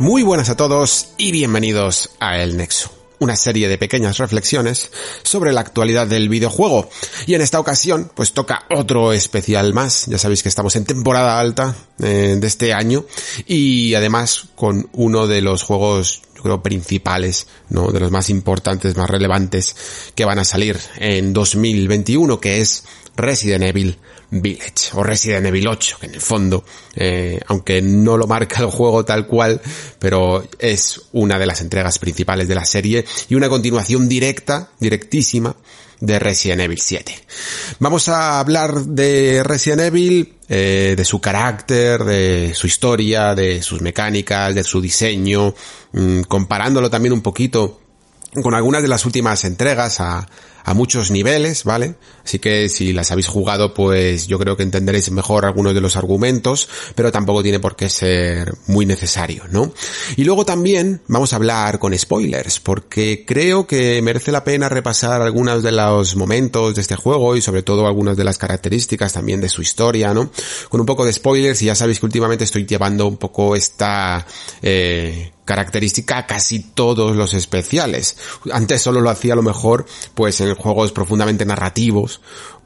Muy buenas a todos y bienvenidos a El Nexo, una serie de pequeñas reflexiones sobre la actualidad del videojuego. Y en esta ocasión, pues toca otro especial más. Ya sabéis que estamos en temporada alta eh, de este año y además con uno de los juegos creo principales, ¿no? De los más importantes, más relevantes que van a salir en 2021, que es Resident Evil Village o Resident Evil 8, que en el fondo, eh, aunque no lo marca el juego tal cual, pero es una de las entregas principales de la serie y una continuación directa, directísima de Resident Evil 7. Vamos a hablar de Resident Evil, eh, de su carácter, de su historia, de sus mecánicas, de su diseño, mmm, comparándolo también un poquito con algunas de las últimas entregas a, a muchos niveles, ¿vale? Así que si las habéis jugado, pues yo creo que entenderéis mejor algunos de los argumentos, pero tampoco tiene por qué ser muy necesario, ¿no? Y luego también vamos a hablar con spoilers, porque creo que merece la pena repasar algunos de los momentos de este juego y sobre todo algunas de las características también de su historia, ¿no? Con un poco de spoilers y ya sabéis que últimamente estoy llevando un poco esta, eh, característica a casi todos los especiales. Antes solo lo hacía a lo mejor pues en juegos profundamente narrativos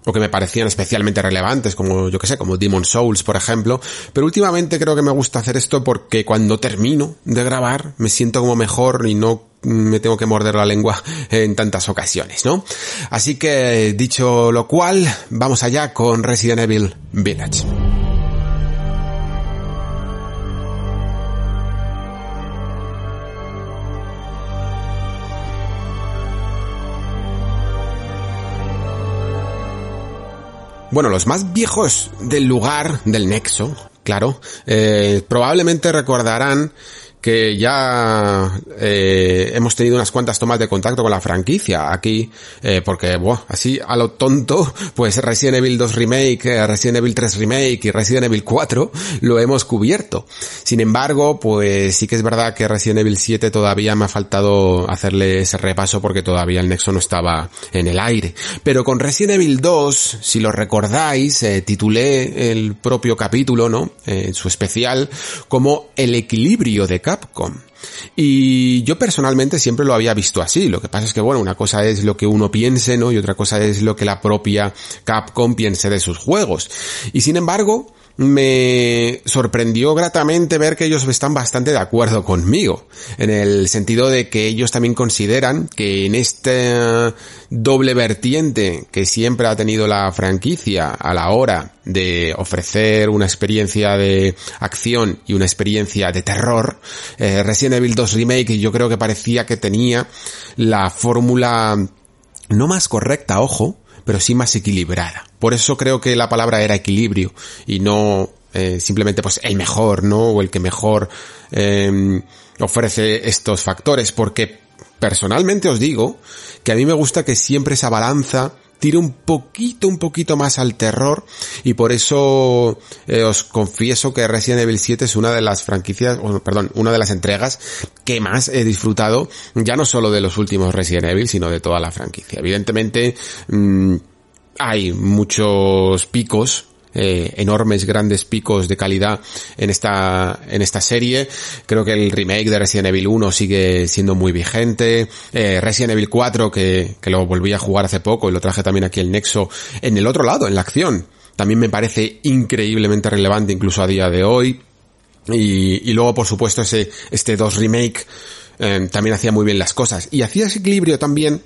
o que me parecían especialmente relevantes, como yo que sé, como Demon Souls, por ejemplo, pero últimamente creo que me gusta hacer esto porque cuando termino de grabar me siento como mejor y no me tengo que morder la lengua en tantas ocasiones, ¿no? Así que dicho lo cual, vamos allá con Resident Evil Village. Bueno, los más viejos del lugar, del nexo, claro, eh, probablemente recordarán que ya eh, hemos tenido unas cuantas tomas de contacto con la franquicia aquí, eh, porque, buah, así a lo tonto, pues Resident Evil 2 Remake, Resident Evil 3 Remake y Resident Evil 4 lo hemos cubierto. Sin embargo, pues sí que es verdad que Resident Evil 7 todavía me ha faltado hacerle ese repaso porque todavía el nexo no estaba en el aire. Pero con Resident Evil 2, si lo recordáis, eh, titulé el propio capítulo, ¿no? En su especial, como el equilibrio de Capcom. Y yo personalmente siempre lo había visto así. Lo que pasa es que, bueno, una cosa es lo que uno piense, ¿no? Y otra cosa es lo que la propia Capcom piense de sus juegos. Y sin embargo, me sorprendió gratamente ver que ellos están bastante de acuerdo conmigo, en el sentido de que ellos también consideran que en este doble vertiente que siempre ha tenido la franquicia a la hora de ofrecer una experiencia de acción y una experiencia de terror, eh, Resident Evil 2 Remake yo creo que parecía que tenía la fórmula no más correcta, ojo, pero sí más equilibrada. Por eso creo que la palabra era equilibrio y no eh, simplemente pues el mejor, ¿no? O el que mejor eh, ofrece estos factores, porque personalmente os digo que a mí me gusta que siempre esa balanza tire un poquito, un poquito más al terror y por eso eh, os confieso que Resident Evil 7 es una de las franquicias, o, perdón, una de las entregas que más he disfrutado, ya no solo de los últimos Resident Evil, sino de toda la franquicia. Evidentemente, mmm, hay muchos picos eh, enormes, grandes picos de calidad en esta, en esta serie. Creo que el remake de Resident Evil 1 sigue siendo muy vigente. Eh, Resident Evil 4, que, que lo volví a jugar hace poco y lo traje también aquí el Nexo, en el otro lado, en la acción. También me parece increíblemente relevante incluso a día de hoy. Y, y luego, por supuesto, ese, este 2 remake eh, también hacía muy bien las cosas. Y hacía ese equilibrio también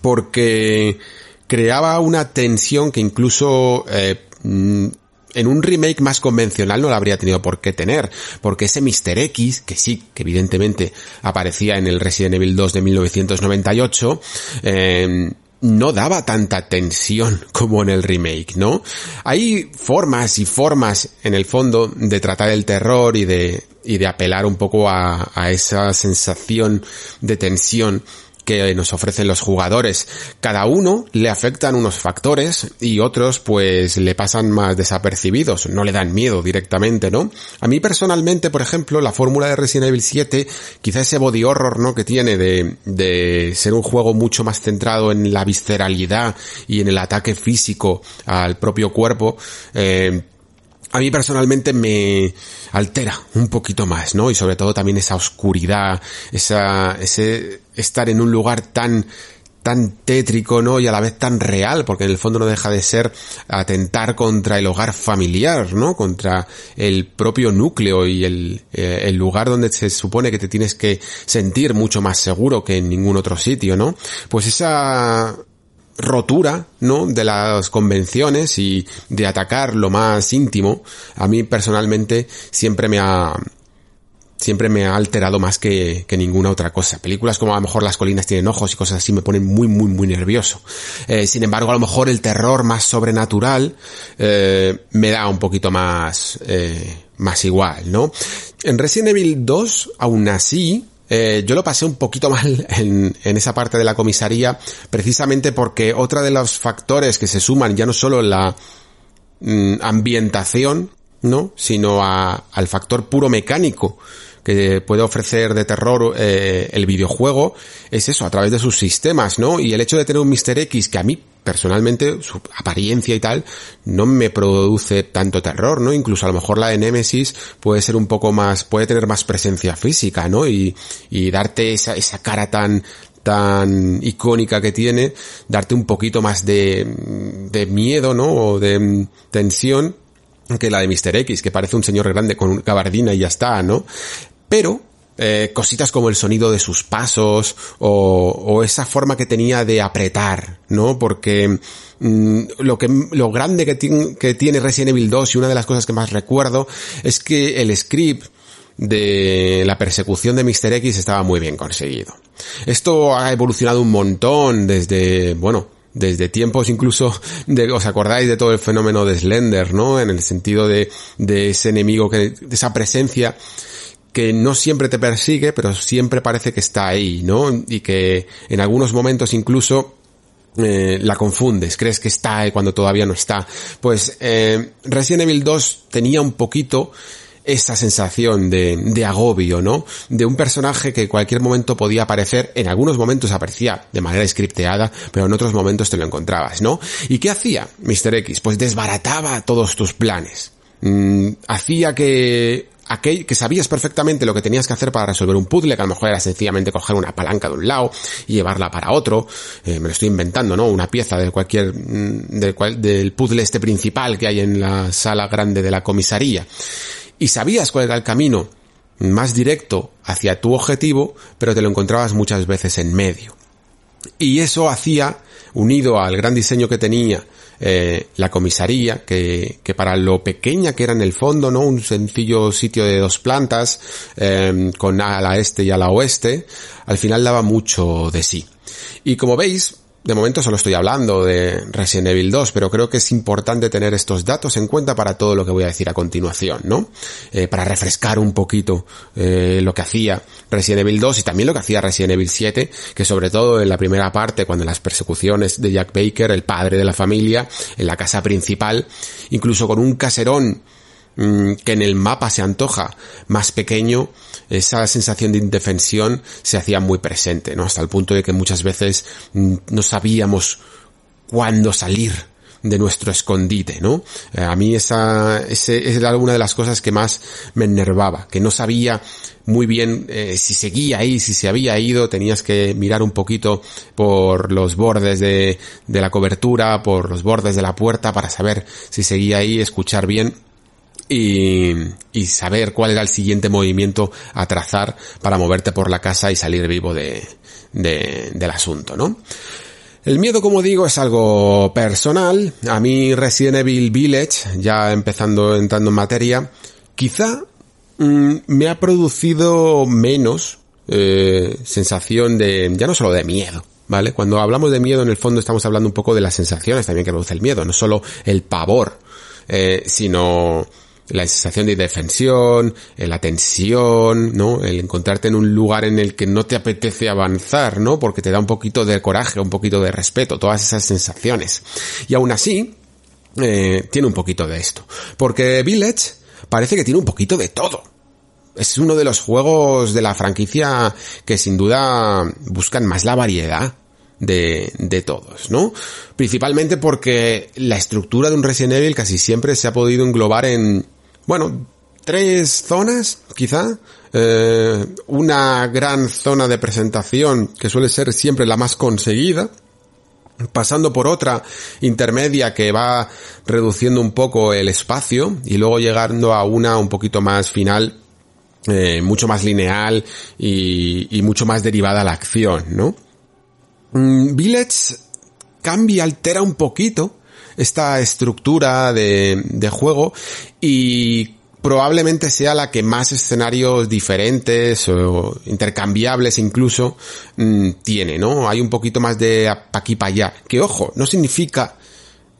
porque creaba una tensión que incluso eh, mm, en un remake más convencional no la habría tenido por qué tener, porque ese Mr. X, que sí, que evidentemente aparecía en el Resident Evil 2 de 1998, eh, no daba tanta tensión como en el remake, ¿no? Hay formas y formas en el fondo de tratar el terror y de, y de apelar un poco a esa sensación de tensión que nos ofrecen los jugadores. Cada uno le afectan unos factores y otros pues le pasan más desapercibidos, no le dan miedo directamente, ¿no? A mí personalmente, por ejemplo, la fórmula de Resident Evil 7, quizá ese body horror, ¿no? Que tiene de, de ser un juego mucho más centrado en la visceralidad y en el ataque físico al propio cuerpo, eh, a mí personalmente me altera un poquito más, ¿no? Y sobre todo también esa oscuridad, esa, ese estar en un lugar tan, tan tétrico, ¿no? Y a la vez tan real, porque en el fondo no deja de ser atentar contra el hogar familiar, ¿no? Contra el propio núcleo y el, eh, el lugar donde se supone que te tienes que sentir mucho más seguro que en ningún otro sitio, ¿no? Pues esa, rotura, ¿no? De las convenciones y de atacar lo más íntimo, a mí personalmente siempre me ha, siempre me ha alterado más que, que, ninguna otra cosa. Películas como a lo mejor Las colinas tienen ojos y cosas así me ponen muy, muy, muy nervioso. Eh, sin embargo, a lo mejor el terror más sobrenatural eh, me da un poquito más, eh, más igual, ¿no? En Resident Evil 2, aún así, eh, yo lo pasé un poquito mal en, en, esa parte de la comisaría, precisamente porque otra de los factores que se suman ya no solo la mm, ambientación, ¿no? Sino al factor puro mecánico que puede ofrecer de terror eh, el videojuego es eso, a través de sus sistemas, ¿no? Y el hecho de tener un Mr. X que a mí personalmente su apariencia y tal no me produce tanto terror, ¿no? Incluso a lo mejor la de Nemesis puede ser un poco más, puede tener más presencia física, ¿no? Y, y darte esa, esa cara tan, tan icónica que tiene, darte un poquito más de, de miedo, ¿no? O de tensión que la de Mr. X, que parece un señor grande con gabardina y ya está, ¿no? Pero eh, cositas como el sonido de sus pasos o, o esa forma que tenía de apretar, ¿no? Porque mmm, lo que lo grande que, que tiene Resident Evil 2 y una de las cosas que más recuerdo es que el script de la persecución de Mr. X estaba muy bien conseguido. Esto ha evolucionado un montón desde, bueno, desde tiempos incluso de, os acordáis de todo el fenómeno de Slender, ¿no? En el sentido de, de ese enemigo que, de esa presencia que no siempre te persigue, pero siempre parece que está ahí, ¿no? Y que en algunos momentos incluso eh, la confundes, crees que está cuando todavía no está. Pues eh, Resident Evil 2 tenía un poquito esa sensación de, de, agobio, ¿no? De un personaje que en cualquier momento podía aparecer, en algunos momentos aparecía de manera scripteada, pero en otros momentos te lo encontrabas, ¿no? ¿Y qué hacía Mr. X? Pues desbarataba todos tus planes. Mm, hacía que aquel que sabías perfectamente lo que tenías que hacer para resolver un puzzle, que a lo mejor era sencillamente coger una palanca de un lado y llevarla para otro, eh, me lo estoy inventando, ¿no? Una pieza de cualquier, mm, cual, del puzzle este principal que hay en la sala grande de la comisaría. Y sabías cuál era el camino más directo hacia tu objetivo, pero te lo encontrabas muchas veces en medio. Y eso hacía, unido al gran diseño que tenía eh, la comisaría, que, que, para lo pequeña que era en el fondo, ¿no? Un sencillo sitio de dos plantas, eh, con a la este y a la oeste, al final daba mucho de sí. Y como veis, de momento solo estoy hablando de Resident Evil 2, pero creo que es importante tener estos datos en cuenta para todo lo que voy a decir a continuación, ¿no? Eh, para refrescar un poquito eh, lo que hacía Resident Evil 2 y también lo que hacía Resident Evil 7, que sobre todo en la primera parte, cuando las persecuciones de Jack Baker, el padre de la familia, en la casa principal, incluso con un caserón que en el mapa se antoja más pequeño, esa sensación de indefensión se hacía muy presente, ¿no? Hasta el punto de que muchas veces mm, no sabíamos cuándo salir de nuestro escondite, ¿no? Eh, a mí esa, ese, era una de las cosas que más me enervaba, que no sabía muy bien eh, si seguía ahí, si se había ido, tenías que mirar un poquito por los bordes de, de la cobertura, por los bordes de la puerta para saber si seguía ahí, escuchar bien y, y, saber cuál era el siguiente movimiento a trazar para moverte por la casa y salir vivo de, de, del asunto, ¿no? El miedo, como digo, es algo personal. A mí Resident Evil Village, ya empezando, entrando en materia, quizá mm, me ha producido menos eh, sensación de, ya no solo de miedo, ¿vale? Cuando hablamos de miedo, en el fondo estamos hablando un poco de las sensaciones también que produce el miedo, no solo el pavor, eh, sino la sensación de indefensión, eh, la tensión, ¿no? El encontrarte en un lugar en el que no te apetece avanzar, ¿no? Porque te da un poquito de coraje, un poquito de respeto, todas esas sensaciones. Y aún así, eh, tiene un poquito de esto. Porque Village parece que tiene un poquito de todo. Es uno de los juegos de la franquicia que sin duda buscan más la variedad de, de todos, ¿no? Principalmente porque la estructura de un Resident Evil casi siempre se ha podido englobar en bueno, tres zonas, quizá. Eh, una gran zona de presentación que suele ser siempre la más conseguida, pasando por otra intermedia que va reduciendo un poco el espacio y luego llegando a una un poquito más final, eh, mucho más lineal y, mucho más derivada a la acción, ¿no? Mm, Village cambia, altera un poquito esta estructura de, de juego y probablemente sea la que más escenarios diferentes o intercambiables incluso mm, tiene, ¿no? Hay un poquito más de pa' aquí para allá. Que ojo, no significa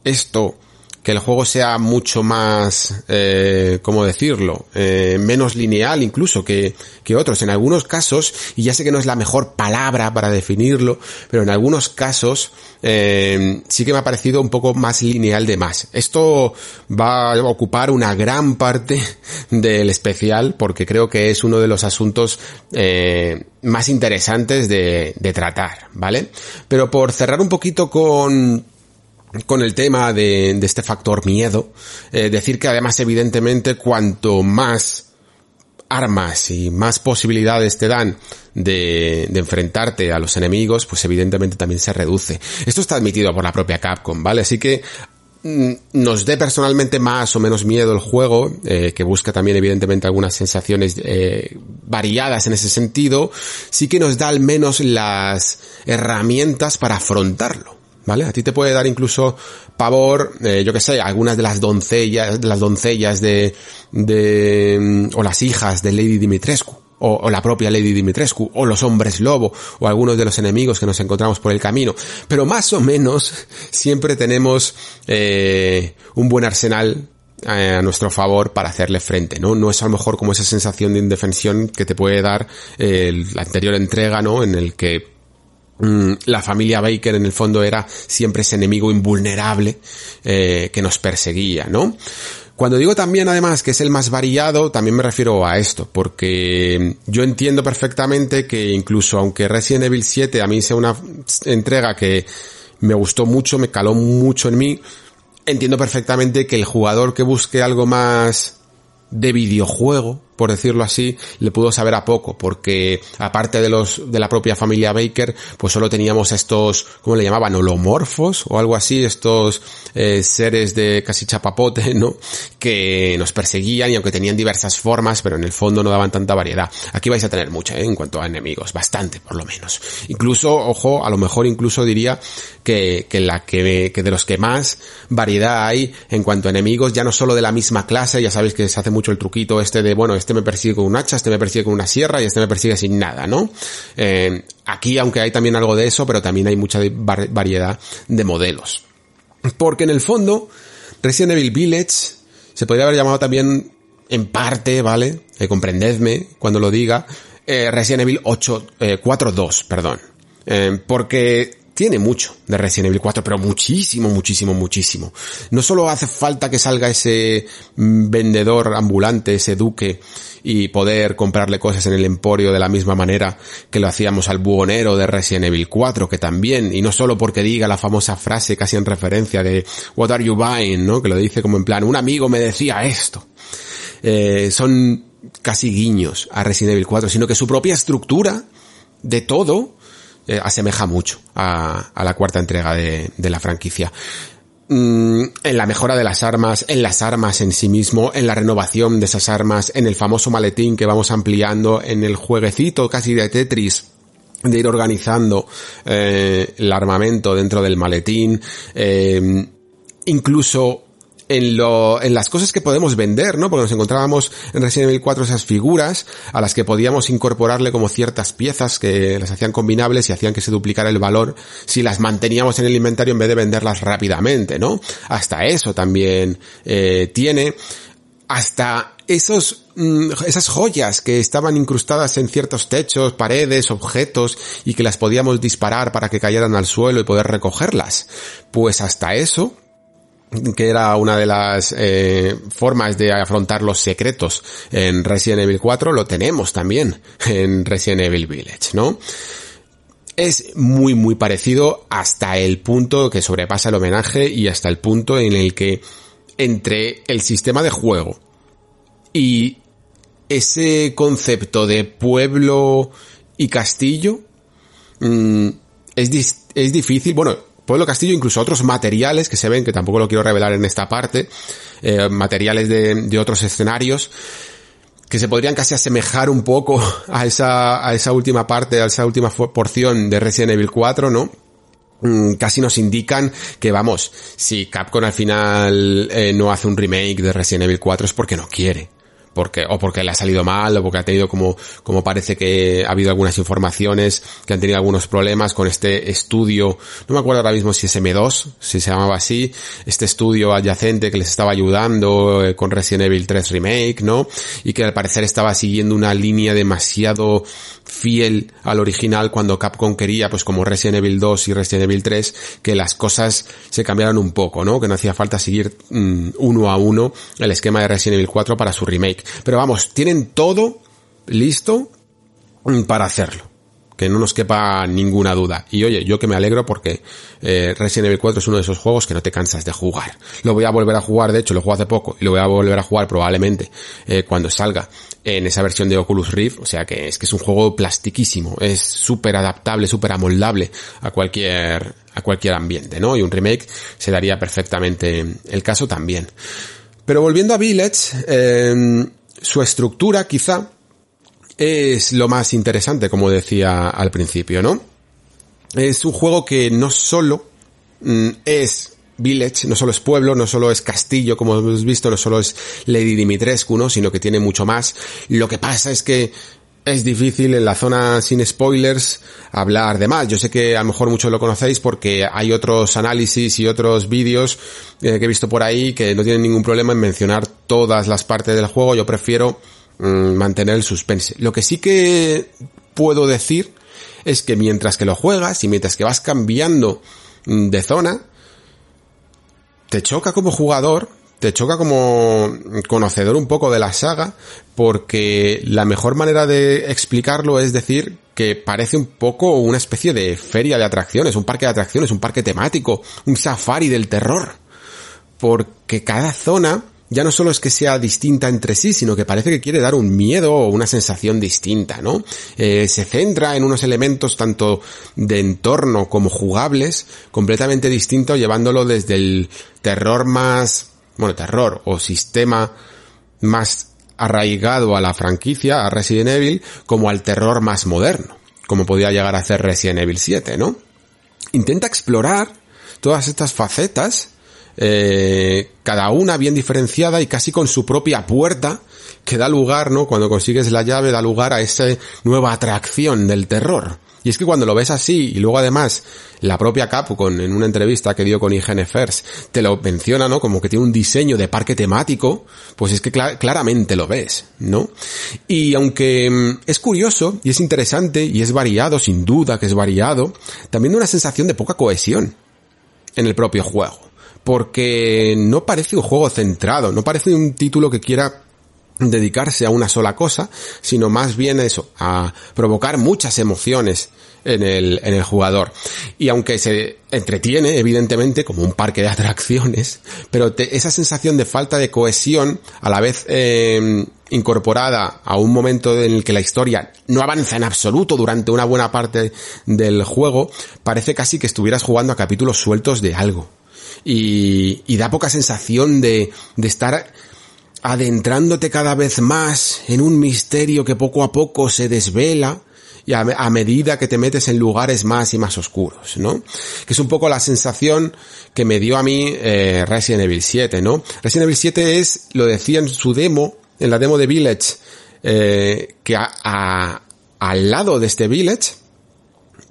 esto que el juego sea mucho más, eh, ¿cómo decirlo? Eh, menos lineal incluso que, que otros. En algunos casos, y ya sé que no es la mejor palabra para definirlo, pero en algunos casos eh, sí que me ha parecido un poco más lineal de más. Esto va a ocupar una gran parte del especial porque creo que es uno de los asuntos eh, más interesantes de, de tratar, ¿vale? Pero por cerrar un poquito con con el tema de, este factor miedo, eh, decir que además evidentemente cuanto más armas y más posibilidades te dan de, enfrentarte a los enemigos, pues evidentemente también se reduce. Esto está admitido por la propia Capcom, ¿vale? Así que mm, nos dé personalmente más o menos miedo el juego, eh, que busca también evidentemente algunas sensaciones eh, variadas en ese sentido, sí que nos da al menos las herramientas para afrontarlo. ¿Vale? A ti te puede dar incluso pavor, eh, yo que sé, algunas de las doncellas, de las doncellas de, de, mm, o las hijas de Lady Dimitrescu. O, la propia Lady Dimitrescu, o los hombres lobo, o algunos de los enemigos que nos encontramos por el camino. Pero más o menos siempre tenemos eh, un buen arsenal eh, a nuestro favor para hacerle frente, ¿no? No es a lo mejor como esa sensación de indefensión que te puede dar la anterior entrega, ¿no? En el que la familia Baker en el fondo era siempre ese enemigo invulnerable eh, que nos perseguía, ¿no? Cuando digo también además que es el más variado, también me refiero a esto, porque yo entiendo perfectamente que incluso aunque Resident Evil 7 a mí sea una entrega que me gustó mucho, me caló mucho en mí, entiendo perfectamente que el jugador que busque algo más de videojuego, por decirlo así, le pudo saber a poco, porque aparte de los de la propia familia Baker, pues solo teníamos estos, ¿cómo le llamaban? holomorfos o algo así, estos eh, seres de casi chapapote, ¿no? Que nos perseguían y aunque tenían diversas formas, pero en el fondo no daban tanta variedad. Aquí vais a tener mucha, ¿eh? En cuanto a enemigos, bastante por lo menos. Incluso, ojo, a lo mejor incluso diría que, que la que, que de los que más variedad hay en cuanto a enemigos, ya no solo de la misma clase, ya sabéis que se hace mucho el truquito este de, bueno, este me persigue con un hacha, este me persigue con una sierra y este me persigue sin nada, ¿no? Eh, aquí, aunque hay también algo de eso, pero también hay mucha variedad de modelos. Porque en el fondo, Resident Evil Village se podría haber llamado también en parte, ¿vale? Eh, comprendedme cuando lo diga, eh, Resident Evil 8, 4.2, perdón. porque tiene mucho de Resident Evil 4, pero muchísimo, muchísimo, muchísimo. No solo hace falta que salga ese mm, vendedor ambulante, ese duque, y poder comprarle cosas en el emporio de la misma manera que lo hacíamos al buhonero de Resident Evil 4, que también, y no solo porque diga la famosa frase casi en referencia de What are you buying, ¿no? Que lo dice como en plan, un amigo me decía esto. Eh, son casi guiños a Resident Evil 4, sino que su propia estructura de todo eh, asemeja mucho a, la cuarta entrega de, de la franquicia. Mm, en la mejora de las armas, en las armas en sí mismo, en la renovación de esas armas, en el famoso maletín que vamos ampliando, en el jueguecito casi de Tetris de ir organizando eh, el armamento dentro del maletín, eh, incluso en, lo, en las cosas que podemos vender, ¿no? Porque nos encontrábamos en Resident Evil 4 esas figuras a las que podíamos incorporarle como ciertas piezas que las hacían combinables y hacían que se duplicara el valor si las manteníamos en el inventario en vez de venderlas rápidamente, ¿no? Hasta eso también eh, tiene. Hasta esos, mm, esas joyas que estaban incrustadas en ciertos techos, paredes, objetos y que las podíamos disparar para que cayeran al suelo y poder recogerlas. Pues hasta eso que era una de las eh, formas de afrontar los secretos en Resident Evil 4, lo tenemos también en Resident Evil Village, ¿no? Es muy muy parecido hasta el punto que sobrepasa el homenaje y hasta el punto en el que entre el sistema de juego y ese concepto de pueblo y castillo mmm, es, es difícil, bueno, Pueblo Castillo, incluso otros materiales que se ven, que tampoco lo quiero revelar en esta parte, eh, materiales de, de, otros escenarios, que se podrían casi asemejar un poco a esa, a esa última parte, a esa última porción de Resident Evil 4, ¿no? Mm, casi nos indican que vamos, si Capcom al final eh, no hace un remake de Resident Evil 4 es porque no quiere porque, o porque le ha salido mal, o porque ha tenido como, como parece que ha habido algunas informaciones que han tenido algunos problemas con este estudio, no me acuerdo ahora mismo si es M2, si se llamaba así, este estudio adyacente que les estaba ayudando eh, con Resident Evil 3 Remake, ¿no? Y que al parecer estaba siguiendo una línea demasiado fiel al original cuando Capcom quería, pues como Resident Evil 2 y Resident Evil 3, que las cosas se cambiaran un poco, ¿no? Que no hacía falta seguir mm, uno a uno el esquema de Resident Evil 4 para su remake. Pero vamos, tienen todo listo para hacerlo. Que no nos quepa ninguna duda. Y oye, yo que me alegro porque eh, Resident Evil 4 es uno de esos juegos que no te cansas de jugar. Lo voy a volver a jugar, de hecho lo juego hace poco, y lo voy a volver a jugar probablemente eh, cuando salga en esa versión de Oculus Rift. O sea que es que es un juego plastiquísimo, es súper adaptable, súper amoldable a cualquier, a cualquier ambiente, ¿no? Y un remake se daría perfectamente el caso también. Pero volviendo a Village, eh, su estructura quizá es lo más interesante, como decía al principio, ¿no? Es un juego que no solo mm, es Village, no solo es pueblo, no solo es castillo, como hemos visto, no solo es Lady Dimitrescu, ¿no? Sino que tiene mucho más. Lo que pasa es que es difícil en la zona sin spoilers hablar de más. Yo sé que a lo mejor muchos lo conocéis porque hay otros análisis y otros vídeos eh, que he visto por ahí que no tienen ningún problema en mencionar todas las partes del juego. Yo prefiero mmm, mantener el suspense. Lo que sí que puedo decir es que mientras que lo juegas y mientras que vas cambiando mm, de zona, te choca como jugador te choca como conocedor un poco de la saga, porque la mejor manera de explicarlo es decir que parece un poco una especie de feria de atracciones, un parque de atracciones, un parque temático, un safari del terror. Porque cada zona ya no solo es que sea distinta entre sí, sino que parece que quiere dar un miedo o una sensación distinta, ¿no? Eh, se centra en unos elementos tanto de entorno como jugables, completamente distintos, llevándolo desde el terror más bueno, terror o sistema más arraigado a la franquicia, a Resident Evil, como al terror más moderno, como podía llegar a hacer Resident Evil 7, ¿no? Intenta explorar todas estas facetas, eh, cada una bien diferenciada y casi con su propia puerta, que da lugar, ¿no? Cuando consigues la llave, da lugar a esa nueva atracción del terror. Y es que cuando lo ves así, y luego además la propia Capcom en una entrevista que dio con IGN First te lo menciona, ¿no? Como que tiene un diseño de parque temático, pues es que cl claramente lo ves, ¿no? Y aunque mm, es curioso y es interesante y es variado, sin duda que es variado, también da una sensación de poca cohesión en el propio juego. Porque no parece un juego centrado, no parece un título que quiera dedicarse a una sola cosa, sino más bien eso, a provocar muchas emociones en el, en el jugador. Y aunque se entretiene, evidentemente, como un parque de atracciones, pero esa sensación de falta de cohesión, a la vez eh, incorporada a un momento en el que la historia no avanza en absoluto durante una buena parte del juego, parece casi que estuvieras jugando a capítulos sueltos de algo. Y, y da poca sensación de, de estar adentrándote cada vez más en un misterio que poco a poco se desvela y a, medida que te metes en lugares más y más oscuros, ¿no? Que es un poco la sensación que me dio a mí eh, Resident Evil 7, ¿no? Resident Evil 7 es, lo decía en su demo, en la demo de Village, eh, que a, al lado de este Village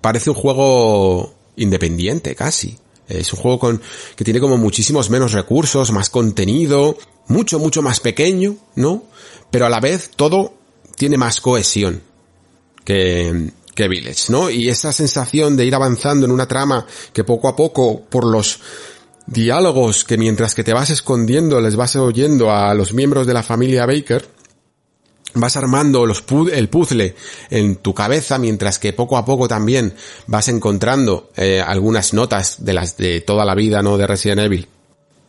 parece un juego independiente casi. Es un juego con, que tiene como muchísimos menos recursos, más contenido, mucho, mucho más pequeño, ¿no? Pero a la vez todo tiene más cohesión que, que Village, ¿no? Y esa sensación de ir avanzando en una trama que poco a poco, por los diálogos que mientras que te vas escondiendo les vas oyendo a los miembros de la familia Baker, vas armando el puzzle en tu cabeza mientras que poco a poco también vas encontrando eh, algunas notas de las de toda la vida no de Resident Evil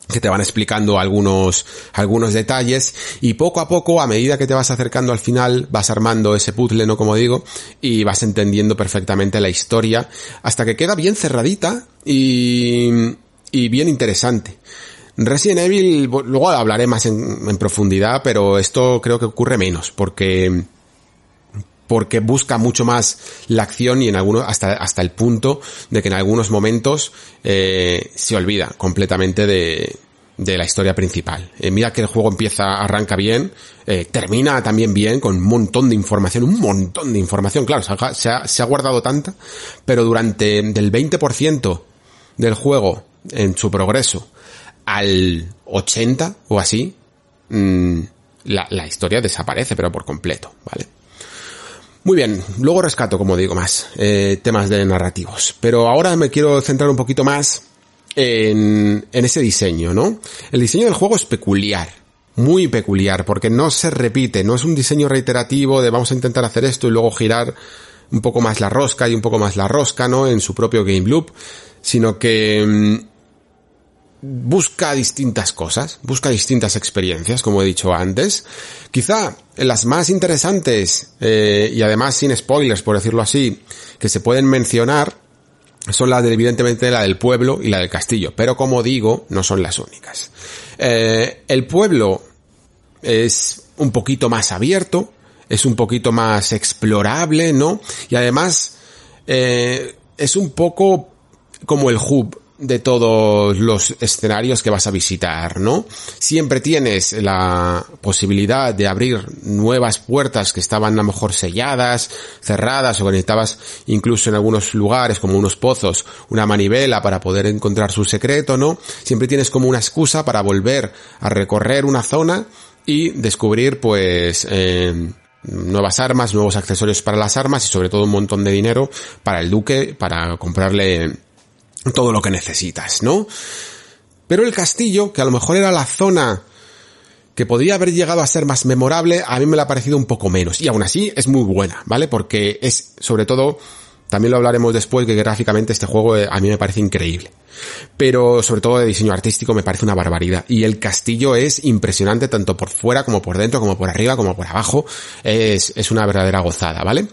que te van explicando algunos algunos detalles y poco a poco a medida que te vas acercando al final vas armando ese puzzle no como digo y vas entendiendo perfectamente la historia hasta que queda bien cerradita y y bien interesante Resident Evil, luego hablaré más en, profundidad, pero esto creo que ocurre menos, porque porque busca mucho más la acción y en algunos hasta hasta el punto de que en algunos momentos eh, se olvida completamente de, de la historia principal. Eh, mira que el juego empieza, arranca bien, eh, termina también bien, con un montón de información, un montón de información, claro, se ha, se ha guardado tanta, pero durante del 20% del juego en su progreso al 80 o así, mmm, la, la, historia desaparece, pero por completo, ¿vale? Muy bien, luego rescato, como digo, más eh, temas de narrativos, pero ahora me quiero centrar un poquito más en, en ese diseño, ¿no? El diseño del juego es peculiar, muy peculiar, porque no se repite, no es un diseño reiterativo de vamos a intentar hacer esto y luego girar un poco más la rosca y un poco más la rosca, ¿no? En su propio game loop, sino que mm, busca distintas cosas, busca distintas experiencias, como he dicho antes. Quizá las más interesantes, eh, y además sin spoilers, por decirlo así, que se pueden mencionar, son las de, evidentemente la del pueblo y la del castillo, pero como digo, no son las únicas. Eh, el pueblo es un poquito más abierto, es un poquito más explorable, ¿no? Y además, eh, es un poco como el hub de todos los escenarios que vas a visitar, ¿no? Siempre tienes la posibilidad de abrir nuevas puertas que estaban a lo mejor selladas, cerradas, o que necesitabas incluso en algunos lugares, como unos pozos, una manivela para poder encontrar su secreto, ¿no? Siempre tienes como una excusa para volver a recorrer una zona y descubrir, pues, eh, nuevas armas, nuevos accesorios para las armas y sobre todo un montón de dinero para el duque, para comprarle todo lo que necesitas, ¿no? Pero el castillo, que a lo mejor era la zona que podría haber llegado a ser más memorable, a mí me la ha parecido un poco menos. Y aún así es muy buena, ¿vale? Porque es, sobre todo, también lo hablaremos después, que gráficamente este juego eh, a mí me parece increíble. Pero sobre todo de diseño artístico me parece una barbaridad. Y el castillo es impresionante tanto por fuera como por dentro, como por arriba, como por abajo. Es, es una verdadera gozada, ¿vale?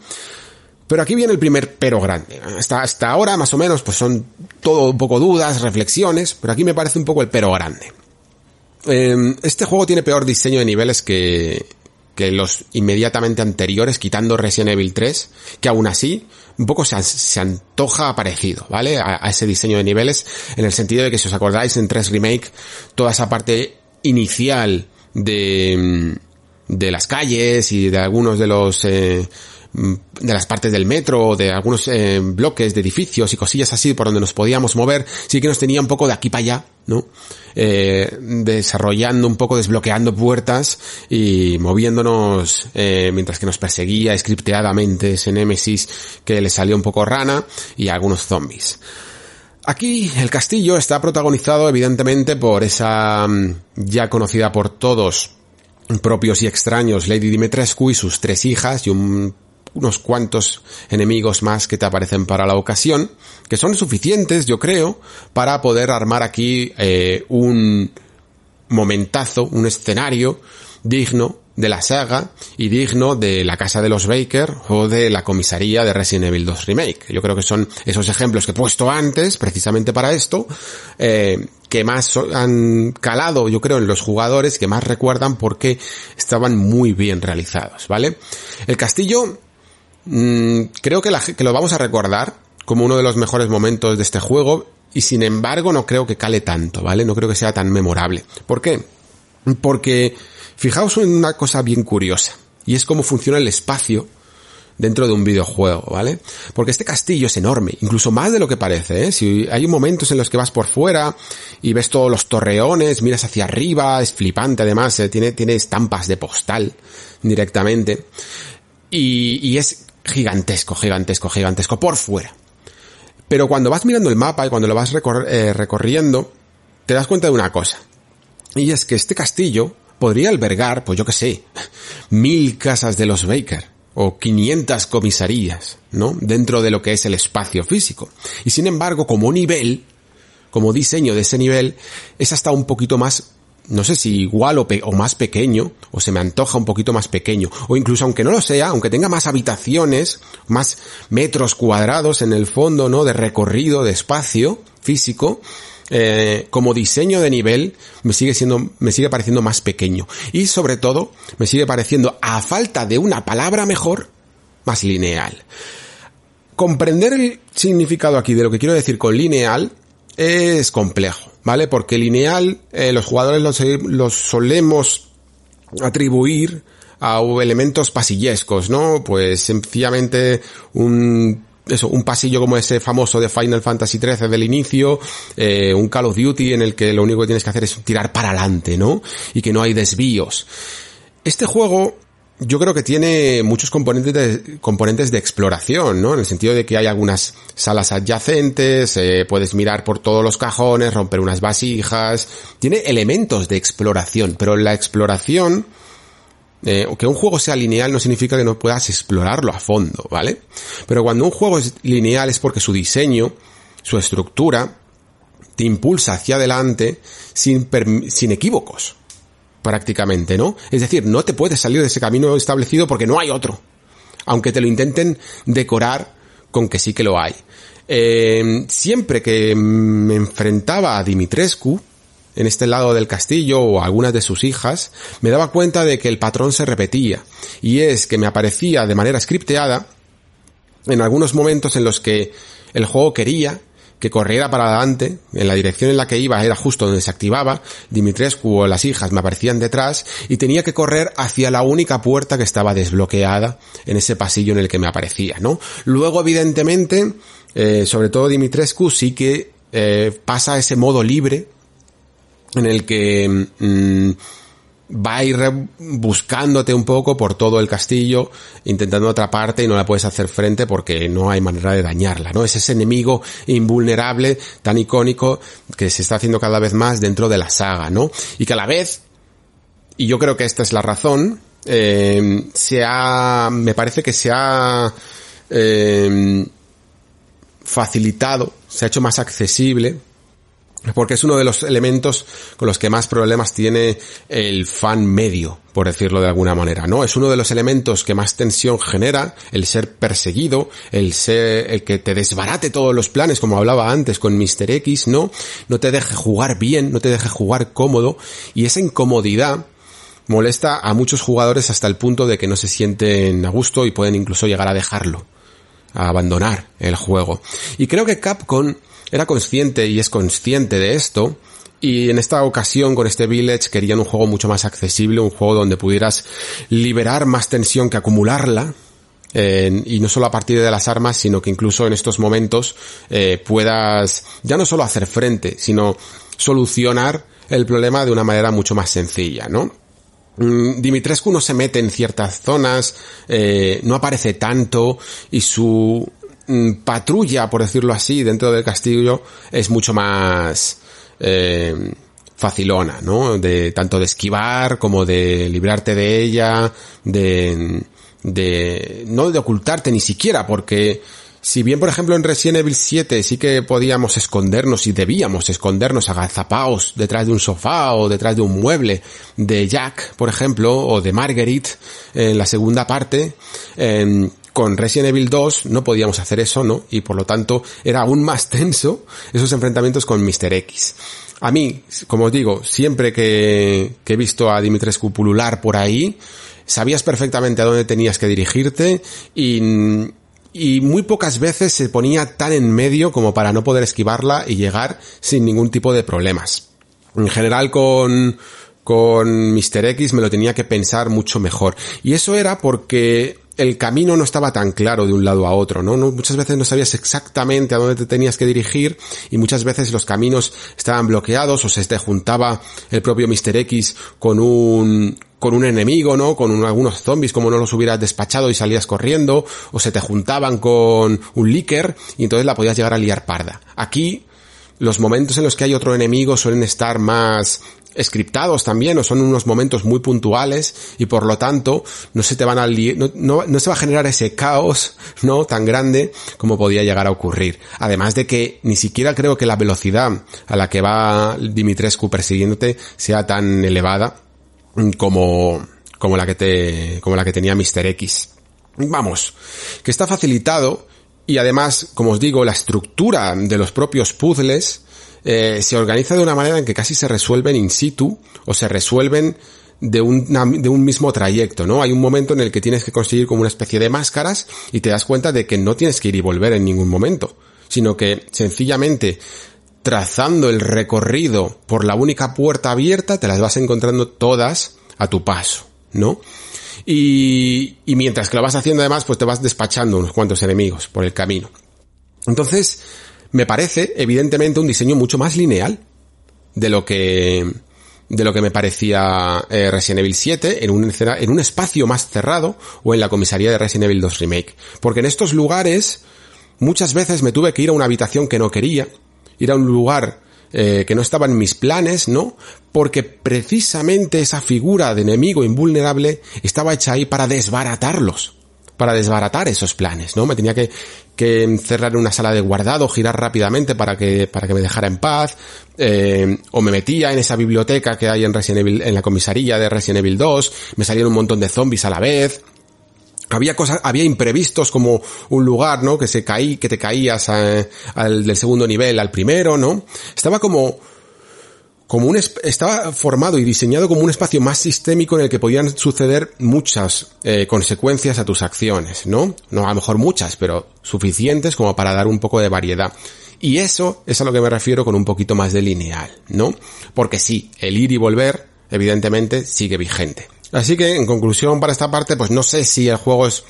Pero aquí viene el primer pero grande. Hasta, hasta ahora, más o menos, pues son todo un poco dudas, reflexiones, pero aquí me parece un poco el pero grande. Em, este juego tiene peor diseño de niveles que, que los inmediatamente anteriores, quitando Resident Evil 3, que aún así un poco se, se antoja parecido, ¿vale? A, ese diseño de niveles, en el sentido de que si os acordáis en 3 Remake, toda esa parte inicial de, de las calles y de algunos de los eh, Mm, de las partes del metro, de algunos eh, bloques de edificios y cosillas así por donde nos podíamos mover, sí que nos tenía un poco de aquí para allá, ¿no? Eh, desarrollando un poco, desbloqueando puertas y moviéndonos eh, mientras que nos perseguía scripteadamente ese Nemesis que le salió un poco rana y algunos zombies. Aquí el castillo está protagonizado evidentemente por esa mm, ya conocida por todos propios y extraños Lady Dimitrescu y sus tres hijas y un unos cuantos enemigos más que te aparecen para la ocasión, que son suficientes, yo creo, para poder armar aquí eh, un momentazo, un escenario digno de la saga y digno de la casa de los Baker o de la comisaría de Resident Evil 2 Remake. Yo creo que son esos ejemplos que he puesto antes, precisamente para esto, eh, que más han calado, yo creo, en los jugadores, que más recuerdan porque estaban muy bien realizados, ¿vale? El castillo Mm, creo que, lo vamos a recordar como uno de los mejores momentos de este juego y sin embargo no creo que cale tanto, ¿vale? No creo que sea tan memorable. ¿Por qué? Porque fijaos en una cosa bien curiosa y es cómo funciona el espacio dentro de un videojuego, ¿vale? Porque este castillo es enorme, incluso más de lo que parece, ¿eh? Si hay momentos en los que vas por fuera y ves todos los torreones, miras hacia arriba, es flipante además, ¿eh? tiene, tiene estampas de postal directamente. Y es gigantesco, gigantesco, gigantesco por fuera. Pero cuando vas mirando el mapa y cuando lo vas eh, recorriendo, te das cuenta de una cosa. Y es que este castillo podría albergar, pues yo que sé, mil casas de los Baker o 500 comisarías, ¿no? Dentro de lo que es el espacio físico. Y sin embargo, como nivel, como diseño de ese nivel, es hasta un poquito más, no sé si igual o, o, más pequeño, o se me antoja un poquito más pequeño, o incluso aunque no lo sea, aunque tenga más habitaciones, más metros cuadrados en el fondo, ¿no? De recorrido, de espacio físico, eh, como diseño de nivel me sigue siendo, me sigue pareciendo más pequeño. Y sobre todo, me sigue pareciendo, a falta de una palabra mejor, más lineal. Comprender el significado aquí de lo que quiero decir con lineal es complejo, ¿vale? Porque lineal, eh, los jugadores los, solemos atribuir a elementos pasillescos, ¿no? Pues sencillamente un eso, un pasillo como ese famoso de Final Fantasy XIII del inicio, eh, un Call of Duty en el que lo único que tienes que hacer es tirar para adelante, ¿no? Y que no hay desvíos. Este juego yo creo que tiene muchos componentes de, componentes de exploración, ¿no? En el sentido de que hay algunas salas adyacentes, eh, puedes mirar por todos los cajones, romper unas vasijas, tiene elementos de exploración, pero la exploración eh, que un juego sea lineal no significa que no puedas explorarlo a fondo, ¿vale? Pero cuando un juego es lineal es porque su diseño, su estructura, te impulsa hacia adelante sin, sin equívocos, prácticamente, ¿no? Es decir, no te puedes salir de ese camino establecido porque no hay otro, aunque te lo intenten decorar con que sí que lo hay. Eh, siempre que me enfrentaba a Dimitrescu, en este lado del castillo o algunas de sus hijas, me daba cuenta de que el patrón se repetía, y es que me aparecía de manera scripteada en algunos momentos en los que el juego quería que corriera para adelante, en la dirección en la que iba era justo donde se activaba, Dimitrescu o las hijas me aparecían detrás y tenía que correr hacia la única puerta que estaba desbloqueada en ese pasillo en el que me aparecía, ¿no? Luego, evidentemente, eh, sobre todo Dimitrescu sí que eh, pasa ese modo libre en el que mm, va a ir buscándote un poco por todo el castillo, intentando atraparte y no la puedes hacer frente porque no hay manera de dañarla, ¿no? Es ese enemigo invulnerable, tan icónico, que se está haciendo cada vez más dentro de la saga, ¿no? Y que a la vez, y yo creo que esta es la razón, eh, se ha, me parece que se ha eh, facilitado, se ha hecho más accesible porque es uno de los elementos con los que más problemas tiene el fan medio, por decirlo de alguna manera, ¿no? Es uno de los elementos que más tensión genera, el ser perseguido, el ser, el que te desbarate todos los planes, como hablaba antes con Mr. X, ¿no? No te deje jugar bien, no te deje jugar cómodo, y esa incomodidad molesta a muchos jugadores hasta el punto de que no se sienten a gusto y pueden incluso llegar a dejarlo, a abandonar el juego. Y creo que Capcom era consciente y es consciente de esto. Y en esta ocasión con este Village querían un juego mucho más accesible, un juego donde pudieras liberar más tensión que acumularla. y no solo a partir de las armas, sino que incluso en estos momentos eh, puedas ya no solo hacer frente, sino solucionar el problema de una manera mucho más sencilla, ¿no? Mm, Dimitrescu no se mete en ciertas zonas, eh, no aparece tanto y su patrulla, por decirlo así, dentro del castillo es mucho más eh, facilona, ¿no? De tanto de esquivar como de librarte de ella, de, de no de ocultarte ni siquiera, porque si bien, por ejemplo, en Resident Evil 7 sí que podíamos escondernos y debíamos escondernos agazapaos detrás de un sofá o detrás de un mueble de Jack, por ejemplo, o de Marguerite en la segunda parte, eh, con Resident Evil 2 no podíamos hacer eso, ¿no? Y por lo tanto era aún más tenso esos enfrentamientos con Mr. X. A mí, como os digo, siempre que, he visto a Dimitrescu pulular por ahí, sabías perfectamente a dónde tenías que dirigirte y, y muy pocas veces se ponía tan en medio como para no poder esquivarla y llegar sin ningún tipo de problemas. En general con, con Mr. X me lo tenía que pensar mucho mejor. Y eso era porque el camino no estaba tan claro de un lado a otro, ¿no? Muchas veces no sabías exactamente a dónde te tenías que dirigir y muchas veces los caminos estaban bloqueados o se te juntaba el propio Mr. X con un, con un enemigo, ¿no? Con algunos zombies como no los hubieras despachado y salías corriendo o se te juntaban con un licker y entonces la podías llegar a liar parda. Aquí los momentos en los que hay otro enemigo suelen estar más scriptados también o son unos momentos muy puntuales y por lo tanto no se te van a no, no, se va a generar ese caos no tan grande como podía llegar a ocurrir además de que ni siquiera creo que la velocidad a la que va Dimitrescu persiguiéndote sea tan elevada como como la que te como la que tenía Mr. X vamos que está facilitado y además como os digo la estructura de los propios puzzles eh, se organiza de una manera en que casi se resuelven in situ o se resuelven de, de un mismo trayecto, ¿no? Hay un momento en el que tienes que conseguir como una especie de máscaras y te das cuenta de que no tienes que ir y volver en ningún momento, sino que sencillamente trazando el recorrido por la única puerta abierta te las vas encontrando todas a tu paso, ¿no? Y, y mientras que lo vas haciendo además, pues te vas despachando unos cuantos enemigos por el camino. Entonces, me parece, evidentemente, un diseño mucho más lineal de lo que de lo que me parecía eh, Resident Evil 7 en un, en un espacio más cerrado o en la comisaría de Resident Evil 2 Remake. Porque en estos lugares muchas veces me tuve que ir a una habitación que no quería, ir a un lugar eh, que no estaba en mis planes, ¿no? Porque precisamente esa figura de enemigo invulnerable estaba hecha ahí para desbaratarlos para desbaratar esos planes, ¿no? Me tenía que, que cerrar en una sala de guardado, girar rápidamente para que, para que me dejara en paz, eh, o me metía en esa biblioteca que hay en Resident Evil, en la comisaría de Resident Evil 2, me salían un montón de zombies a la vez, había cosas, había imprevistos como un lugar, ¿no? Que se caí, que te caías eh, al del segundo nivel al primero, ¿no? Estaba como, como un estaba formado y diseñado como un espacio más sistémico en el que podían suceder muchas eh, consecuencias a tus acciones, ¿no? No a lo mejor muchas, pero suficientes como para dar un poco de variedad. Y eso es a lo que me refiero con un poquito más de lineal, ¿no? Porque sí, el ir y volver, evidentemente, sigue vigente. Así que, en conclusión, para esta parte, pues no sé si el juego es,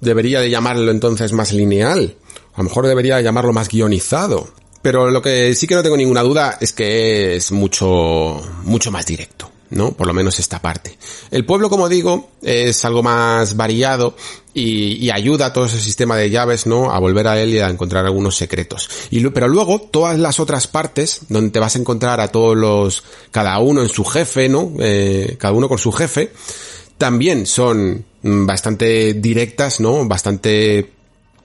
debería de llamarlo entonces más lineal. A lo mejor debería llamarlo más guionizado. Pero lo que sí que no tengo ninguna duda es que es mucho, mucho más directo. ¿no? Por lo menos esta parte. El pueblo, como digo, es algo más variado y, ayuda a todo ese sistema de llaves, ¿no? A volver a él y a encontrar algunos secretos. Pero luego, todas las otras partes, donde te vas a encontrar a todos los, cada uno en su jefe, ¿no? Eh, cada uno con su jefe, también son bastante directas, ¿no? Bastante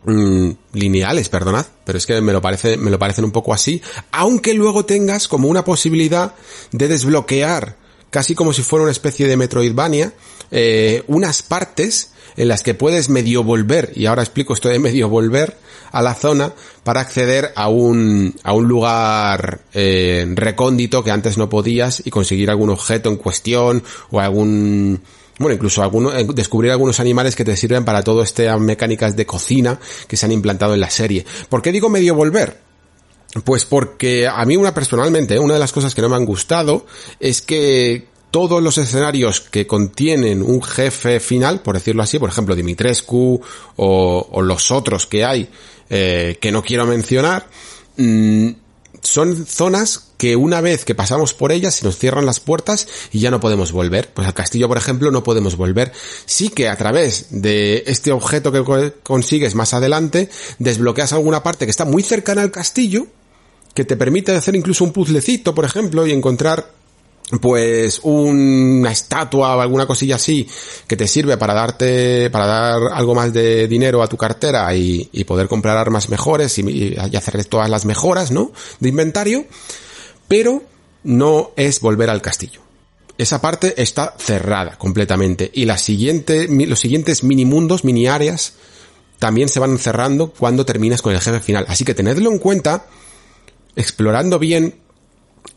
Mm, lineales, perdonad, pero es que me lo parece, me lo parecen un poco así, aunque luego tengas como una posibilidad de desbloquear, casi como si fuera una especie de Metroidvania, eh, unas partes en las que puedes medio volver, y ahora explico esto de medio volver a la zona para acceder a un, a un lugar eh, recóndito que antes no podías y conseguir algún objeto en cuestión o algún bueno, incluso alguno, eh, descubrir algunos animales que te sirven para todo estas mecánicas de cocina que se han implantado en la serie. ¿Por qué digo medio volver? Pues porque a mí una personalmente, una de las cosas que no me han gustado es que todos los escenarios que contienen un jefe final, por decirlo así, por ejemplo Dimitrescu o, los otros que hay eh, que no quiero mencionar, mm, son zonas que una vez que pasamos por ellas se nos cierran las puertas y ya no podemos volver. Pues al castillo, por ejemplo, no podemos volver. Sí que a través de este objeto que consigues más adelante, desbloqueas alguna parte que está muy cercana al castillo, que te permite hacer incluso un puzzlecito, por ejemplo, y encontrar pues una estatua o alguna cosilla así que te sirve para darte, para dar algo más de dinero a tu cartera y, poder comprar armas mejores y, y, hacer todas las mejoras, ¿no? De inventario, pero no es volver al castillo. Esa parte está cerrada completamente y la siguiente, los siguientes mini mundos, mini áreas, también se van cerrando cuando terminas con el jefe final. Así que tenedlo en cuenta, explorando bien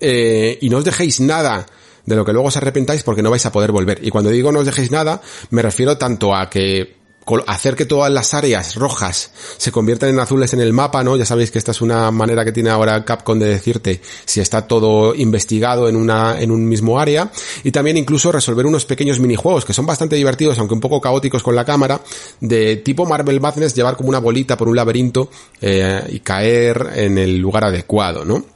eh, y no os dejéis nada de lo que luego os arrepentáis porque no vais a poder volver. Y cuando digo no os dejéis nada, me refiero tanto a que hacer que todas las áreas rojas se conviertan en azules en el mapa, ¿no? Ya sabéis que esta es una manera que tiene ahora Capcom de decirte si está todo investigado en una, en un mismo área. Y también incluso resolver unos pequeños minijuegos que son bastante divertidos, aunque un poco caóticos con la cámara, de tipo Marvel Madness, llevar como una bolita por un laberinto, eh, y caer en el lugar adecuado, ¿no?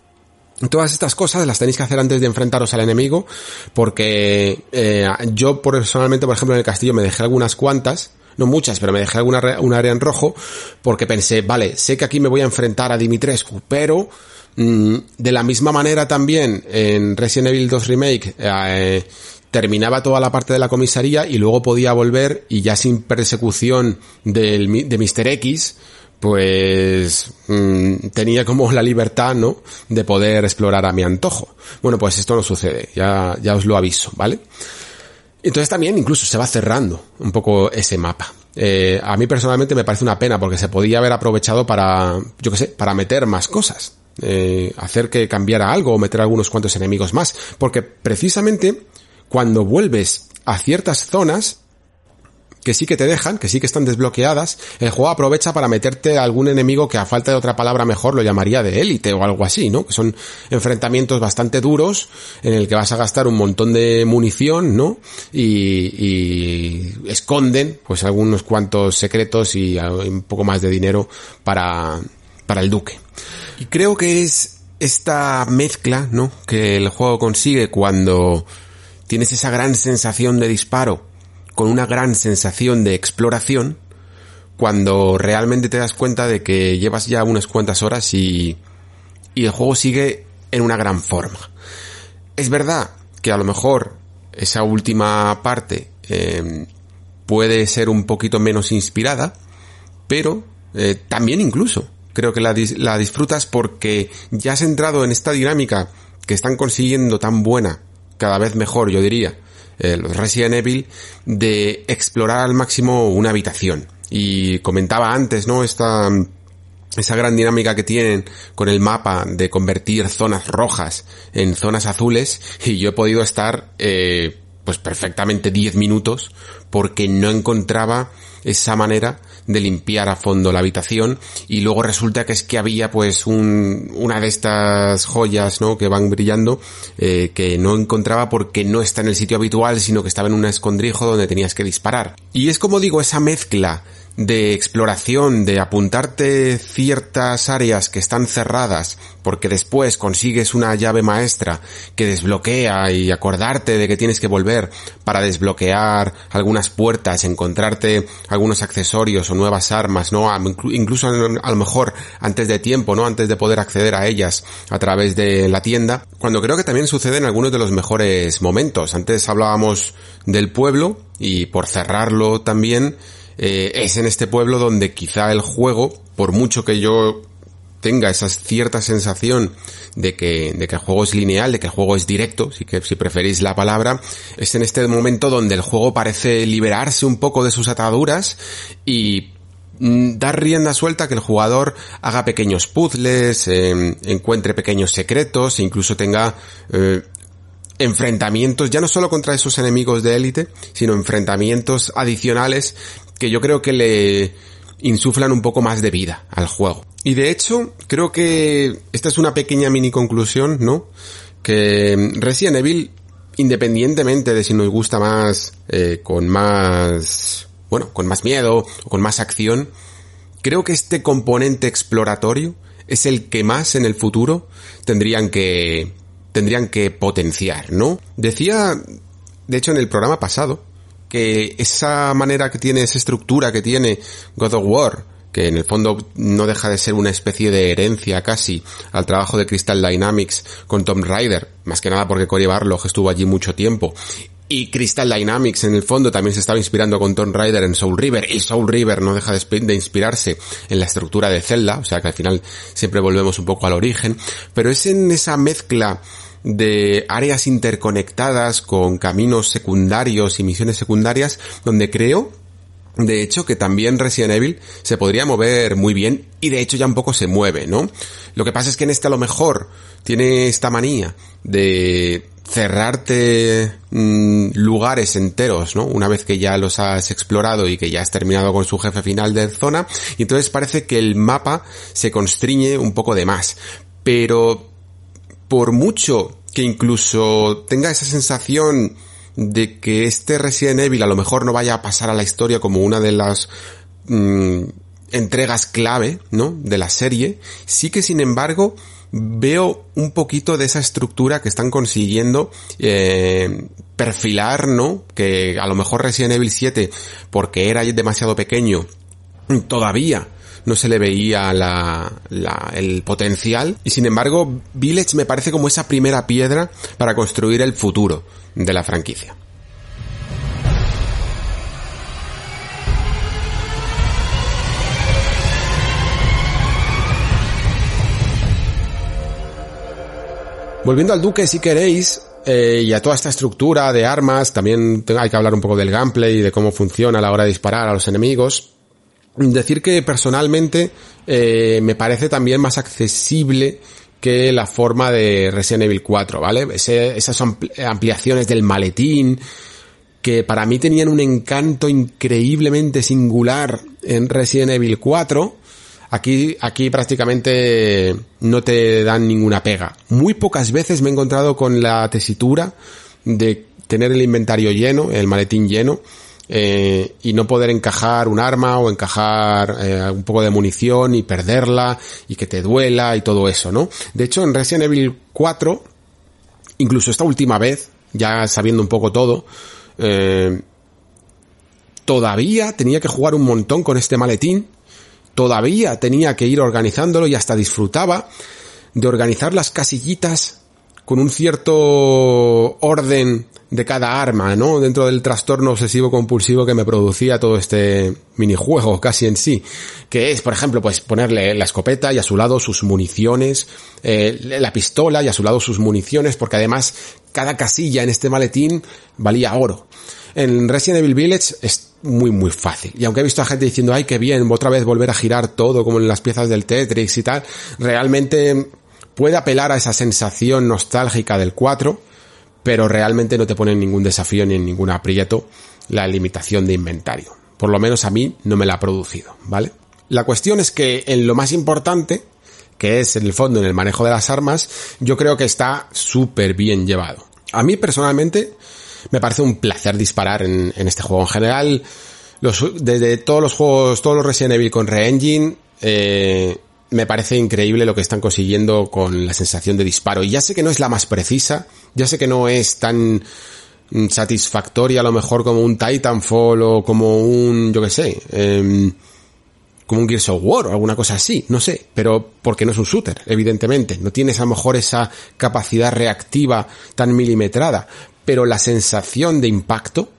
Todas estas cosas las tenéis que hacer antes de enfrentaros al enemigo, porque eh, yo personalmente, por ejemplo, en el castillo me dejé algunas cuantas, no muchas, pero me dejé alguna un área en rojo porque pensé, vale, sé que aquí me voy a enfrentar a Dimitrescu, pero mm, de la misma manera también en Resident Evil 2 Remake eh, terminaba toda la parte de la comisaría y luego podía volver y ya sin persecución del, de Mr. X, pues mm, tenía como la libertad, ¿no? De poder explorar a mi antojo. Bueno, pues esto no sucede, ya, ya os lo aviso, ¿vale? Entonces también incluso se va cerrando un poco ese mapa. Eh, a mí personalmente me parece una pena porque se podía haber aprovechado para, yo qué sé, para meter más cosas. Eh, hacer que cambiara algo o meter algunos cuantos enemigos más. Porque precisamente cuando vuelves a ciertas zonas, que sí que te dejan, que sí que están desbloqueadas, el juego aprovecha para meterte a algún enemigo que a falta de otra palabra mejor lo llamaría de élite o algo así, ¿no? Que son enfrentamientos bastante duros en el que vas a gastar un montón de munición, ¿no? Y, esconden pues algunos cuantos secretos y un poco más de dinero para, para el duque. Y creo que es esta mezcla, ¿no? Que el juego consigue cuando tienes esa gran sensación de disparo con una gran sensación de exploración cuando realmente te das cuenta de que llevas ya unas cuantas horas y, y el juego sigue en una gran forma. Es verdad que a lo mejor esa última parte eh, puede ser un poquito menos inspirada, pero eh, también incluso creo que la, la disfrutas porque ya has entrado en esta dinámica que están consiguiendo tan buena, cada vez mejor yo diría, eh, los Resident Evil, de explorar al máximo una habitación. Y comentaba antes, ¿no? Esta, esa gran dinámica que tienen con el mapa de convertir zonas rojas en zonas azules y yo he podido estar eh, pues perfectamente 10 minutos porque no encontraba esa manera de limpiar a fondo la habitación y luego resulta que es que había pues un, una de estas joyas, ¿no? Que van brillando, eh, que no encontraba porque no está en el sitio habitual, sino que estaba en un escondrijo donde tenías que disparar. Y es como digo, esa mezcla de exploración, de apuntarte ciertas áreas que están cerradas, porque después consigues una llave maestra que desbloquea y acordarte de que tienes que volver para desbloquear algunas puertas, encontrarte algunos accesorios o nuevas armas, ¿no? Incluso a lo mejor antes de tiempo, ¿no? Antes de poder acceder a ellas a través de la tienda, cuando creo que también suceden algunos de los mejores momentos. Antes hablábamos del pueblo y por cerrarlo también, eh, es en este pueblo donde quizá el juego, por mucho que yo tenga esa cierta sensación de que, de que el juego es lineal, de que el juego es directo, si, que, si preferís la palabra, es en este momento donde el juego parece liberarse un poco de sus ataduras y mm, dar rienda suelta que el jugador haga pequeños puzzles, em, encuentre pequeños secretos, e incluso tenga eh, enfrentamientos, ya no solo contra esos enemigos de élite, sino enfrentamientos adicionales que yo creo que le insuflan un poco más de vida al juego. Y de hecho, creo que esta es una pequeña mini conclusión, ¿no? Que Resident Evil, independientemente de si nos gusta más, eh, con más, bueno, con más miedo o con más acción, creo que este componente exploratorio es el que más en el futuro tendrían que, tendrían que potenciar, ¿no? Decía, de hecho, en el programa pasado, que esa manera que tiene, esa estructura que tiene God of War, que en el fondo no deja de ser una especie de herencia casi al trabajo de Crystal Dynamics con Tom Rider, más que nada porque Cory Barlog estuvo allí mucho tiempo. Y Crystal Dynamics en el fondo también se estaba inspirando con Tom Rider en Soul River y Soul River no deja de inspirarse en la estructura de Zelda, o sea que al final siempre volvemos un poco al origen, pero es en esa mezcla de áreas interconectadas con caminos secundarios y misiones secundarias donde creo de hecho, que también Resident Evil se podría mover muy bien y de hecho ya un poco se mueve, ¿no? Lo que pasa es que en este a lo mejor tiene esta manía de cerrarte mm, lugares enteros, ¿no? Una vez que ya los has explorado y que ya has terminado con su jefe final de zona, y entonces parece que el mapa se constriñe un poco de más. Pero por mucho que incluso tenga esa sensación de que este Resident Evil a lo mejor no vaya a pasar a la historia como una de las mm, entregas clave, ¿no? De la serie, sí que sin embargo veo un poquito de esa estructura que están consiguiendo eh, perfilar, ¿no? Que a lo mejor Resident Evil 7, porque era demasiado pequeño, todavía no se le veía el potencial y sin embargo Village me parece como esa primera piedra para construir el futuro de la franquicia. Volviendo al Duque, si queréis, eh, y a toda esta estructura de armas, también hay que hablar un poco del gameplay y de cómo funciona a la hora de disparar a los enemigos. Decir que personalmente eh, me parece también más accesible que la forma de Resident Evil 4, ¿vale? esas ampliaciones del maletín, que para mí tenían un encanto increíblemente singular en Resident Evil 4, Aquí, aquí prácticamente no te dan ninguna pega. Muy pocas veces me he encontrado con la tesitura de tener el inventario lleno, el maletín lleno, eh, y no poder encajar un arma o encajar eh, un poco de munición y perderla y que te duela y todo eso, ¿no? De hecho, en Resident Evil 4, incluso esta última vez, ya sabiendo un poco todo, eh, todavía tenía que jugar un montón con este maletín todavía tenía que ir organizándolo y hasta disfrutaba de organizar las casillitas con un cierto orden de cada arma, ¿no? Dentro del trastorno obsesivo compulsivo que me producía todo este minijuego casi en sí. Que es, por ejemplo, pues ponerle la escopeta y a su lado sus municiones, eh, la pistola y a su lado sus municiones, porque además cada casilla en este maletín valía oro. En Resident Evil Village es muy muy fácil. Y aunque he visto a gente diciendo, ay, qué bien, otra vez volver a girar todo como en las piezas del Tetris y tal, realmente puede apelar a esa sensación nostálgica del 4, pero realmente no te pone en ningún desafío ni en ningún aprieto la limitación de inventario. Por lo menos a mí no me la ha producido, ¿vale? La cuestión es que en lo más importante, que es en el fondo en el manejo de las armas, yo creo que está súper bien llevado. A mí personalmente me parece un placer disparar en, este juego. En general, desde todos los juegos, todos los Resident Evil con Re-Engine, eh, me parece increíble lo que están consiguiendo con la sensación de disparo. Y ya sé que no es la más precisa, ya sé que no es tan mm, satisfactoria a lo mejor como un Titanfall o como un, yo qué sé, em, como un Gears of War o alguna cosa así, no sé, pero porque no es un shooter, evidentemente, no tienes a lo mejor esa capacidad reactiva tan milimetrada, pero la sensación de impacto,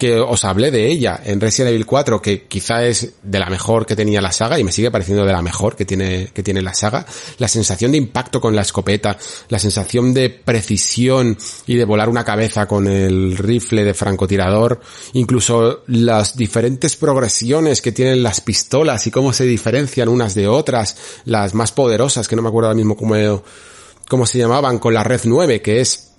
que os hablé de ella en Resident Evil 4, que quizá es de la mejor que tenía la saga y me sigue pareciendo de la mejor que tiene, que tiene la saga, la sensación de impacto con la escopeta, la sensación de precisión y de volar una cabeza con el rifle de francotirador, incluso las diferentes progresiones que tienen las pistolas y cómo se diferencian unas de otras, las más poderosas, que no me acuerdo ahora mismo cómo, cómo se llamaban, con la Red 9, que es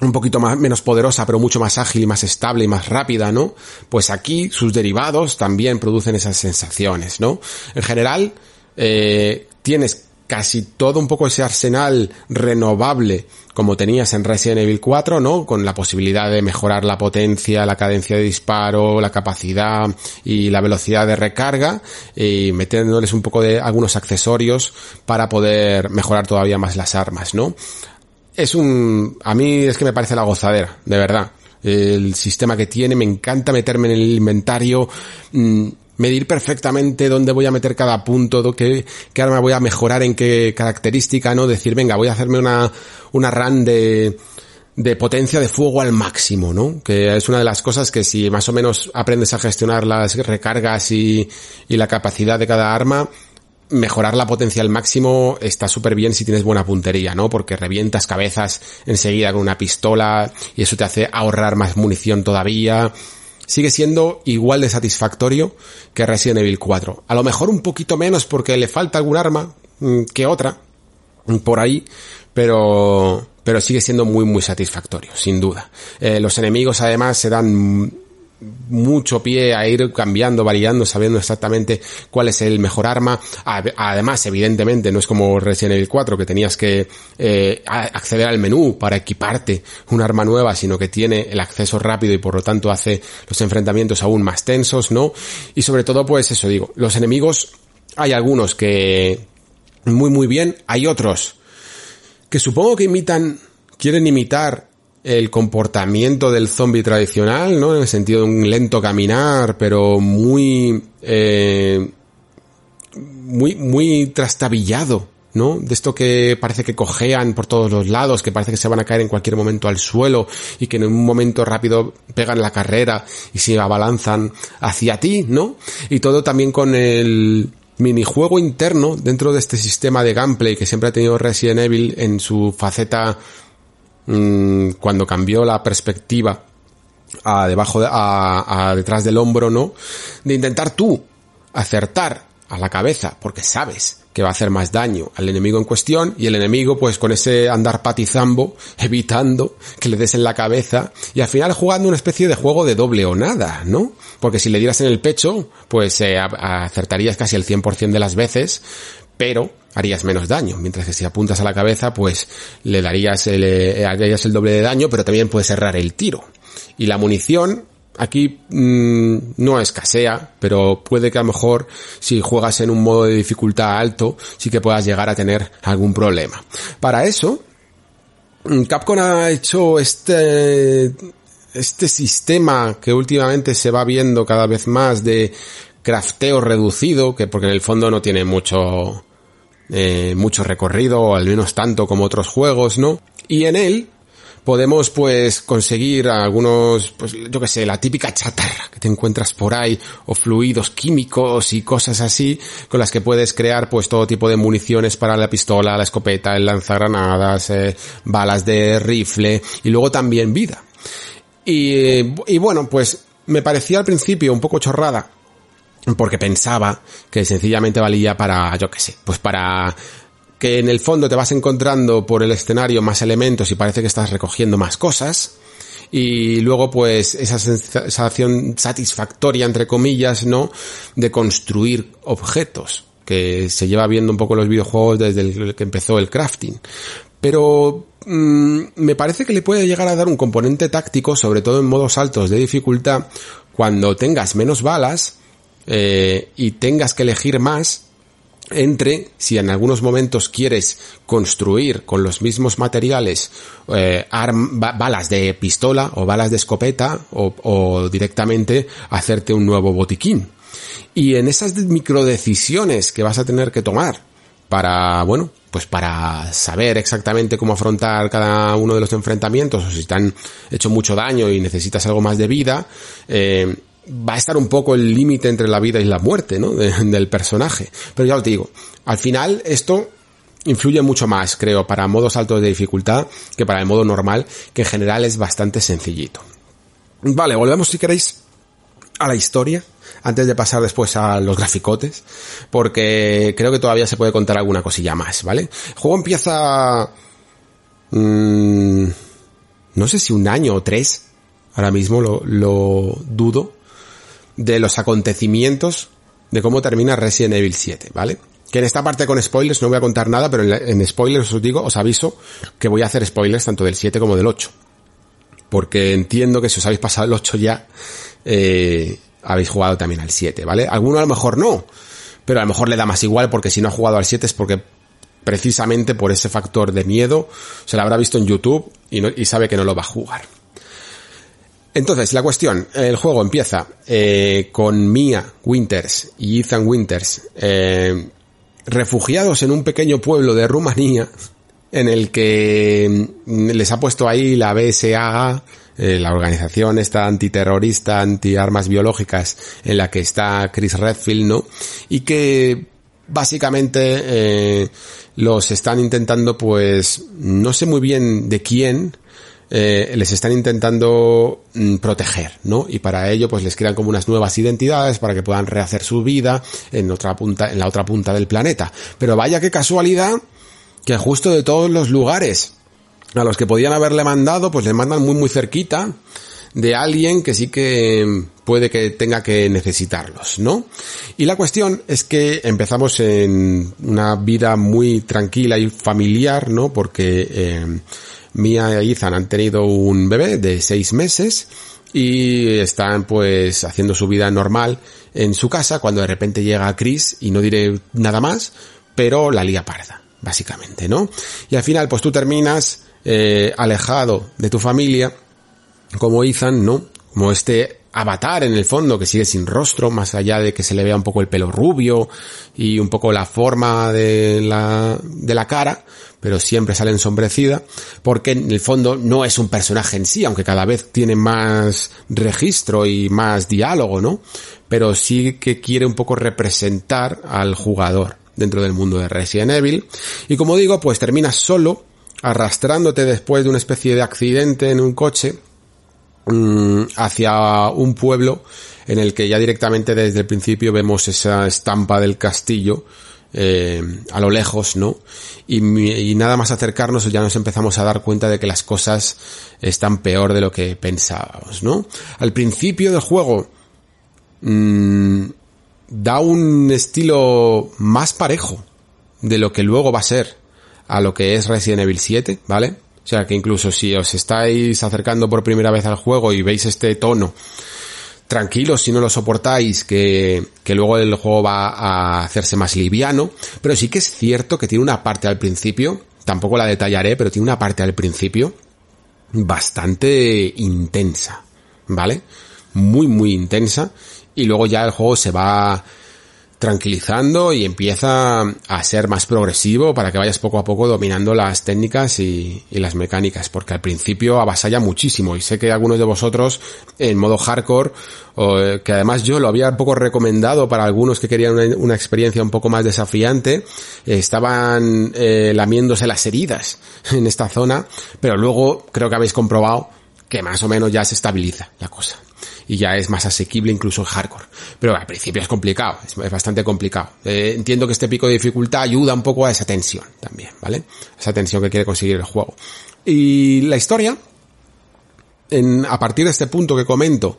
un poquito más, menos poderosa, pero mucho más ágil y más estable y más rápida, ¿no? Pues aquí sus derivados también producen esas sensaciones, ¿no? En general, eh, tienes casi todo un poco ese arsenal renovable como tenías en Resident Evil 4, ¿no? Con la posibilidad de mejorar la potencia, la cadencia de disparo, la capacidad y la velocidad de recarga y metiéndoles un poco de algunos accesorios para poder mejorar todavía más las armas, ¿no? Es un, a mí es que me parece la gozadera, de verdad. El sistema que tiene, me encanta meterme en el inventario, mm, medir perfectamente dónde voy a meter cada punto, qué, qué arma voy a mejorar en qué característica, ¿no? Decir, venga, voy a hacerme una, una run de, de potencia de fuego al máximo, ¿no? Que es una de las cosas que si más o menos aprendes a gestionar las recargas y, y la capacidad de cada arma, mejorar la potencia al máximo está súper bien si tienes buena puntería, ¿no? Porque revientas cabezas enseguida con una pistola y eso te hace ahorrar más munición todavía. sigue siendo igual de satisfactorio que Resident Evil 4. A lo mejor un poquito menos porque le falta algún arma mm, que otra mm, por ahí, pero pero sigue siendo muy muy satisfactorio, sin duda. Eh, los enemigos además se dan mucho pie a ir cambiando, variando, sabiendo exactamente cuál es el mejor arma. Además, evidentemente, no es como Resident Evil 4 que tenías que eh, acceder al menú para equiparte un arma nueva, sino que tiene el acceso rápido y por lo tanto hace los enfrentamientos aún más tensos, ¿no? Y sobre todo, pues eso digo, los enemigos, hay algunos que muy muy bien, hay otros que supongo que imitan, quieren imitar el comportamiento del zombie tradicional, ¿no? En el sentido de un lento caminar, pero muy, eh, muy, muy trastabillado, ¿no? De esto que parece que cojean por todos los lados, que parece que se van a caer en cualquier momento al suelo y que en un momento rápido pegan la carrera y se abalanzan hacia ti, ¿no? Y todo también con el minijuego interno dentro de este sistema de gameplay que siempre ha tenido Resident Evil en su faceta Mm, cuando cambió la perspectiva a debajo, a, detrás del hombro, ¿no? De intentar tú acertar a la cabeza, porque sabes que va a hacer más daño al enemigo en cuestión y el enemigo pues con ese andar patizambo evitando que le des en la cabeza y al final jugando una especie de juego de doble o nada, ¿no? Porque si le dieras en el pecho pues eh, acertarías casi el 100% de las veces, pero harías menos daño, mientras que si apuntas a la cabeza, pues le darías el, eh, harías el doble de daño, pero también puedes errar el tiro. Y la munición, aquí mmm, no escasea, pero puede que a lo mejor si juegas en un modo de dificultad alto, sí que puedas llegar a tener algún problema. Para eso, mm, Capcom ha hecho este, este sistema que últimamente se va viendo cada vez más de crafteo reducido, que porque en el fondo no tiene mucho, eh, mucho recorrido, al menos tanto como otros juegos, ¿no? Y en él podemos pues conseguir algunos, pues yo que sé, la típica chatarra que te encuentras por ahí, o fluidos químicos y cosas así, con las que puedes crear pues todo tipo de municiones para la pistola, la escopeta, el lanzagranadas, eh, balas de rifle, y luego también vida. Y, y bueno, pues me parecía al principio un poco chorrada porque pensaba que sencillamente valía para, yo qué sé, pues para que en el fondo te vas encontrando por el escenario más elementos y parece que estás recogiendo más cosas y luego pues esa sensación satisfactoria entre comillas, ¿no? de construir objetos que se lleva viendo un poco los videojuegos desde que empezó el crafting. Pero mmm, me parece que le puede llegar a dar un componente táctico, sobre todo en modos altos de dificultad, cuando tengas menos balas eh, y tengas que elegir más entre si en algunos momentos quieres construir con los mismos materiales eh, balas de pistola o balas de escopeta o, o, directamente hacerte un nuevo botiquín. Y en esas microdecisiones que vas a tener que tomar para, bueno, pues para saber exactamente cómo afrontar cada uno de los enfrentamientos o si te han hecho mucho daño y necesitas algo más de vida, eh, va a estar un poco el límite entre la vida y la muerte, ¿no? del personaje. Pero ya os digo, al final esto influye mucho más, creo, para modos altos de dificultad que para el modo normal, que en general es bastante sencillito. Vale, volvemos si queréis a la historia, antes de pasar después a los graficotes, porque creo que todavía se puede contar alguna cosilla más, ¿vale? El juego empieza... Mmm, no sé si un año o tres, ahora mismo lo dudo, de los acontecimientos de cómo termina Resident Evil 7, ¿vale? Que en esta parte con spoilers no voy a contar nada, pero en, spoilers os digo, os aviso que voy a hacer spoilers tanto del 7 como del 8. Porque entiendo que si os habéis pasado el 8 ya, eh, habéis jugado también al 7, ¿vale? Alguno a lo mejor no, pero a lo mejor le da más igual porque si no ha jugado al 7 es porque precisamente por ese factor de miedo se lo habrá visto en YouTube y, y sabe que no lo va a jugar. Entonces, la cuestión, el juego empieza eh, con Mia Winters y Ethan Winters eh, refugiados en un pequeño pueblo de Rumanía en el que mm, les ha puesto ahí la BSAA, eh, la organización esta antiterrorista, anti-armas biológicas en la que está Chris Redfield, ¿no? Y que básicamente eh, los están intentando pues no sé muy bien de quién eh, les están intentando mm, proteger, ¿no? Y para ello, pues les crean como unas nuevas identidades para que puedan rehacer su vida en otra punta, en la otra punta del planeta. Pero vaya qué casualidad que justo de todos los lugares a los que podían haberle mandado, pues le mandan muy muy cerquita de alguien que sí que puede que tenga que necesitarlos, ¿no? Y la cuestión es que empezamos en una vida muy tranquila y familiar, ¿no? Porque eh, Mia y Ethan han tenido un bebé de seis meses y están pues haciendo su vida normal en su casa cuando de repente llega Chris y no diré nada más, pero la lía parda, básicamente, ¿no? Y al final pues tú terminas eh, alejado de tu familia como Ethan, ¿no? Como este avatar en el fondo que sigue sin rostro, más allá de que se le vea un poco el pelo rubio y un poco la forma de la, de la cara, pero siempre sale ensombrecida, porque en el fondo no es un personaje en sí, aunque cada vez tiene más registro y más diálogo, ¿no? Pero sí que quiere un poco representar al jugador dentro del mundo de Resident Evil. Y como digo, pues terminas solo, arrastrándote después de una especie de accidente en un coche, Mm, hacia un pueblo en el que ya directamente desde el principio vemos esa estampa del castillo eh, a lo lejos, ¿no? Y, nada más acercarnos ya nos empezamos a dar cuenta de que las cosas están peor de lo que pensábamos, ¿no? Al principio del juego mm, da un estilo más parejo de lo que luego va a ser a lo que es Resident Evil 7, ¿vale? O sea que incluso si os estáis acercando por primera vez al juego y veis este tono, tranquilos si no lo soportáis, que, que luego el juego va a hacerse más liviano, pero sí que es cierto que tiene una parte al principio, tampoco la detallaré, pero tiene una parte al principio bastante intensa, ¿vale? Muy, muy intensa, y luego ya el juego se va tranquilizando y empieza a ser más progresivo para que vayas poco a poco dominando las técnicas y, las mecánicas, porque al principio avasalla muchísimo. Y sé que algunos de vosotros en modo hardcore, o, que además yo lo había un poco recomendado para algunos que querían una, experiencia un poco más desafiante, estaban eh, lamiéndose las heridas en esta zona, pero luego creo que habéis comprobado que más o menos ya se estabiliza la cosa y ya es más asequible incluso en hardcore. Pero al principio es complicado, es, bastante complicado. Eh, entiendo que este pico de dificultad ayuda un poco a esa tensión también, ¿vale? Esa tensión que quiere conseguir el juego. Y la historia, en, a partir de este punto que comento,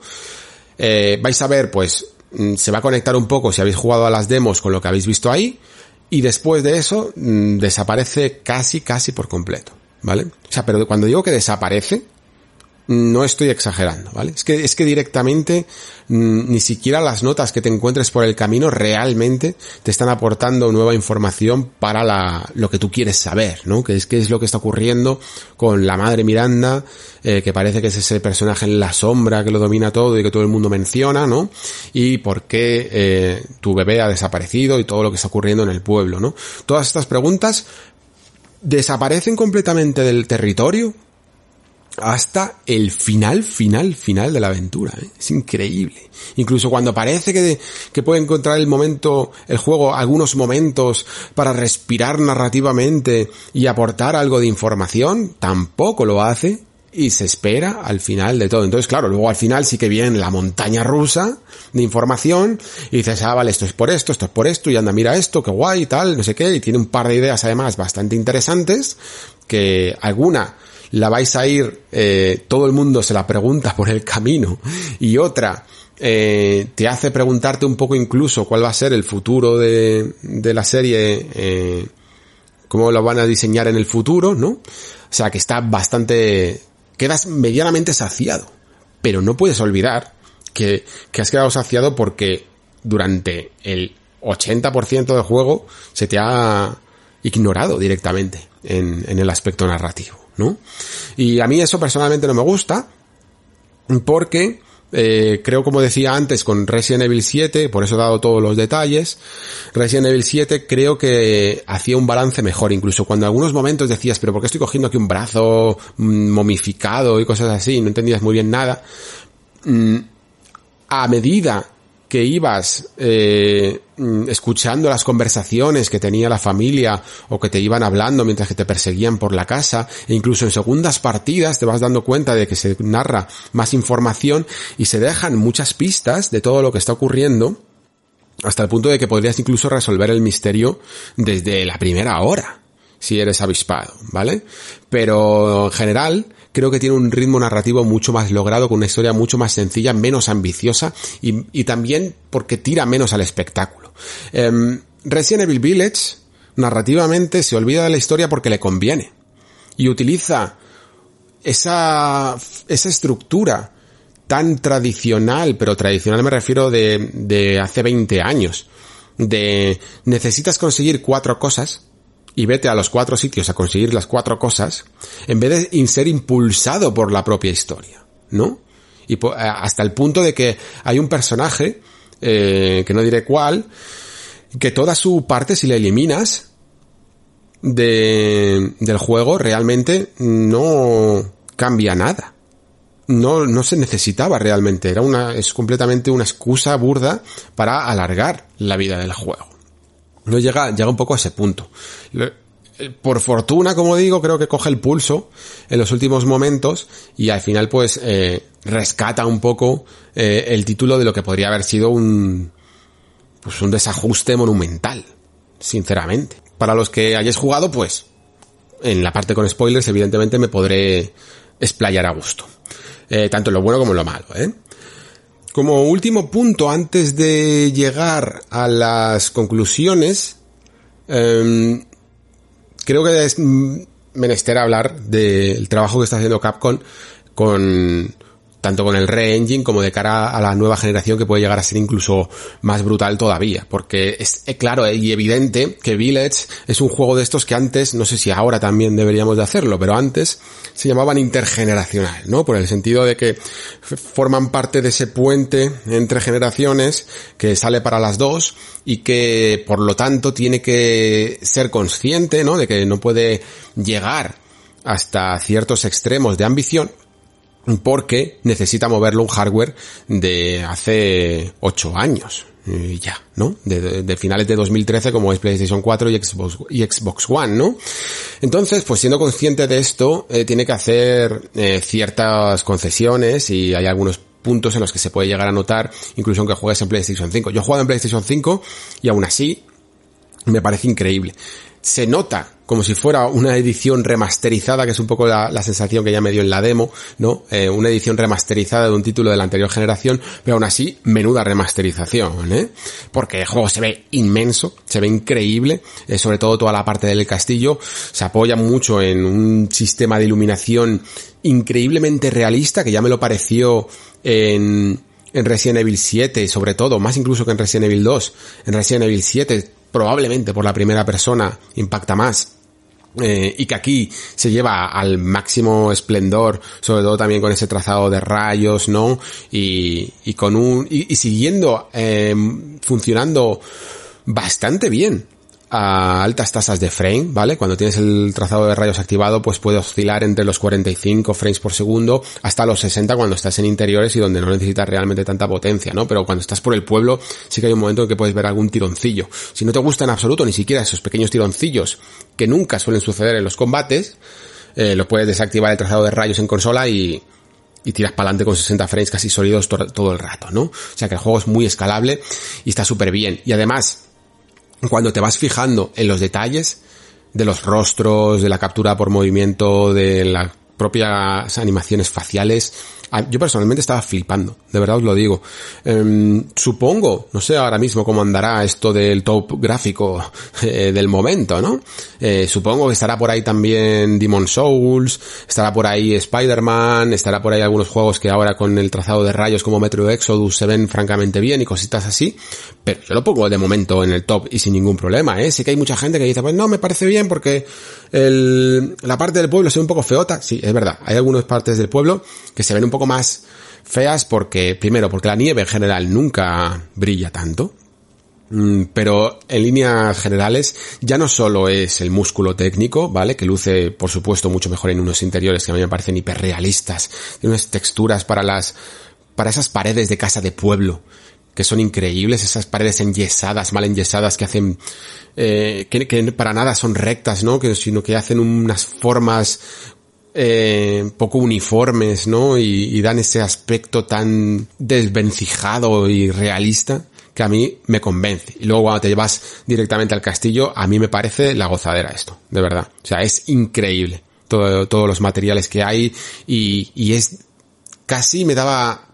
eh, vais a ver, pues, mm, se va a conectar un poco si habéis jugado a las demos con lo que habéis visto ahí, y después de eso, mm, desaparece casi, casi por completo, ¿vale? O sea, pero cuando digo que desaparece, no estoy exagerando, ¿vale? Es que, es que directamente mm, ni siquiera las notas que te encuentres por el camino realmente te están aportando nueva información para la, lo que tú quieres saber, ¿no? Que es qué es lo que está ocurriendo con la madre Miranda, eh, que parece que es ese personaje en la sombra que lo domina todo y que todo el mundo menciona, ¿no? Y por qué eh, tu bebé ha desaparecido y todo lo que está ocurriendo en el pueblo, ¿no? Todas estas preguntas desaparecen completamente del territorio hasta el final, final, final de la aventura. ¿eh? Es increíble. Incluso cuando parece que, que puede encontrar el momento, el juego, algunos momentos para respirar narrativamente y aportar algo de información, tampoco lo hace y se espera al final de todo. Entonces, claro, luego al final sí que viene la montaña rusa de información y dices, ah, vale, esto es por esto, esto es por esto, y anda, mira esto, qué guay, tal, no sé qué, y tiene un par de ideas además bastante interesantes, que alguna la vais a ir, eh, todo el mundo se la pregunta por el camino, y otra, eh, te hace preguntarte un poco incluso cuál va a ser el futuro de, de la serie, eh, cómo lo van a diseñar en el futuro, ¿no? O sea que está bastante, quedas medianamente saciado, pero no puedes olvidar que, que has quedado saciado porque durante el 80% del juego se te ha ignorado directamente en, en el aspecto narrativo. ¿No? Y a mí eso personalmente no me gusta, porque eh, creo como decía antes con Resident Evil 7, por eso he dado todos los detalles, Resident Evil 7 creo que hacía un balance mejor, incluso cuando en algunos momentos decías, pero ¿por qué estoy cogiendo aquí un brazo mm, momificado y cosas así? No entendías muy bien nada. Mm, a medida que ibas eh, mm, escuchando las conversaciones que tenía la familia o que te iban hablando mientras que te perseguían por la casa e incluso en segundas partidas te vas dando cuenta de que se narra más información y se dejan muchas pistas de todo lo que está ocurriendo hasta el punto de que podrías incluso resolver el misterio desde la primera hora si eres avispado, ¿vale? Pero en general creo que tiene un ritmo narrativo mucho más logrado, con una historia mucho más sencilla, menos ambiciosa y, también porque tira menos al espectáculo. Eh, Resident Evil Village narrativamente se olvida de la historia porque le conviene y utiliza esa, esa estructura tan tradicional, pero tradicional me refiero de, de hace 20 años, de necesitas conseguir cuatro cosas y vete a los cuatro sitios a conseguir las cuatro cosas, en vez de ser impulsado por la propia historia, ¿no? Y eh, hasta el punto de que hay un personaje, eh, que no diré cuál, que toda su parte, si la eliminas de, del juego, realmente no cambia nada. No, no se necesitaba realmente. Era una, es completamente una excusa burda para alargar la vida del juego no llega, llega un poco a ese punto. Por fortuna, como digo, creo que coge el pulso en los últimos momentos y al final pues eh, rescata un poco eh, el título de lo que podría haber sido un pues un desajuste monumental, sinceramente. Para los que hayáis jugado, pues en la parte con spoilers, evidentemente me podré explayar a gusto. Eh, tanto lo bueno como lo malo, ¿eh? Como último punto, antes de llegar a las conclusiones, em, creo que es menester hablar del trabajo que está haciendo Capcom con tanto con el re-engine como de cara a la nueva generación que puede llegar a ser incluso más brutal todavía, porque es eh, claro y evidente que Village es un juego de estos que antes, no sé si ahora también deberíamos de hacerlo, pero antes se llamaban intergeneracional, ¿no? Por el sentido de que forman parte de ese puente entre generaciones que sale para las dos y que por lo tanto tiene que ser consciente, ¿no? De que no puede llegar hasta ciertos extremos de ambición porque necesita moverlo un hardware de hace 8 años ya, ¿no? De, finales de 2013 como es PlayStation 4 y Xbox, y Xbox One, ¿no? Entonces, pues siendo consciente de esto, eh, tiene que hacer eh, ciertas concesiones y hay algunos puntos en los que se puede llegar a notar, incluso aunque juegues en PlayStation 5. Yo he jugado en PlayStation 5 y aún así me parece increíble. Se nota como si fuera una edición remasterizada, que es un poco la, sensación que ya me dio en la demo, ¿no? Eh, una edición remasterizada de un título de la anterior generación, pero aún así, menuda remasterización, ¿eh? Porque el juego se ve inmenso, se ve increíble, eh, sobre todo toda la parte del castillo, se apoya mucho en un sistema de iluminación increíblemente realista, que ya me lo pareció en, en Resident Evil 7, sobre todo, más incluso que en Resident Evil 2. En Resident Evil 7, probablemente por la primera persona, impacta más eh, y que aquí se lleva al máximo esplendor, sobre todo también con ese trazado de rayos, ¿no? Y, y con un, y, siguiendo, eh, funcionando bastante bien a altas tasas de frame, ¿vale? Cuando tienes el trazado de rayos activado, pues puede oscilar entre los 45 frames por segundo hasta los 60 cuando estás en interiores y donde no necesitas realmente tanta potencia, ¿no? Pero cuando estás por el pueblo, sí que hay un momento en que puedes ver algún tironcillo. Si no te gusta en absoluto ni siquiera esos pequeños tironcillos que nunca suelen suceder en los combates, eh, lo puedes desactivar el trazado de rayos en consola y, y tiras para adelante con 60 frames casi sólidos todo el rato, ¿no? O sea que el juego es muy escalable y está súper bien. Y además, cuando te vas fijando en los detalles de los rostros, de la captura por movimiento, de las propias animaciones faciales, yo personalmente estaba flipando, de verdad os lo digo. Em, supongo, no sé ahora mismo cómo andará esto del top gráfico eh, del momento, ¿no? Eh, supongo que estará por ahí también Demon Souls, estará por ahí Spider-Man, estará por ahí algunos juegos que ahora con el trazado de rayos como Metro Exodus se ven francamente bien y cositas así, pero yo lo pongo de momento en el top y sin ningún problema, ¿eh? Sé que hay mucha gente que dice, pues no, me parece bien porque la parte del pueblo se ve un poco feota, sí, es verdad, hay algunas partes del pueblo que se ven un poco más feas porque, primero, porque la nieve en general nunca brilla tanto, mm, pero en líneas generales ya no solo es el músculo técnico, ¿vale? Que luce, por supuesto, mucho mejor en unos interiores que a mí me parecen hiperrealistas, tiene unas texturas para las, para esas paredes de casa de pueblo que son increíbles, esas paredes enyesadas, mal enyesadas que hacen, eh, que, para nada son rectas, ¿no? Sino que hacen unas formas eh, poco uniformes, ¿no? Y, y, dan ese aspecto tan desvencijado y realista que a mí me convence. Y luego cuando te llevas directamente al castillo, a mí me parece la gozadera esto, de verdad. O sea, es increíble todo, todos los materiales que hay y, y es casi me daba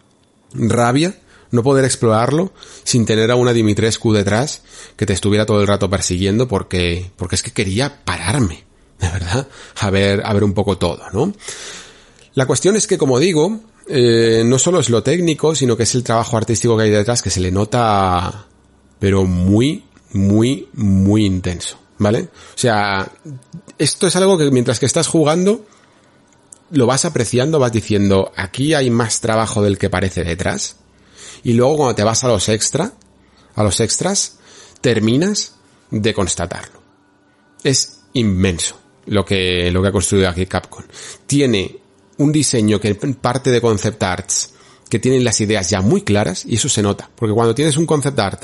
rabia no poder explorarlo sin tener a una Dimitrescu detrás que te estuviera todo el rato persiguiendo porque, porque es que quería pararme, verdad, a ver, a ver un poco todo, ¿no? La cuestión es que, como digo, eh, no solo es lo técnico, sino que es el trabajo artístico que hay detrás que se le nota, pero muy, muy, muy intenso, ¿vale? O sea, esto es algo que mientras que estás jugando, lo vas apreciando, vas diciendo, aquí hay más trabajo del que parece detrás, y luego cuando te vas a los extra, a los extras, terminas de constatarlo. Es inmenso lo que, lo que ha construido aquí Capcom. Tiene un diseño que parte de concept arts que tienen las ideas ya muy claras y eso se nota. Porque cuando tienes un concept art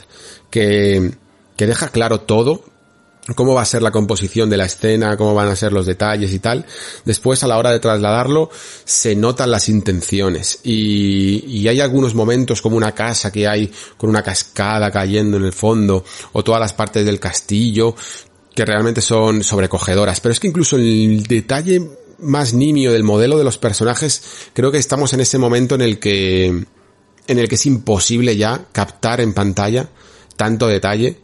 que, que deja claro todo, cómo va a ser la composición de la escena, cómo van a ser los detalles y tal. Después a la hora de trasladarlo se notan las intenciones y, y, hay algunos momentos como una casa que hay con una cascada cayendo en el fondo o todas las partes del castillo que realmente son sobrecogedoras. Pero es que incluso el detalle más nimio del modelo de los personajes creo que estamos en ese momento en el que en el que es imposible ya captar en pantalla tanto detalle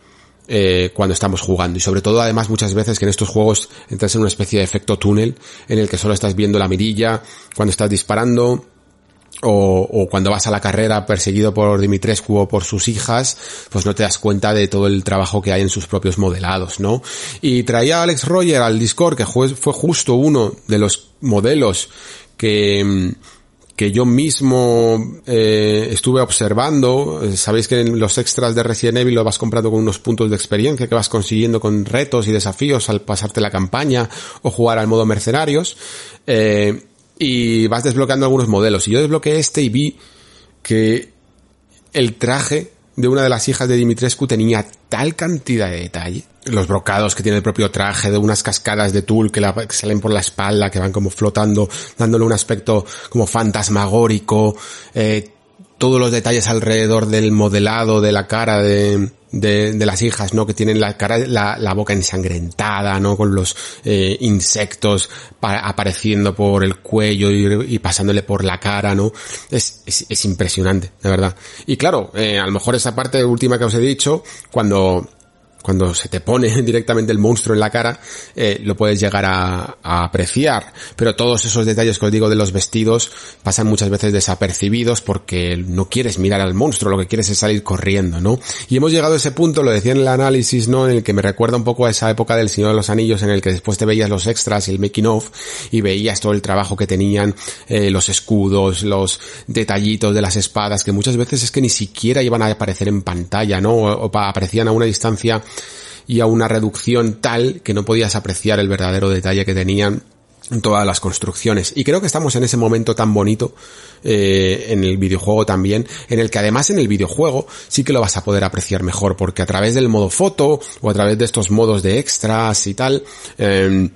eh, cuando estamos jugando. Y sobre todo, además, muchas veces que en estos juegos entras en una especie de efecto túnel en el que solo estás viendo la mirilla cuando estás disparando. O, cuando vas a la carrera perseguido por Dimitrescu o por sus hijas, pues no te das cuenta de todo el trabajo que hay en sus propios modelados, ¿no? Y traía a Alex Roger al Discord, que fue justo uno de los modelos que, que yo mismo eh, estuve observando. Sabéis que en los extras de Resident Evil lo vas comprando con unos puntos de experiencia que vas consiguiendo con retos y desafíos al pasarte la campaña o jugar al modo mercenarios. Eh, y vas desbloqueando algunos modelos. Y yo desbloqueé este y vi que el traje de una de las hijas de Dimitrescu tenía tal cantidad de detalle. Los brocados que tiene el propio traje, de unas cascadas de tul que, la, salen por la espalda, que van como flotando, dándole un aspecto como fantasmagórico, eh, todos los detalles alrededor del modelado de la cara de, de, de, las hijas, ¿no? Que tienen la cara, la, la boca ensangrentada, ¿no? Con los eh, insectos apareciendo por el cuello y, pasándole por la cara, ¿no? Es, es, es impresionante, de verdad. Y claro, eh, a lo mejor esa parte última que os he dicho, cuando cuando se te pone directamente el monstruo en la cara, eh, lo puedes llegar a, a, apreciar. Pero todos esos detalles que os digo de los vestidos pasan muchas veces desapercibidos porque no quieres mirar al monstruo, lo que quieres es salir corriendo, ¿no? Y hemos llegado a ese punto, lo decía en el análisis, ¿no? En el que me recuerda un poco a esa época del Señor de los Anillos en el que después te veías los extras y el making of y veías todo el trabajo que tenían, eh, los escudos, los detallitos de las espadas, que muchas veces es que ni siquiera iban a aparecer en pantalla, ¿no? O, o aparecían a una distancia y a una reducción tal que no podías apreciar el verdadero detalle que tenían en todas las construcciones. Y creo que estamos en ese momento tan bonito eh, en el videojuego también, en el que además en el videojuego sí que lo vas a poder apreciar mejor, porque a través del modo foto o a través de estos modos de extras y tal, eh,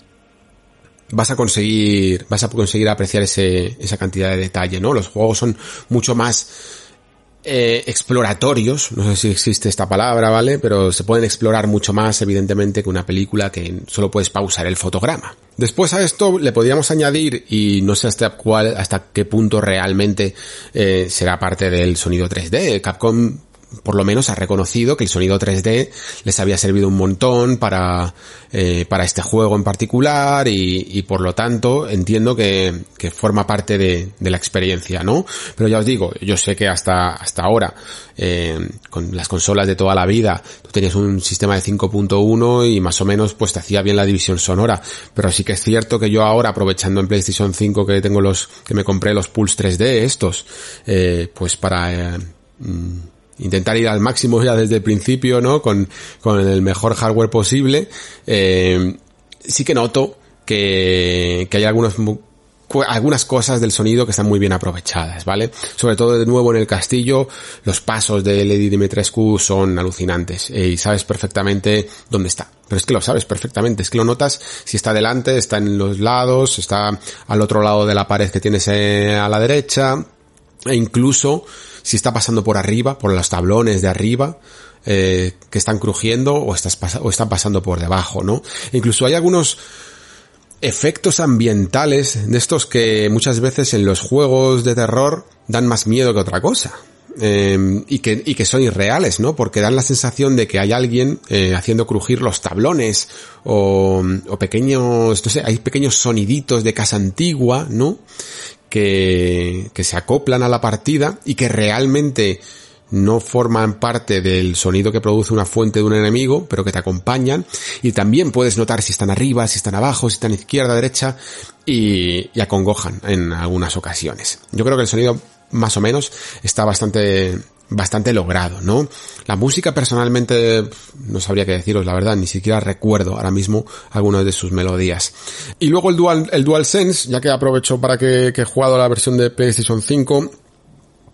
vas a conseguir, vas a conseguir apreciar ese, esa cantidad de detalle, ¿no? Los juegos son mucho más eh, exploratorios, no sé si existe esta palabra, ¿vale? Pero se pueden explorar mucho más, evidentemente, que una película que solo puedes pausar el fotograma. Después a esto le podríamos añadir, y no sé hasta cuál, hasta qué punto realmente eh, será parte del sonido 3D. Capcom por lo menos ha reconocido que el sonido 3D les había servido un montón para, eh, para este juego en particular y, y por lo tanto entiendo que, que forma parte de, de, la experiencia, ¿no? Pero ya os digo, yo sé que hasta, hasta ahora, eh, con las consolas de toda la vida, tú tenías un sistema de 5.1 y más o menos pues te hacía bien la división sonora, pero sí que es cierto que yo ahora aprovechando en PlayStation 5 que tengo los, que me compré los Pulse 3D estos, eh, pues para, intentar ir al máximo ya desde el principio, ¿no? Con, con el mejor hardware posible. Eh, sí que noto que, que hay algunos algunas cosas del sonido que están muy bien aprovechadas, ¿vale? Sobre todo de nuevo en el castillo, los pasos de Lady Dimitrescu son alucinantes eh, y sabes perfectamente dónde está. Pero es que lo sabes perfectamente, es que lo notas si está delante, está en los lados, está al otro lado de la pared que tienes eh, a la derecha, e incluso si está pasando por arriba, por los tablones de arriba, eh, que están crujiendo o, estás o están pasando por debajo, ¿no? Incluso hay algunos efectos ambientales de estos que muchas veces en los juegos de terror dan más miedo que otra cosa. Eh, y, que, y que son irreales, ¿no? Porque dan la sensación de que hay alguien eh, haciendo crujir los tablones o, o pequeños, no sé, hay pequeños soniditos de casa antigua, ¿no? Que, que se acoplan a la partida y que realmente no forman parte del sonido que produce una fuente de un enemigo, pero que te acompañan. Y también puedes notar si están arriba, si están abajo, si están izquierda, derecha, y, y acongojan en algunas ocasiones. Yo creo que el sonido, más o menos, está bastante bastante logrado, ¿no? La música personalmente no sabría qué deciros, la verdad, ni siquiera recuerdo ahora mismo algunas de sus melodías. Y luego el Dual, el DualSense, ya que aprovecho para que, he jugado la versión de PlayStation 5,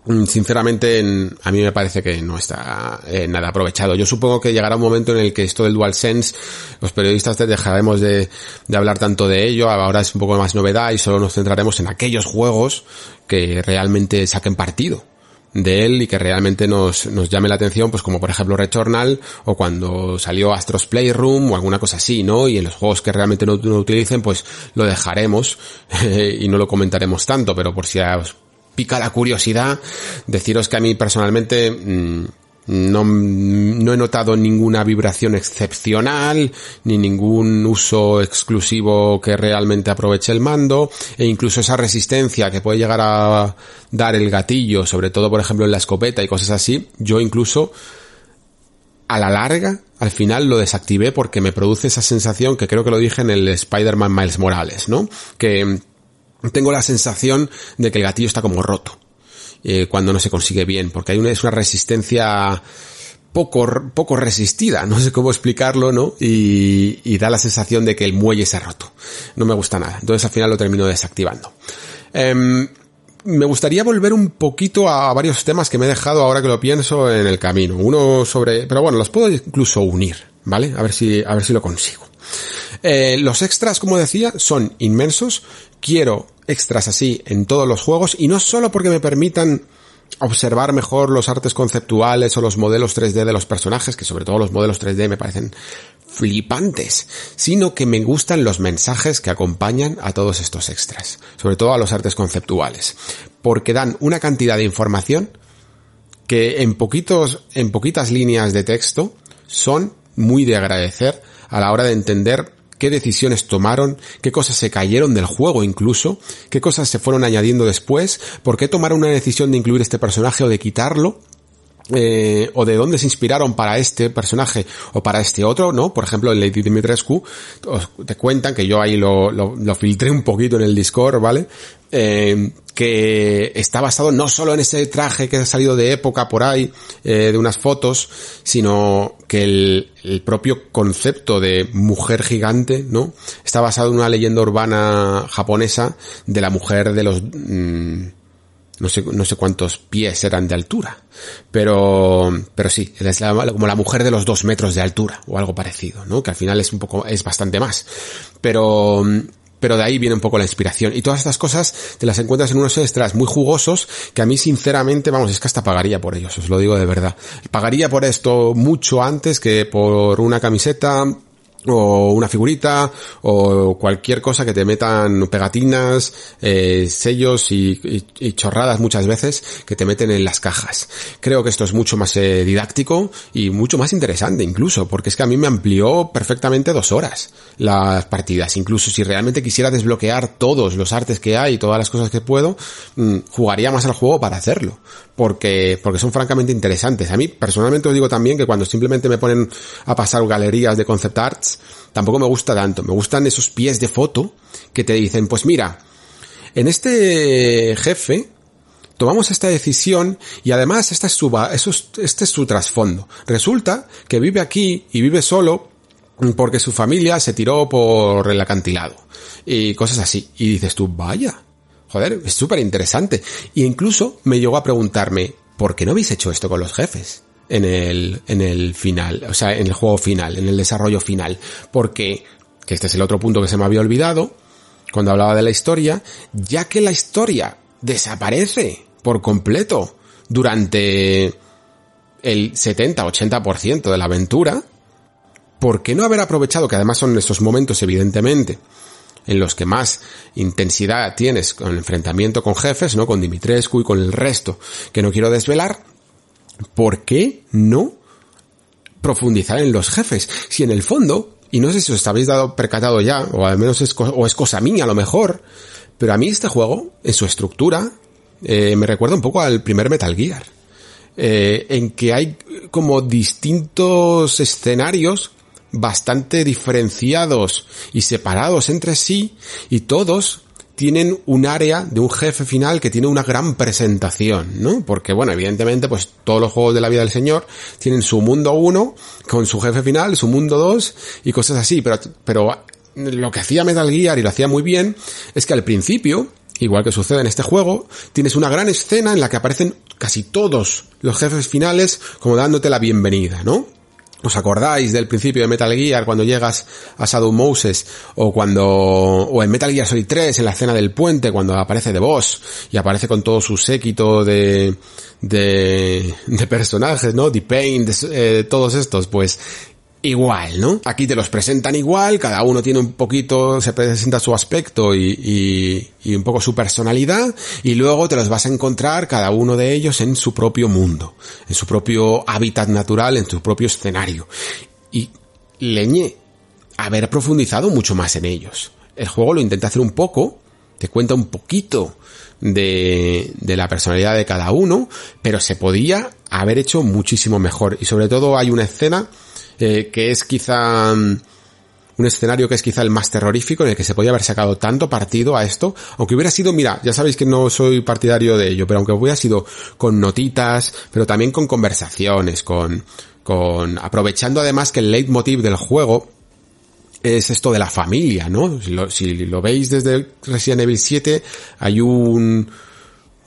Mm, sinceramente a mí me parece que no está eh, nada aprovechado. Yo supongo que llegará un momento en el que esto del DualSense, los periodistas dejaremos de, de, hablar tanto de ello, ahora es un poco más novedad y solo nos centraremos en aquellos juegos que realmente saquen partido de él y que realmente nos, nos llame la atención, pues como por ejemplo Returnal o cuando salió Astros Playroom o alguna cosa así, ¿no? Y en los juegos que realmente no, no utilicen, pues lo dejaremos y no lo comentaremos tanto, pero por si os pica la curiosidad, deciros que a mí personalmente mmm, no, no, he notado ninguna vibración excepcional, ni ningún uso exclusivo que realmente aproveche el mando, e incluso esa resistencia que puede llegar a dar el gatillo, sobre todo por ejemplo en la escopeta y cosas así, yo incluso a la larga, al final lo desactivé porque me produce esa sensación que creo que lo dije en el Spider-Man Miles Morales, ¿no? Que tengo la sensación de que el gatillo está como roto eh, cuando no se consigue bien, porque hay una, es una resistencia poco, poco resistida, no sé cómo explicarlo, ¿no? Y, y, da la sensación de que el muelle se ha roto. No me gusta nada. Entonces al final lo termino desactivando. Eh, me gustaría volver un poquito a varios temas que me he dejado ahora que lo pienso en el camino. Uno sobre, pero bueno, los puedo incluso unir, ¿vale? A ver si, a ver si lo consigo. Eh, los extras, como decía, son inmensos. Quiero extras así en todos los juegos y no solo porque me permitan observar mejor los artes conceptuales o los modelos 3D de los personajes, que sobre todo los modelos 3D me parecen flipantes, sino que me gustan los mensajes que acompañan a todos estos extras, sobre todo a los artes conceptuales, porque dan una cantidad de información que en poquitos, en poquitas líneas de texto son muy de agradecer a la hora de entender qué decisiones tomaron, qué cosas se cayeron del juego incluso, qué cosas se fueron añadiendo después, por qué tomaron una decisión de incluir este personaje o de quitarlo, eh, o de dónde se inspiraron para este personaje o para este otro, ¿no? Por ejemplo, en Lady Dimitrescu os, te cuentan que yo ahí lo, lo, lo, filtré un poquito en el Discord, ¿vale? Eh, que está basado no solo en ese traje que ha salido de época por ahí, eh, de unas fotos, sino que el, el, propio concepto de mujer gigante, ¿no? Está basado en una leyenda urbana japonesa de la mujer de los... Mmm, no sé, no sé cuántos pies eran de altura, pero, pero sí, es la, como la mujer de los dos metros de altura, o algo parecido, ¿no? Que al final es un poco, es bastante más. Pero, pero de ahí viene un poco la inspiración. Y todas estas cosas te las encuentras en unos extras muy jugosos que a mí sinceramente, vamos, es que hasta pagaría por ellos, os lo digo de verdad. Pagaría por esto mucho antes que por una camiseta, o una figurita o cualquier cosa que te metan pegatinas, eh, sellos y, y, y, chorradas muchas veces que te meten en las cajas. Creo que esto es mucho más eh, didáctico y mucho más interesante incluso, porque es que a mí me amplió perfectamente dos horas las partidas. Incluso si realmente quisiera desbloquear todos los artes que hay, todas las cosas que puedo, mmm, jugaría más al juego para hacerlo. Porque, porque son francamente interesantes. A mí personalmente os digo también que cuando simplemente me ponen a pasar galerías de concept arts, tampoco me gusta tanto. Me gustan esos pies de foto que te dicen, pues mira, en este jefe tomamos esta decisión y además esta es su, este es su trasfondo. Resulta que vive aquí y vive solo porque su familia se tiró por el acantilado y cosas así. Y dices tú, vaya, joder, es súper interesante. Y incluso me llegó a preguntarme, ¿por qué no habéis hecho esto con los jefes? En el, en el final, o sea, en el juego final, en el desarrollo final. Porque, que este es el otro punto que se me había olvidado, cuando hablaba de la historia, ya que la historia desaparece por completo durante el 70-80% de la aventura, ¿por qué no haber aprovechado, que además son estos momentos evidentemente, en los que más intensidad tienes con el enfrentamiento con jefes, ¿no? Con Dimitrescu y con el resto, que no quiero desvelar, ¿por qué no profundizar en los jefes? Si en el fondo, y no sé si os habéis dado percatado ya, o al menos es, o es cosa mía a lo mejor, pero a mí este juego, en su estructura, eh, me recuerda un poco al primer Metal Gear. Eh, en que hay como distintos escenarios bastante diferenciados y separados entre sí y todos tienen un área de un jefe final que tiene una gran presentación, ¿no? Porque, bueno, evidentemente, pues todos los juegos de la vida del Señor tienen su mundo 1 con su jefe final, su mundo 2 y cosas así, pero, pero lo que hacía Metal Gear y lo hacía muy bien es que al principio, igual que sucede en este juego, tienes una gran escena en la que aparecen casi todos los jefes finales como dándote la bienvenida, ¿no? ¿Os acordáis del principio de Metal Gear cuando llegas a Shadow Moses? O cuando, o en Metal Gear Solid 3 en la escena del puente cuando aparece The Boss y aparece con todo su séquito de, de, de personajes, ¿no? The Pain, de, eh, todos estos, pues igual, ¿no? Aquí te los presentan igual, cada uno tiene un poquito, se presenta su aspecto y, y, y, un poco su personalidad, y luego te los vas a encontrar cada uno de ellos en su propio mundo, en su propio hábitat natural, en su propio escenario. Y leñé haber profundizado mucho más en ellos. El juego lo intenta hacer un poco, te cuenta un poquito de, de la personalidad de cada uno, pero se podía haber hecho muchísimo mejor. Y sobre todo hay una escena eh, que es quizá um, un escenario que es quizá el más terrorífico en el que se podía haber sacado tanto partido a esto, aunque hubiera sido, mira, ya sabéis que no soy partidario de ello, pero aunque hubiera sido con notitas, pero también con conversaciones, con, con, aprovechando además que el leitmotiv del juego es esto de la familia, ¿no? Si lo, si lo veis desde Resident Evil 7, hay un,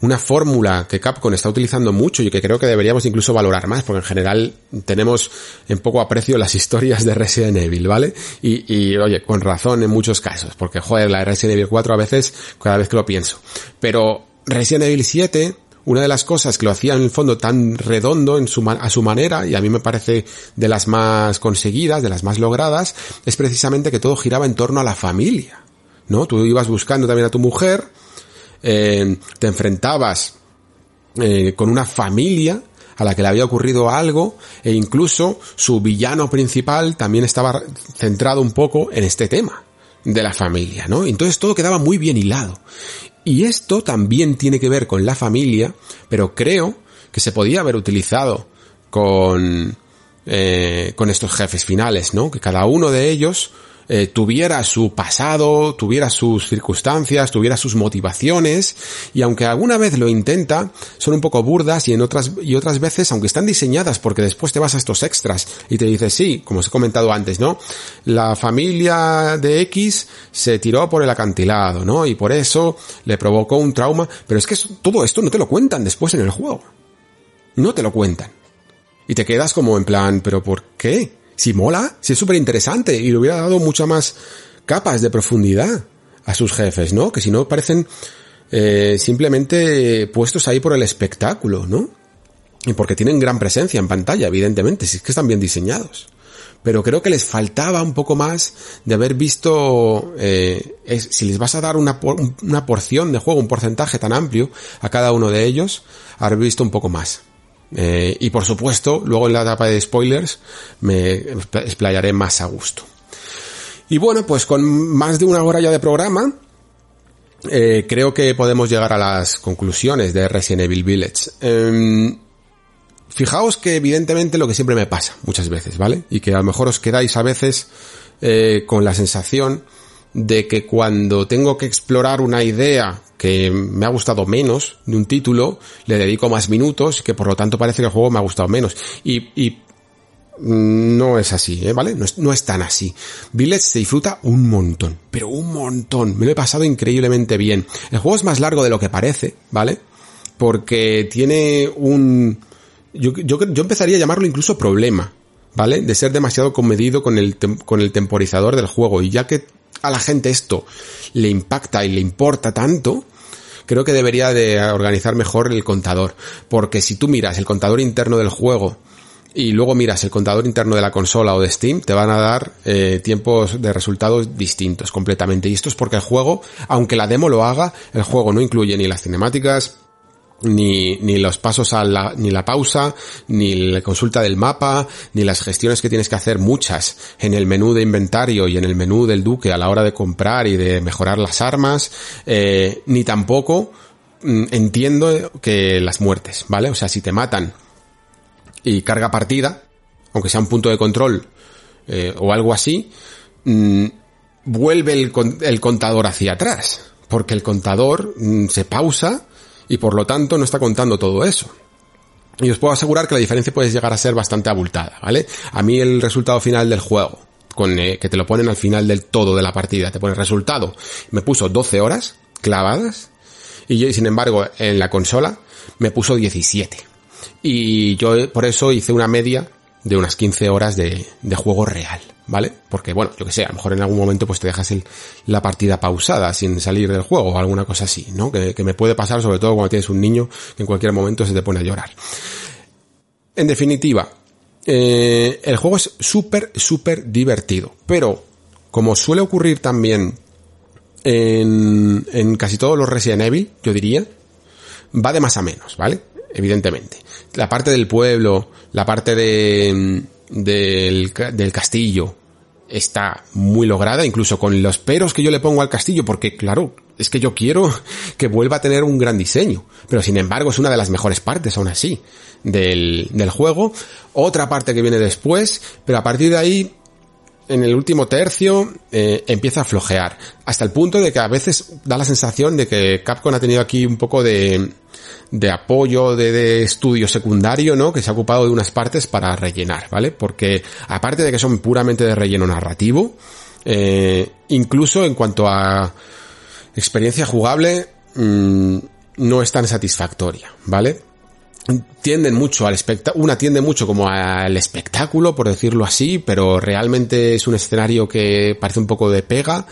una fórmula que Capcom está utilizando mucho y que creo que deberíamos incluso valorar más, porque en general tenemos en poco aprecio las historias de Resident Evil, ¿vale? Y, y oye, con razón en muchos casos, porque joder, la de Resident Evil 4 a veces, cada vez que lo pienso. Pero Resident Evil 7, una de las cosas que lo hacía en el fondo tan redondo en su, a su manera, y a mí me parece de las más conseguidas, de las más logradas, es precisamente que todo giraba en torno a la familia, ¿no? Tú ibas buscando también a tu mujer, eh, te enfrentabas eh, con una familia a la que le había ocurrido algo e incluso su villano principal también estaba centrado un poco en este tema de la familia, ¿no? Entonces todo quedaba muy bien hilado. Y esto también tiene que ver con la familia, pero creo que se podía haber utilizado con, eh, con estos jefes finales, ¿no? Que cada uno de ellos eh, tuviera su pasado, tuviera sus circunstancias, tuviera sus motivaciones, y aunque alguna vez lo intenta, son un poco burdas y en otras, y otras veces, aunque están diseñadas porque después te vas a estos extras y te dices, sí, como os he comentado antes, ¿no? La familia de X se tiró por el acantilado, ¿no? Y por eso le provocó un trauma, pero es que todo esto no te lo cuentan después en el juego. No te lo cuentan. Y te quedas como en plan, pero ¿por qué? Si mola, si es súper interesante y le hubiera dado muchas más capas de profundidad a sus jefes, ¿no? Que si no parecen eh, simplemente puestos ahí por el espectáculo, ¿no? Y porque tienen gran presencia en pantalla, evidentemente, si es que están bien diseñados. Pero creo que les faltaba un poco más de haber visto, eh, si les vas a dar una, una porción de juego, un porcentaje tan amplio a cada uno de ellos, haber visto un poco más. Eh, y por supuesto, luego en la etapa de spoilers me explayaré más a gusto. Y bueno, pues con más de una hora ya de programa, eh, creo que podemos llegar a las conclusiones de Resident Evil Village. Eh, fijaos que evidentemente lo que siempre me pasa muchas veces, ¿vale? Y que a lo mejor os quedáis a veces eh, con la sensación de que cuando tengo que explorar una idea que me ha gustado menos de un título, le dedico más minutos, que por lo tanto parece que el juego me ha gustado menos. Y, y no es así, ¿eh? ¿vale? No es, no es tan así. Village se disfruta un montón, pero un montón. Me lo he pasado increíblemente bien. El juego es más largo de lo que parece, ¿vale? Porque tiene un... Yo, yo, empezaría a llamarlo incluso problema, ¿vale? De ser demasiado comedido con el, con el temporizador del juego. Y ya que a la gente esto le impacta y le importa tanto, creo que debería de organizar mejor el contador. Porque si tú miras el contador interno del juego y luego miras el contador interno de la consola o de Steam, te van a dar eh, tiempos de resultados distintos completamente. Y esto es porque el juego, aunque la demo lo haga, el juego no incluye ni las cinemáticas, ni, ni los pasos a la, ni la pausa, ni la consulta del mapa, ni las gestiones que tienes que hacer muchas en el menú de inventario y en el menú del duque a la hora de comprar y de mejorar las armas, eh, ni tampoco mm, entiendo que las muertes, ¿vale? O sea, si te matan y carga partida, aunque sea un punto de control eh, o algo así, mm, vuelve el, el, contador hacia atrás, porque el contador mm, se pausa y por lo tanto no está contando todo eso. Y os puedo asegurar que la diferencia puede llegar a ser bastante abultada, ¿vale? A mí el resultado final del juego, con eh, que te lo ponen al final del todo de la partida, te pone resultado, me puso 12 horas clavadas y yo, sin embargo, en la consola me puso 17. Y yo por eso hice una media de unas 15 horas de, de juego real, ¿vale? Porque, bueno, yo que sé, a lo mejor en algún momento pues te dejas el, la partida pausada sin salir del juego o alguna cosa así, ¿no? Que, que me puede pasar sobre todo cuando tienes un niño que en cualquier momento se te pone a llorar. En definitiva, eh, el juego es súper, súper divertido, pero como suele ocurrir también en, en casi todos los Resident Evil, yo diría, va de más a menos, ¿vale? Evidentemente. La parte del pueblo, la parte de, del, del castillo, está muy lograda, incluso con los peros que yo le pongo al castillo, porque claro, es que yo quiero que vuelva a tener un gran diseño, pero sin embargo es una de las mejores partes aún así del, del juego. Otra parte que viene después, pero a partir de ahí en el último tercio eh, empieza a flojear. Hasta el punto de que a veces da la sensación de que Capcom ha tenido aquí un poco de, de apoyo de, estudio secundario, ¿no? Que se ha ocupado de unas partes para rellenar, ¿vale? Porque aparte de que son puramente de relleno narrativo, eh, incluso en cuanto a experiencia jugable, mmm, no es tan satisfactoria, ¿vale? Tienden mucho al espectáculo, una tiende mucho como al espectáculo, por decirlo así, pero realmente es un escenario que parece un poco de pega,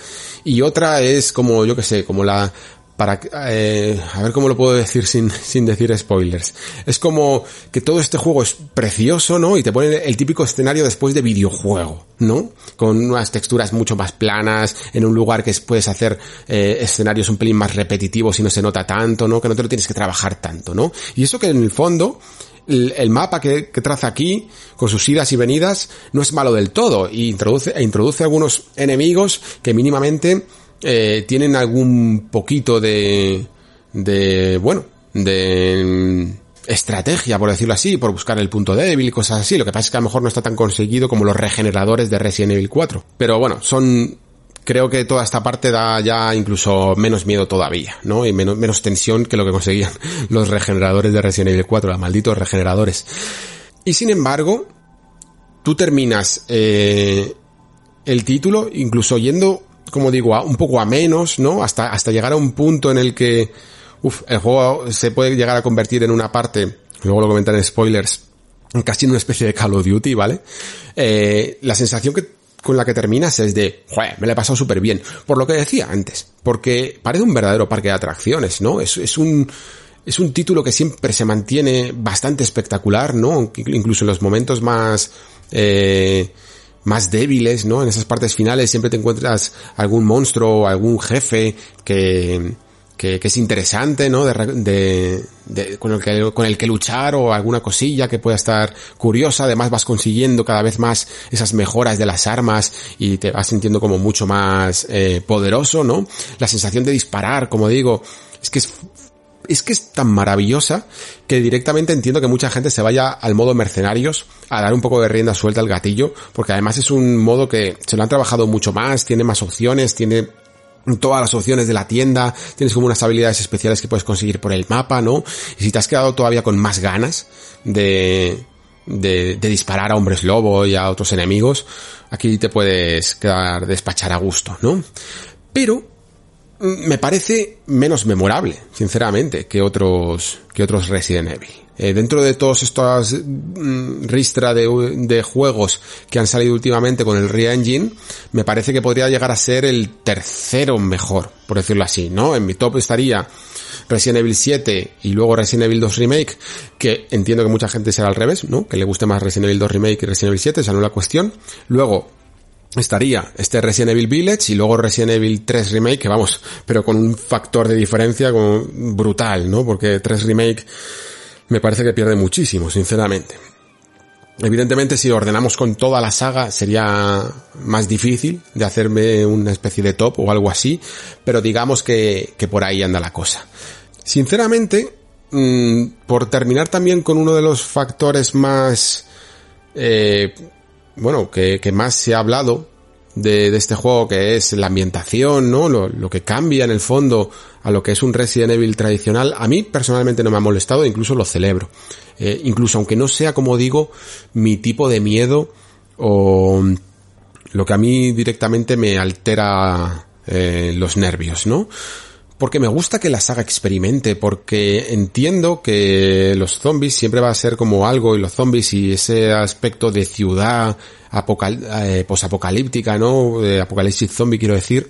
y otra es como, yo que sé, como la, para eh, a ver cómo lo puedo decir sin, sin decir spoilers. Es como que todo este juego es precioso, ¿no? Y te pone el típico escenario después de videojuego, ¿no? Con unas texturas mucho más planas, en un lugar que puedes hacer eh, escenarios un pelín más repetitivos y no se nota tanto, ¿no? Que no te lo tienes que trabajar tanto, ¿no? Y eso que en el fondo el, el mapa que, que, traza aquí, con sus idas y venidas, no es malo del todo, y introduce, e introduce algunos enemigos que mínimamente eh, tienen algún poquito de, de, bueno, de estrategia, por decirlo así, por buscar el punto débil cosas así. Lo que pasa es que a lo mejor no está tan conseguido como los regeneradores de Resident Evil 4. Pero bueno, son, creo que toda esta parte da ya incluso menos miedo todavía, ¿no? Y menos, menos tensión que lo que conseguían los regeneradores de Resident Evil 4, los malditos regeneradores. Y sin embargo, tú terminas eh, el título incluso yendo como digo, un poco a menos, ¿no? Hasta, hasta llegar a un punto en el que, uf, el juego se puede llegar a convertir en una parte, luego lo comentaré en spoilers, casi en una especie de Call of Duty, ¿vale? Eh, la sensación que, con la que terminas es de, joder, me la he pasado súper bien. Por lo que decía antes, porque parece un verdadero parque de atracciones, ¿no? Es, es un, es un título que siempre se mantiene bastante espectacular, ¿no? Incluso en los momentos más, eh, más débiles, ¿no? En esas partes finales siempre te encuentras algún monstruo o algún jefe que, que, que es interesante, ¿no? De, de, de, con, el que, con el que luchar o alguna cosilla que pueda estar curiosa. Además vas consiguiendo cada vez más esas mejoras de las armas y te vas sintiendo como mucho más eh, poderoso, ¿no? La sensación de disparar, como digo, es que es es que es tan maravillosa que directamente entiendo que mucha gente se vaya al modo mercenarios a dar un poco de rienda suelta al gatillo, porque además es un modo que se lo han trabajado mucho más, tiene más opciones, tiene todas las opciones de la tienda, tienes como unas habilidades especiales que puedes conseguir por el mapa, ¿no? Y si te has quedado todavía con más ganas de, de, de disparar a hombres lobo y a otros enemigos, aquí te puedes quedar despachar a gusto, ¿no? Pero me parece menos memorable, sinceramente, que otros, que otros Resident Evil. Eh, dentro de todos estos mm, ristra de, de, juegos que han salido últimamente con el Re-Engine, me parece que podría llegar a ser el tercero mejor, por decirlo así, ¿no? En mi top estaría Resident Evil 7 y luego Resident Evil 2 Remake, que entiendo que mucha gente será al revés, ¿no? Que le guste más Resident Evil 2 Remake que Resident Evil 7, esa no es la cuestión. Luego, estaría este Resident Evil Village y luego Resident Evil 3 Remake, que vamos, pero con un factor de diferencia brutal, ¿no? Porque 3 Remake me parece que pierde muchísimo, sinceramente. Evidentemente, si ordenamos con toda la saga, sería más difícil de hacerme una especie de top o algo así, pero digamos que, que por ahí anda la cosa. Sinceramente, mmm, por terminar también con uno de los factores más, eh, bueno, que, que, más se ha hablado de, de, este juego, que es la ambientación, ¿no? Lo, lo que cambia en el fondo a lo que es un Resident Evil tradicional, a mí personalmente no me ha molestado, incluso lo celebro. Eh, incluso aunque no sea, como digo, mi tipo de miedo o lo que a mí directamente me altera eh, los nervios, ¿no? Porque me gusta que la saga experimente, porque entiendo que los zombies siempre va a ser como algo, y los zombies y ese aspecto de ciudad eh, posapocalíptica, ¿no? Apocalipsis zombie, quiero decir,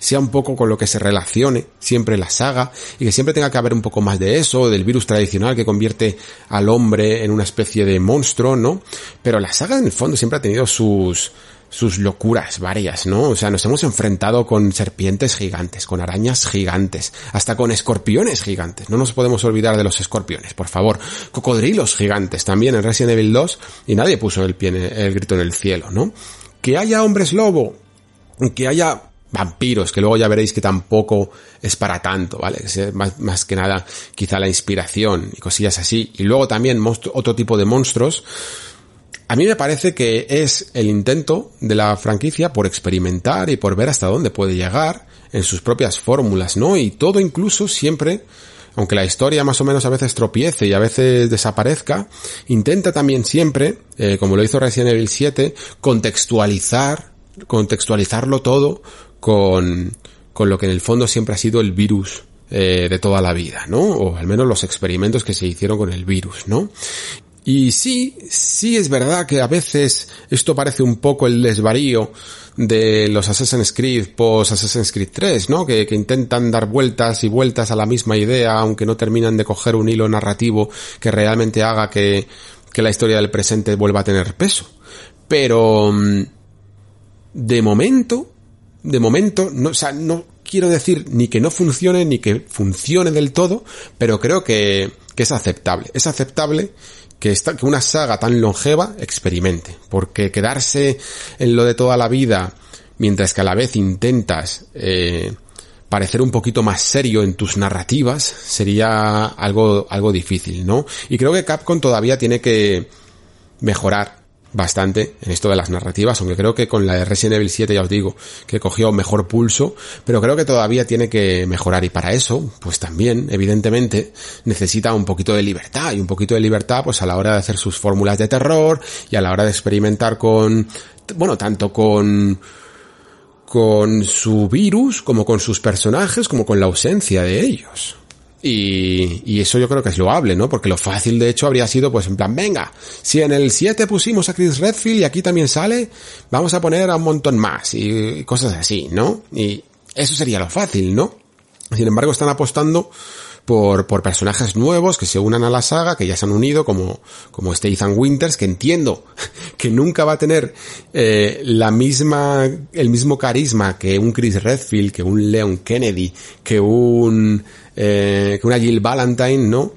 sea un poco con lo que se relacione siempre la saga y que siempre tenga que haber un poco más de eso, del virus tradicional que convierte al hombre en una especie de monstruo, ¿no? Pero la saga en el fondo siempre ha tenido sus sus locuras varias, ¿no? O sea, nos hemos enfrentado con serpientes gigantes, con arañas gigantes, hasta con escorpiones gigantes. No nos podemos olvidar de los escorpiones, por favor. Cocodrilos gigantes también en Resident Evil 2 y nadie puso el, pie, el grito en el cielo, ¿no? Que haya hombres lobo, que haya vampiros, que luego ya veréis que tampoco es para tanto, ¿vale? Es más, más que nada quizá la inspiración y cosillas así. Y luego también otro tipo de monstruos. A mí me parece que es el intento de la franquicia por experimentar y por ver hasta dónde puede llegar en sus propias fórmulas, ¿no? Y todo incluso siempre, aunque la historia más o menos a veces tropiece y a veces desaparezca, intenta también siempre, eh, como lo hizo Resident Evil 7, contextualizar, contextualizarlo todo con, con lo que en el fondo siempre ha sido el virus eh, de toda la vida, ¿no? O al menos los experimentos que se hicieron con el virus, ¿no? Y sí, sí es verdad que a veces esto parece un poco el desvarío de los Assassin's Creed post Assassin's Creed 3, ¿no? Que, que, intentan dar vueltas y vueltas a la misma idea, aunque no terminan de coger un hilo narrativo que realmente haga que, que la historia del presente vuelva a tener peso. Pero, mm, de momento, de momento, no, o sea, no quiero decir ni que no funcione ni que funcione del todo, pero creo que, que es aceptable. Es aceptable que, esta, que una saga tan longeva experimente, porque quedarse en lo de toda la vida, mientras que a la vez intentas eh, parecer un poquito más serio en tus narrativas, sería algo, algo difícil, ¿no? Y creo que Capcom todavía tiene que mejorar bastante en esto de las narrativas, aunque creo que con la de Resident Evil 7 ya os digo que cogió mejor pulso, pero creo que todavía tiene que mejorar y para eso, pues también, evidentemente, necesita un poquito de libertad y un poquito de libertad pues a la hora de hacer sus fórmulas de terror y a la hora de experimentar con, bueno, tanto con con su virus, como con sus personajes, como con la ausencia de ellos. Y, y, eso yo creo que es loable, ¿no? Porque lo fácil de hecho habría sido pues en plan, venga, si en el 7 pusimos a Chris Redfield y aquí también sale, vamos a poner a un montón más y, cosas así, ¿no? Y eso sería lo fácil, ¿no? Sin embargo, están apostando por, por personajes nuevos que se unan a la saga, que ya se han unido, como, como este Ethan Winters, que entiendo que nunca va a tener eh, la misma, el mismo carisma que un Chris Redfield, que un Leon Kennedy, que un, eh, que una Jill Valentine, ¿no?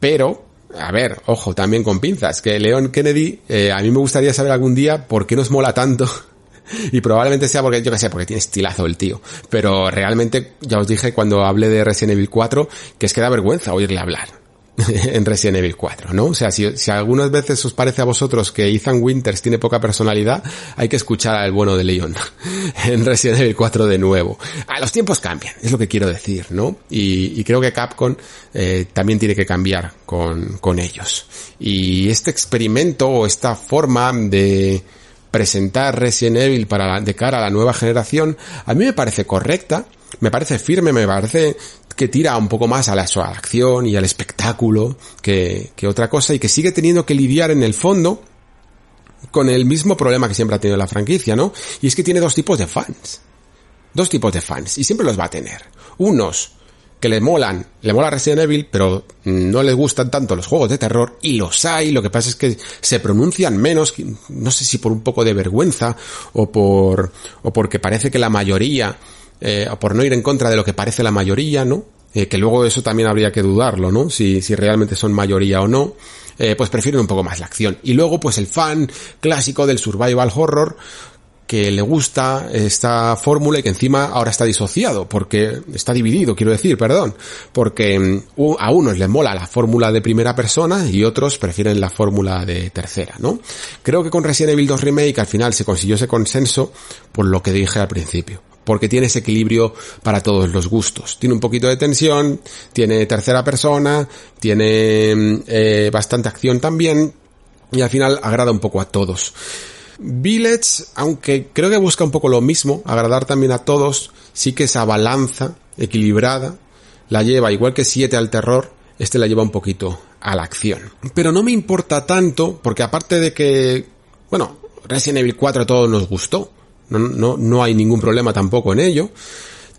Pero, a ver, ojo, también con pinzas, que Leon Kennedy, eh, a mí me gustaría saber algún día por qué nos mola tanto y probablemente sea porque, yo que sé, porque tiene estilazo el tío. Pero realmente, ya os dije cuando hablé de Resident Evil 4, que es que da vergüenza oírle hablar. en Resident Evil 4, ¿no? O sea, si, si algunas veces os parece a vosotros que Ethan Winters tiene poca personalidad, hay que escuchar al bueno de Leon en Resident Evil 4 de nuevo. A los tiempos cambian, es lo que quiero decir, ¿no? Y, y creo que Capcom eh, también tiene que cambiar con, con ellos. Y este experimento o esta forma de presentar Resident Evil para de cara a la nueva generación, a mí me parece correcta, me parece firme, me parece que tira un poco más a la, acción y al espectáculo que, que otra cosa y que sigue teniendo que lidiar en el fondo con el mismo problema que siempre ha tenido la franquicia, ¿no? Y es que tiene dos tipos de fans. Dos tipos de fans. Y siempre los va a tener. Unos que le molan, le mola Resident Evil, pero no les gustan tanto los juegos de terror, y los hay, lo que pasa es que se pronuncian menos, no sé si por un poco de vergüenza, o por, o porque parece que la mayoría eh, por no ir en contra de lo que parece la mayoría, ¿no? Eh, que luego eso también habría que dudarlo, ¿no? Si, si realmente son mayoría o no, eh, pues prefieren un poco más la acción. Y luego, pues el fan clásico del survival horror, que le gusta esta fórmula y que encima ahora está disociado, porque está dividido, quiero decir, perdón, porque mm, a unos les mola la fórmula de primera persona y otros prefieren la fórmula de tercera, ¿no? Creo que con Resident Evil 2 Remake al final se consiguió ese consenso por lo que dije al principio porque tiene ese equilibrio para todos los gustos. Tiene un poquito de tensión, tiene tercera persona, tiene mm, eh, bastante acción también y al final agrada un poco a todos. Village, aunque creo que busca un poco lo mismo, agradar también a todos, sí que esa balanza equilibrada la lleva, igual que 7 al terror, este la lleva un poquito a la acción. Pero no me importa tanto, porque aparte de que, bueno, Resident Evil 4 a todos nos gustó, no, no, no hay ningún problema tampoco en ello.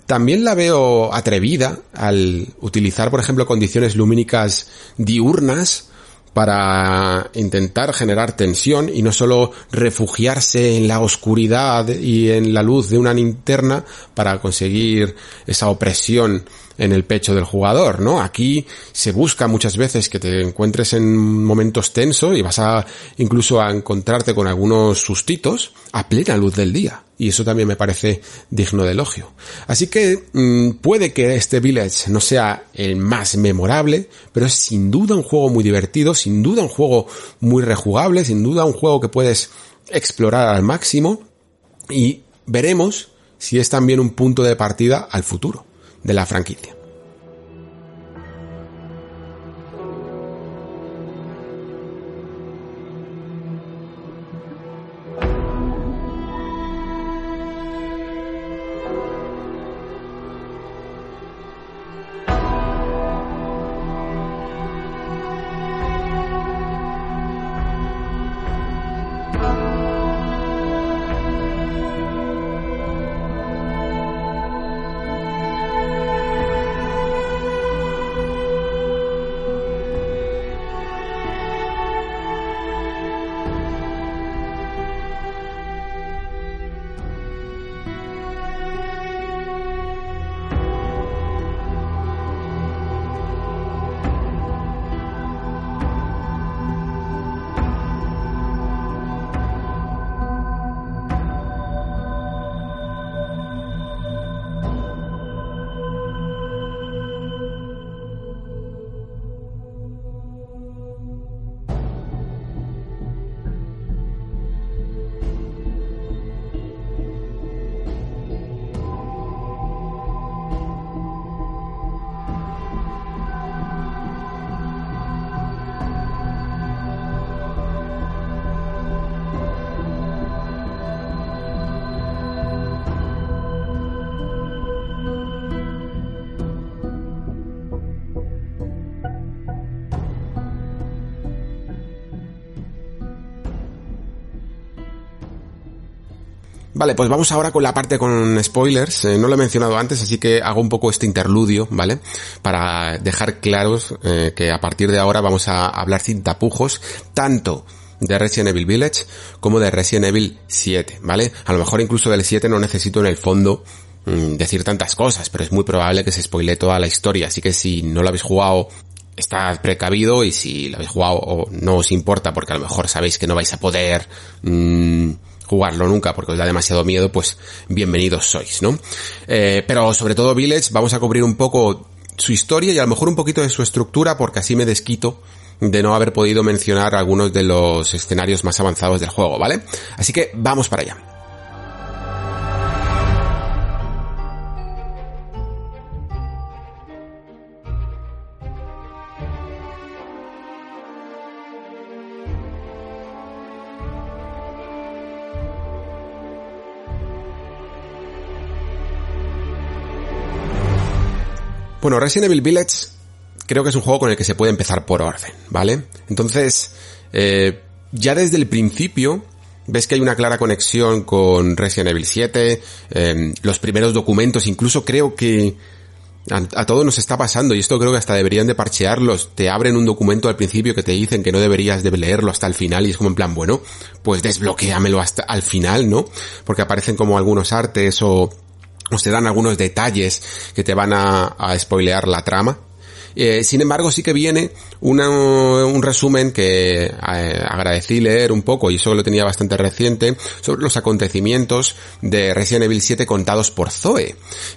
También la veo atrevida al utilizar, por ejemplo, condiciones lumínicas diurnas para intentar generar tensión y no solo refugiarse en la oscuridad y en la luz de una linterna para conseguir esa opresión en el pecho del jugador, ¿no? Aquí se busca muchas veces que te encuentres en momentos tensos y vas a incluso a encontrarte con algunos sustitos a plena luz del día. Y eso también me parece digno de elogio. Así que mm, puede que este Village no sea el más memorable, pero es sin duda un juego muy divertido, sin duda un juego muy rejugable, sin duda un juego que puedes explorar al máximo y veremos si es también un punto de partida al futuro de la franquicia. Vale, pues vamos ahora con la parte con spoilers. Eh, no lo he mencionado antes, así que hago un poco este interludio, ¿vale? Para dejar claros eh, que a partir de ahora vamos a hablar sin tapujos, tanto de Resident Evil Village como de Resident Evil 7, ¿vale? A lo mejor incluso del 7 no necesito en el fondo mm, decir tantas cosas, pero es muy probable que se spoile toda la historia, así que si no lo habéis jugado estad precavido y si lo habéis jugado o no os importa porque a lo mejor sabéis que no vais a poder mmm, jugarlo nunca porque os da demasiado miedo, pues bienvenidos sois, ¿no? Eh, pero sobre todo Village vamos a cubrir un poco su historia y a lo mejor un poquito de su estructura porque así me desquito de no haber podido mencionar algunos de los escenarios más avanzados del juego, ¿vale? Así que vamos para allá. Bueno, Resident Evil Village creo que es un juego con el que se puede empezar por orden, ¿vale? Entonces, eh, ya desde el principio ves que hay una clara conexión con Resident Evil 7, em, los primeros documentos, incluso creo que a, a todos nos está pasando, y esto creo que hasta deberían de parchearlos, te abren un documento al principio que te dicen que no deberías de leerlo hasta el final, y es como en plan, bueno, pues desbloqueamelo hasta al final, ¿no? Porque aparecen como algunos artes o o se dan algunos detalles que te van a, a spoilear la trama. Eh, sin embargo, sí que viene una, un resumen que eh, agradecí leer un poco, y eso lo tenía bastante reciente, sobre los acontecimientos de Resident Evil 7 contados por Zoe.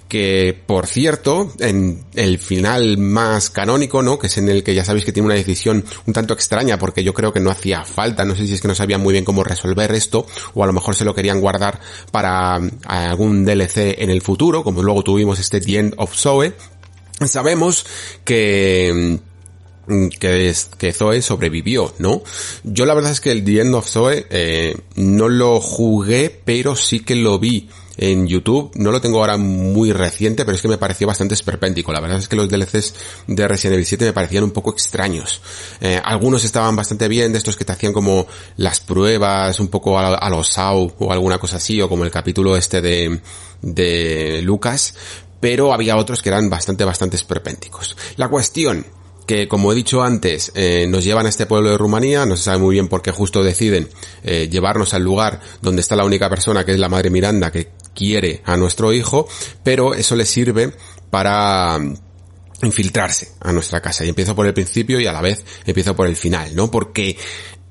Que, por cierto, en el final más canónico, ¿no? Que es en el que ya sabéis que tiene una decisión un tanto extraña, porque yo creo que no hacía falta, no sé si es que no sabían muy bien cómo resolver esto, o a lo mejor se lo querían guardar para eh, algún DLC en el futuro, como luego tuvimos este The End of Zoe, Sabemos que que, que Zoe sobrevivió, ¿no? Yo la verdad es que el The End of Zoe eh, no lo jugué, pero sí que lo vi en YouTube. No lo tengo ahora muy reciente, pero es que me pareció bastante esperpéntico. La verdad es que los DLCs de Resident Evil 7 me parecían un poco extraños. Eh, algunos estaban bastante bien, de estos que te hacían como las pruebas, un poco a, a los SAU o alguna cosa así, o como el capítulo este de, de Lucas, pero había otros que eran bastante, bastante esperpénticos. La cuestión que como he dicho antes, eh, nos llevan a este pueblo de Rumanía, no se sabe muy bien por qué justo deciden eh, llevarnos al lugar donde está la única persona que es la madre Miranda que quiere a nuestro hijo, pero eso le sirve para mm, infiltrarse a nuestra casa. Y empiezo por el principio y a la vez empiezo por el final, ¿no? Porque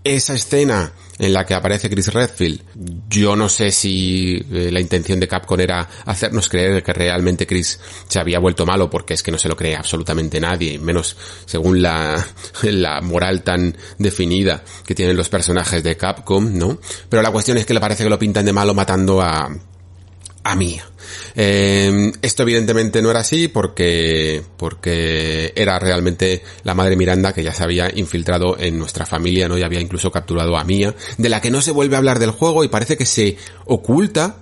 esa escena en la que aparece Chris Redfield, yo no sé si eh, la intención de Capcom era hacernos creer que realmente Chris se había vuelto malo, porque es que no se lo cree absolutamente nadie, menos según la, la moral tan definida que tienen los personajes de Capcom, ¿no? Pero la cuestión es que le parece que lo pintan de malo matando a, a Mia. Eh, esto evidentemente no era así porque, porque era realmente la madre Miranda que ya se había infiltrado en nuestra familia, ¿no? Y había incluso capturado a Mia, de la que no se vuelve a hablar del juego y parece que se oculta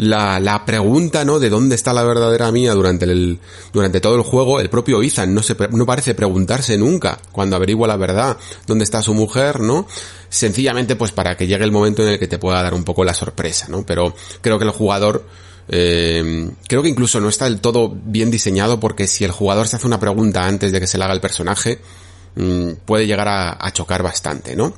la, la pregunta, ¿no? De dónde está la verdadera Mia durante el, durante todo el juego. El propio Ethan no se, no parece preguntarse nunca cuando averigua la verdad dónde está su mujer, ¿no? Sencillamente pues para que llegue el momento en el que te pueda dar un poco la sorpresa, ¿no? Pero creo que el jugador, eh, creo que incluso no está del todo bien diseñado porque si el jugador se hace una pregunta antes de que se le haga el personaje, mmm, puede llegar a, a chocar bastante, ¿no?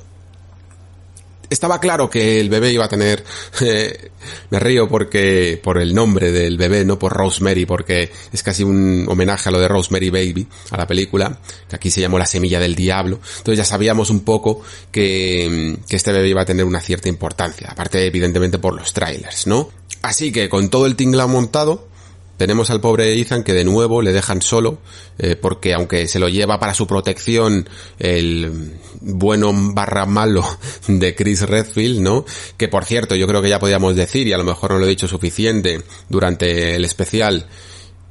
Estaba claro que el bebé iba a tener, eh, me río porque, por el nombre del bebé, no por Rosemary, porque es casi un homenaje a lo de Rosemary Baby, a la película, que aquí se llamó La Semilla del Diablo. Entonces ya sabíamos un poco que, que este bebé iba a tener una cierta importancia, aparte evidentemente por los trailers, ¿no? Así que con todo el tinglao montado, tenemos al pobre Ethan que de nuevo le dejan solo, eh, porque aunque se lo lleva para su protección el bueno barra malo de Chris Redfield, ¿no? Que por cierto, yo creo que ya podíamos decir, y a lo mejor no lo he dicho suficiente durante el especial,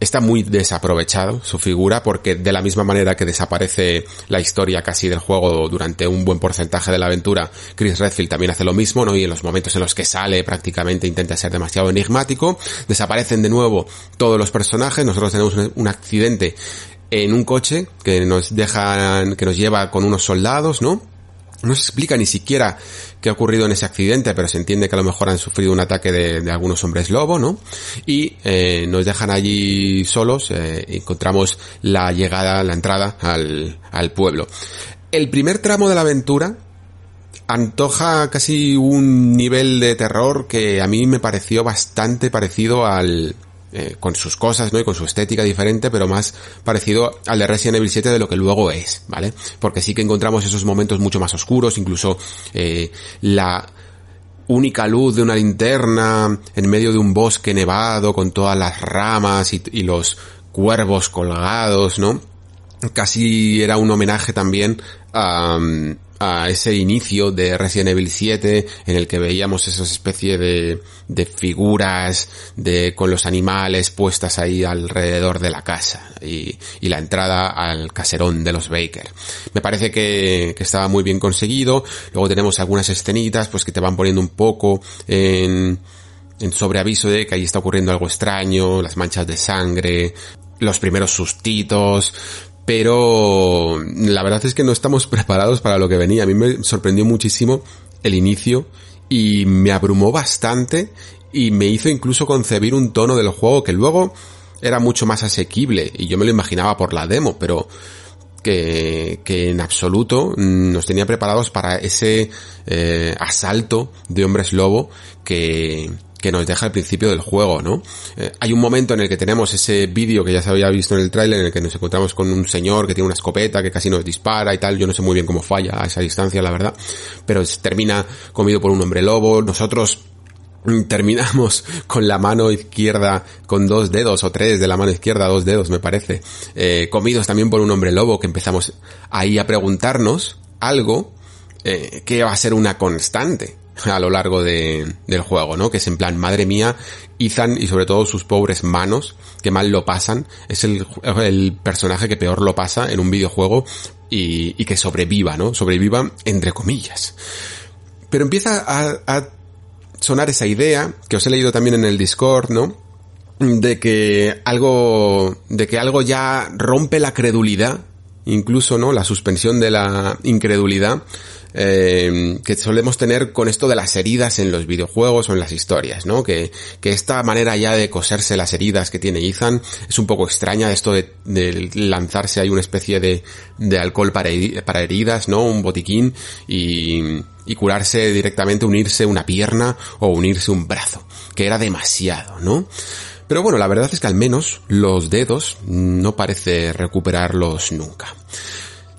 está muy desaprovechado su figura porque de la misma manera que desaparece la historia casi del juego durante un buen porcentaje de la aventura, Chris Redfield también hace lo mismo, ¿no? Y en los momentos en los que sale prácticamente intenta ser demasiado enigmático, desaparecen de nuevo todos los personajes, nosotros tenemos un, accidente en un coche que nos dejan, que nos lleva con unos soldados, ¿no? No se explica ni siquiera qué ha ocurrido en ese accidente, pero se entiende que a lo mejor han sufrido un ataque de, de algunos hombres lobo, ¿no? Y eh, nos dejan allí solos, eh, encontramos la llegada, la entrada al, al pueblo. El primer tramo de la aventura antoja casi un nivel de terror que a mí me pareció bastante parecido al, eh, con sus cosas, ¿no? Y con su estética diferente, pero más parecido al de Resident Evil 7 de lo que luego es, ¿vale? Porque sí que encontramos esos momentos mucho más oscuros, incluso eh, la única luz de una linterna en medio de un bosque nevado con todas las ramas y, los cuervos colgados, ¿no? Casi era un homenaje también a, a ese inicio de Resident Evil 7 en el que veíamos esa especie de, de figuras de, con los animales puestas ahí alrededor de la casa y, y la entrada al caserón de los Baker. Me parece que, que estaba muy bien conseguido. Luego tenemos algunas escenitas pues que te van poniendo un poco en, en sobreaviso de que ahí está ocurriendo algo extraño, las manchas de sangre, los primeros sustitos, pero la verdad es que no estamos preparados para lo que venía. A mí me sorprendió muchísimo el inicio y me abrumó bastante y me hizo incluso concebir un tono del juego que luego era mucho más asequible y yo me lo imaginaba por la demo, pero que, que en absoluto nos tenía preparados para ese eh, asalto de hombres lobo que, que nos deja al principio del juego, ¿no? Eh, hay un momento en el que tenemos ese vídeo que ya se había visto en el tráiler en el que nos encontramos con un señor que tiene una escopeta que casi nos dispara y tal, yo no sé muy bien cómo falla a esa distancia, la verdad, pero termina comido por un hombre lobo, nosotros terminamos con la mano izquierda, con dos dedos o tres de la mano izquierda, dos dedos me parece, eh, comidos también por un hombre lobo que empezamos ahí a preguntarnos algo eh, que va a ser una constante a lo largo de, del juego, ¿no? Que es en plan, madre mía, Ethan y sobre todo sus pobres manos, que mal lo pasan, es el, personaje que peor lo pasa en un videojuego y, y que sobreviva, ¿no? Sobreviva entre comillas. Pero empieza a, a sonar esa idea, que os he leído también en el Discord, ¿no? De que algo, de que algo ya rompe la credulidad, incluso, ¿no? La suspensión de la incredulidad, eh, que solemos tener con esto de las heridas en los videojuegos o en las historias, ¿no? Que, que esta manera ya de coserse las heridas que tiene Ethan es un poco extraña, esto de, lanzarse ahí una especie de, de alcohol para, para heridas, ¿no? Un botiquín y, y curarse directamente, unirse una pierna o unirse un brazo, que era demasiado, ¿no? Pero bueno, la verdad es que al menos los dedos no parece recuperarlos nunca.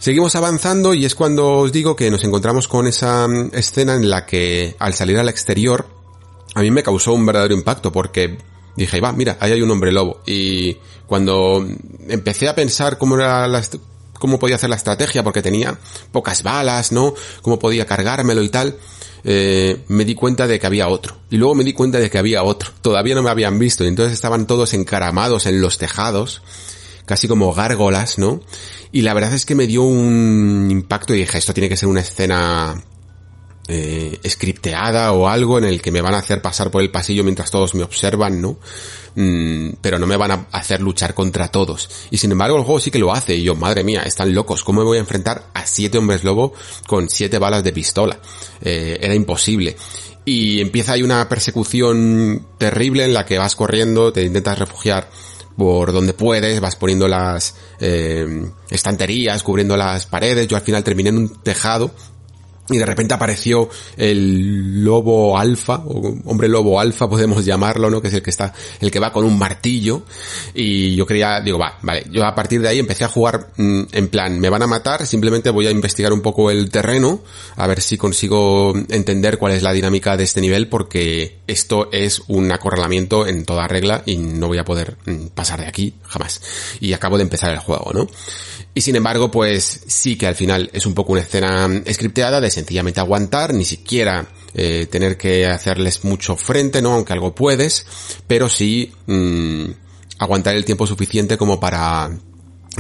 Seguimos avanzando y es cuando os digo que nos encontramos con esa mm, escena en la que al salir al exterior a mí me causó un verdadero impacto porque dije, va, mira, ahí hay un hombre lobo. Y cuando empecé a pensar cómo era la, cómo podía hacer la estrategia porque tenía pocas balas, ¿no? Cómo podía cargármelo y tal, eh, me di cuenta de que había otro. Y luego me di cuenta de que había otro. Todavía no me habían visto y entonces estaban todos encaramados en los tejados casi como gárgolas, ¿no? Y la verdad es que me dio un impacto y dije, esto tiene que ser una escena eh, scripteada o algo en el que me van a hacer pasar por el pasillo mientras todos me observan, ¿no? Mm, pero no me van a hacer luchar contra todos. Y sin embargo el juego sí que lo hace y yo, madre mía, están locos, ¿cómo me voy a enfrentar a siete hombres lobo con siete balas de pistola? Eh, era imposible. Y empieza ahí una persecución terrible en la que vas corriendo, te intentas refugiar por donde puedes, vas poniendo las eh, estanterías, cubriendo las paredes. Yo al final terminé en un tejado y de repente apareció el lobo alfa, o hombre lobo alfa podemos llamarlo, ¿no? Que es el que está, el que va con un martillo. Y yo quería, digo, va, vale. Yo a partir de ahí empecé a jugar mmm, en plan, me van a matar, simplemente voy a investigar un poco el terreno, a ver si consigo entender cuál es la dinámica de este nivel, porque esto es un acorralamiento en toda regla y no voy a poder mmm, pasar de aquí jamás. Y acabo de empezar el juego, ¿no? Y sin embargo, pues sí que al final es un poco una escena scripteada de sencillamente aguantar, ni siquiera eh, tener que hacerles mucho frente, ¿no? Aunque algo puedes, pero sí mmm, aguantar el tiempo suficiente como para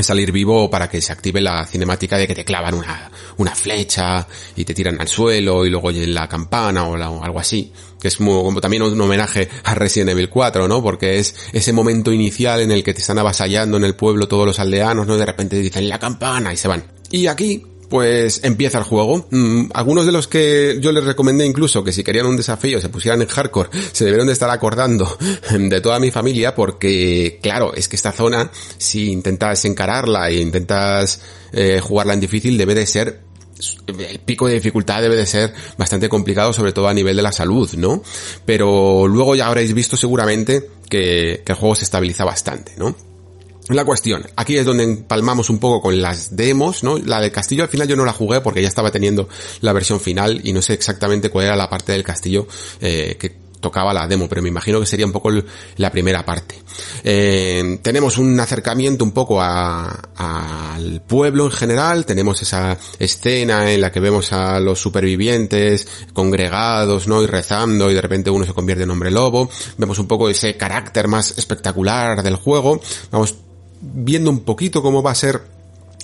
salir vivo para que se active la cinemática de que te clavan una, una flecha y te tiran al suelo y luego oyen la campana o, la, o algo así. Que es muy, como también un homenaje a Resident Evil 4, ¿no? Porque es ese momento inicial en el que te están avasallando en el pueblo todos los aldeanos, ¿no? De repente dicen la campana y se van. Y aquí, pues empieza el juego. Mm, algunos de los que yo les recomendé incluso que si querían un desafío se pusieran en hardcore, se debieron de estar acordando de toda mi familia porque, claro, es que esta zona, si intentas encararla e intentas eh, jugarla en difícil, debe de ser el pico de dificultad debe de ser bastante complicado, sobre todo a nivel de la salud, ¿no? Pero luego ya habréis visto seguramente que, que el juego se estabiliza bastante, ¿no? La cuestión, aquí es donde empalmamos un poco con las demos, ¿no? La del castillo al final yo no la jugué porque ya estaba teniendo la versión final y no sé exactamente cuál era la parte del castillo eh, que tocaba la demo, pero me imagino que sería un poco la primera parte. Eh, tenemos un acercamiento un poco al pueblo en general, tenemos esa escena en la que vemos a los supervivientes congregados, ¿no? Y rezando y de repente uno se convierte en hombre lobo, vemos un poco ese carácter más espectacular del juego, vamos viendo un poquito cómo va a ser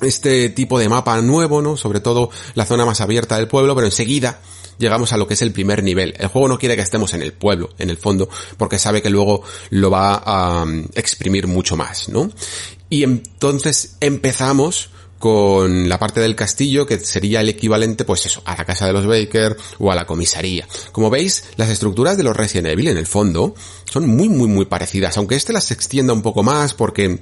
este tipo de mapa nuevo, ¿no? Sobre todo la zona más abierta del pueblo, pero enseguida llegamos a lo que es el primer nivel. El juego no quiere que estemos en el pueblo, en el fondo, porque sabe que luego lo va a um, exprimir mucho más, ¿no? Y entonces empezamos con la parte del castillo que sería el equivalente pues eso, a la casa de los Baker o a la comisaría. Como veis, las estructuras de los Resident Evil en el fondo son muy muy muy parecidas, aunque este las extienda un poco más porque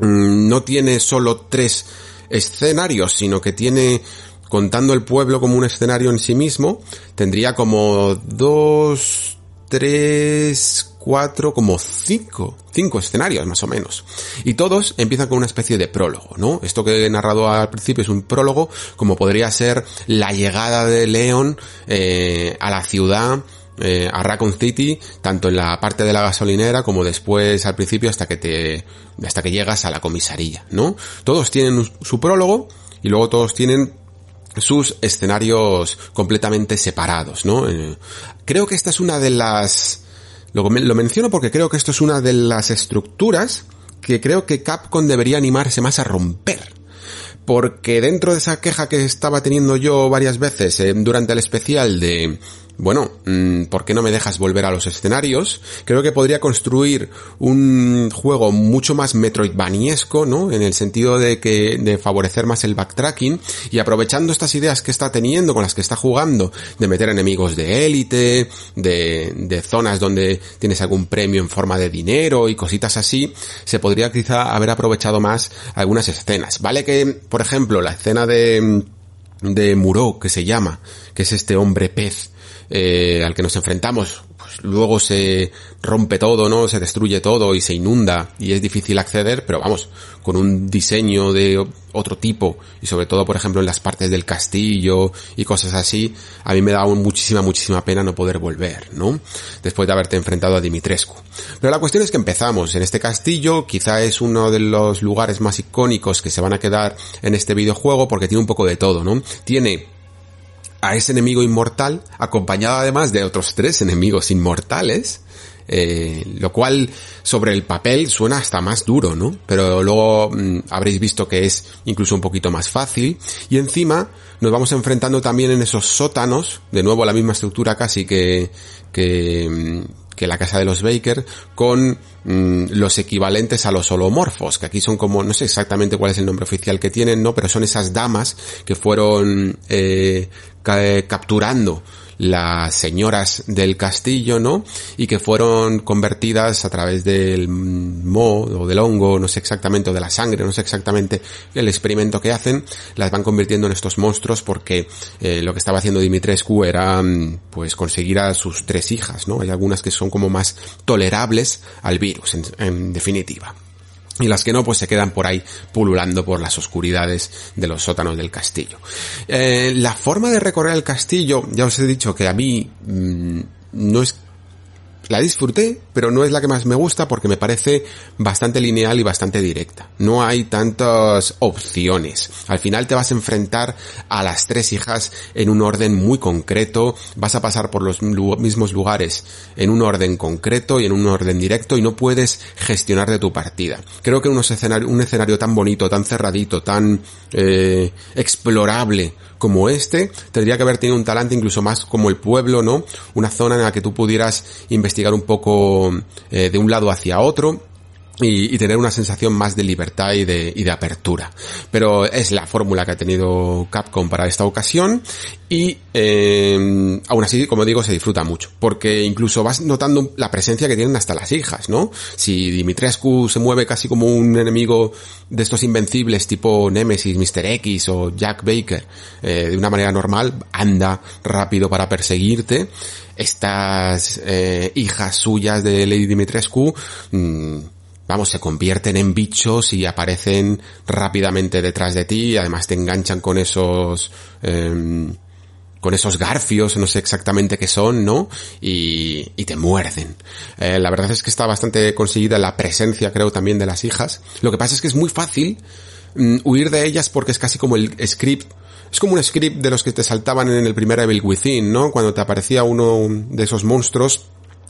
no tiene solo tres escenarios, sino que tiene contando el pueblo como un escenario en sí mismo, tendría como dos, tres, cuatro, como cinco, cinco escenarios más o menos. Y todos empiezan con una especie de prólogo, ¿no? Esto que he narrado al principio es un prólogo, como podría ser la llegada de Leon eh, a la ciudad, eh, a Raccoon City, tanto en la parte de la gasolinera como después al principio hasta que te, hasta que llegas a la comisaría, ¿no? Todos tienen su prólogo y luego todos tienen sus escenarios completamente separados, ¿no? Eh, creo que esta es una de las... Lo, menciono porque creo que esto es una de las estructuras que creo que Capcom debería animarse más a romper. Porque dentro de esa queja que estaba teniendo yo varias veces eh, durante el especial de bueno, mm, ¿por qué no me dejas volver a los escenarios? Creo que podría construir un juego mucho más metroidvaniesco, ¿no? En el sentido de que, de favorecer más el backtracking y aprovechando estas ideas que está teniendo, con las que está jugando, de meter enemigos de élite, de, de zonas donde tienes algún premio en forma de dinero y cositas así, se podría quizá haber aprovechado más algunas escenas. Vale que, por ejemplo, la escena de, de Muro, que se llama, que es este hombre pez, eh, al que nos enfrentamos, pues luego se rompe todo, ¿no? Se destruye todo y se inunda y es difícil acceder, pero vamos, con un diseño de otro tipo y sobre todo, por ejemplo, en las partes del castillo y cosas así, a mí me da muchísima, muchísima pena no poder volver, ¿no? Después de haberte enfrentado a Dimitrescu. Pero la cuestión es que empezamos en este castillo, quizá es uno de los lugares más icónicos que se van a quedar en este videojuego porque tiene un poco de todo, ¿no? Tiene a ese enemigo inmortal, acompañado además de otros tres enemigos inmortales, eh, lo cual sobre el papel suena hasta más duro, ¿no? Pero luego mm, habréis visto que es incluso un poquito más fácil y encima nos vamos enfrentando también en esos sótanos, de nuevo la misma estructura casi que, que, mm, que la casa de los Baker, con mm, los equivalentes a los holomorfos, que aquí son como, no sé exactamente cuál es el nombre oficial que tienen, ¿no? Pero son esas damas que fueron eh, capturando las señoras del castillo, ¿no? Y que fueron convertidas a través del mo o del hongo, no sé exactamente, o de la sangre, no sé exactamente el experimento que hacen, las van convirtiendo en estos monstruos porque eh, lo que estaba haciendo Dimitrescu era mm, pues conseguir a sus tres hijas, ¿no? Hay algunas que son como más tolerables al virus, en definitiva y las que no pues se quedan por ahí pululando por las oscuridades de los sótanos del castillo. Eh, la forma de recorrer el castillo, ya os he dicho que a mí mm, no es la disfruté, pero no es la que más me gusta porque me parece bastante lineal y bastante directa. No hay tantas opciones. Al final te vas a enfrentar a las tres hijas en un orden muy concreto, vas a pasar por los mismos lugares en un orden concreto y en un orden directo y no puedes gestionar de tu partida. Creo que un escenario, un escenario tan bonito, tan cerradito, tan eh, explorable como este, tendría que haber tenido un talante incluso más como el pueblo, ¿no? Una zona en la que tú pudieras investigar un poco eh, de un lado hacia otro y, tener una sensación más de libertad y de, y de apertura. Pero es la fórmula que ha tenido Capcom para esta ocasión y eh, aún así, como digo, se disfruta mucho. Porque incluso vas notando la presencia que tienen hasta las hijas, ¿no? Si Dimitrescu se mueve casi como un enemigo de estos invencibles tipo Nemesis, Mr. X o Jack Baker, eh, de una manera normal, anda rápido para perseguirte. Estas eh, hijas suyas de Lady Dimitrescu... Mmm, vamos, se convierten en bichos y aparecen rápidamente detrás de ti y además te enganchan con esos, em, con esos garfios, no sé exactamente qué son, ¿no? Y, y te muerden. Eh, la verdad es que está bastante conseguida la presencia, creo, también de las hijas. Lo que pasa es que es muy fácil mm, huir de ellas porque es casi como el script es como un script de los que te saltaban en el primer Evil Within, ¿no? Cuando te aparecía uno de esos monstruos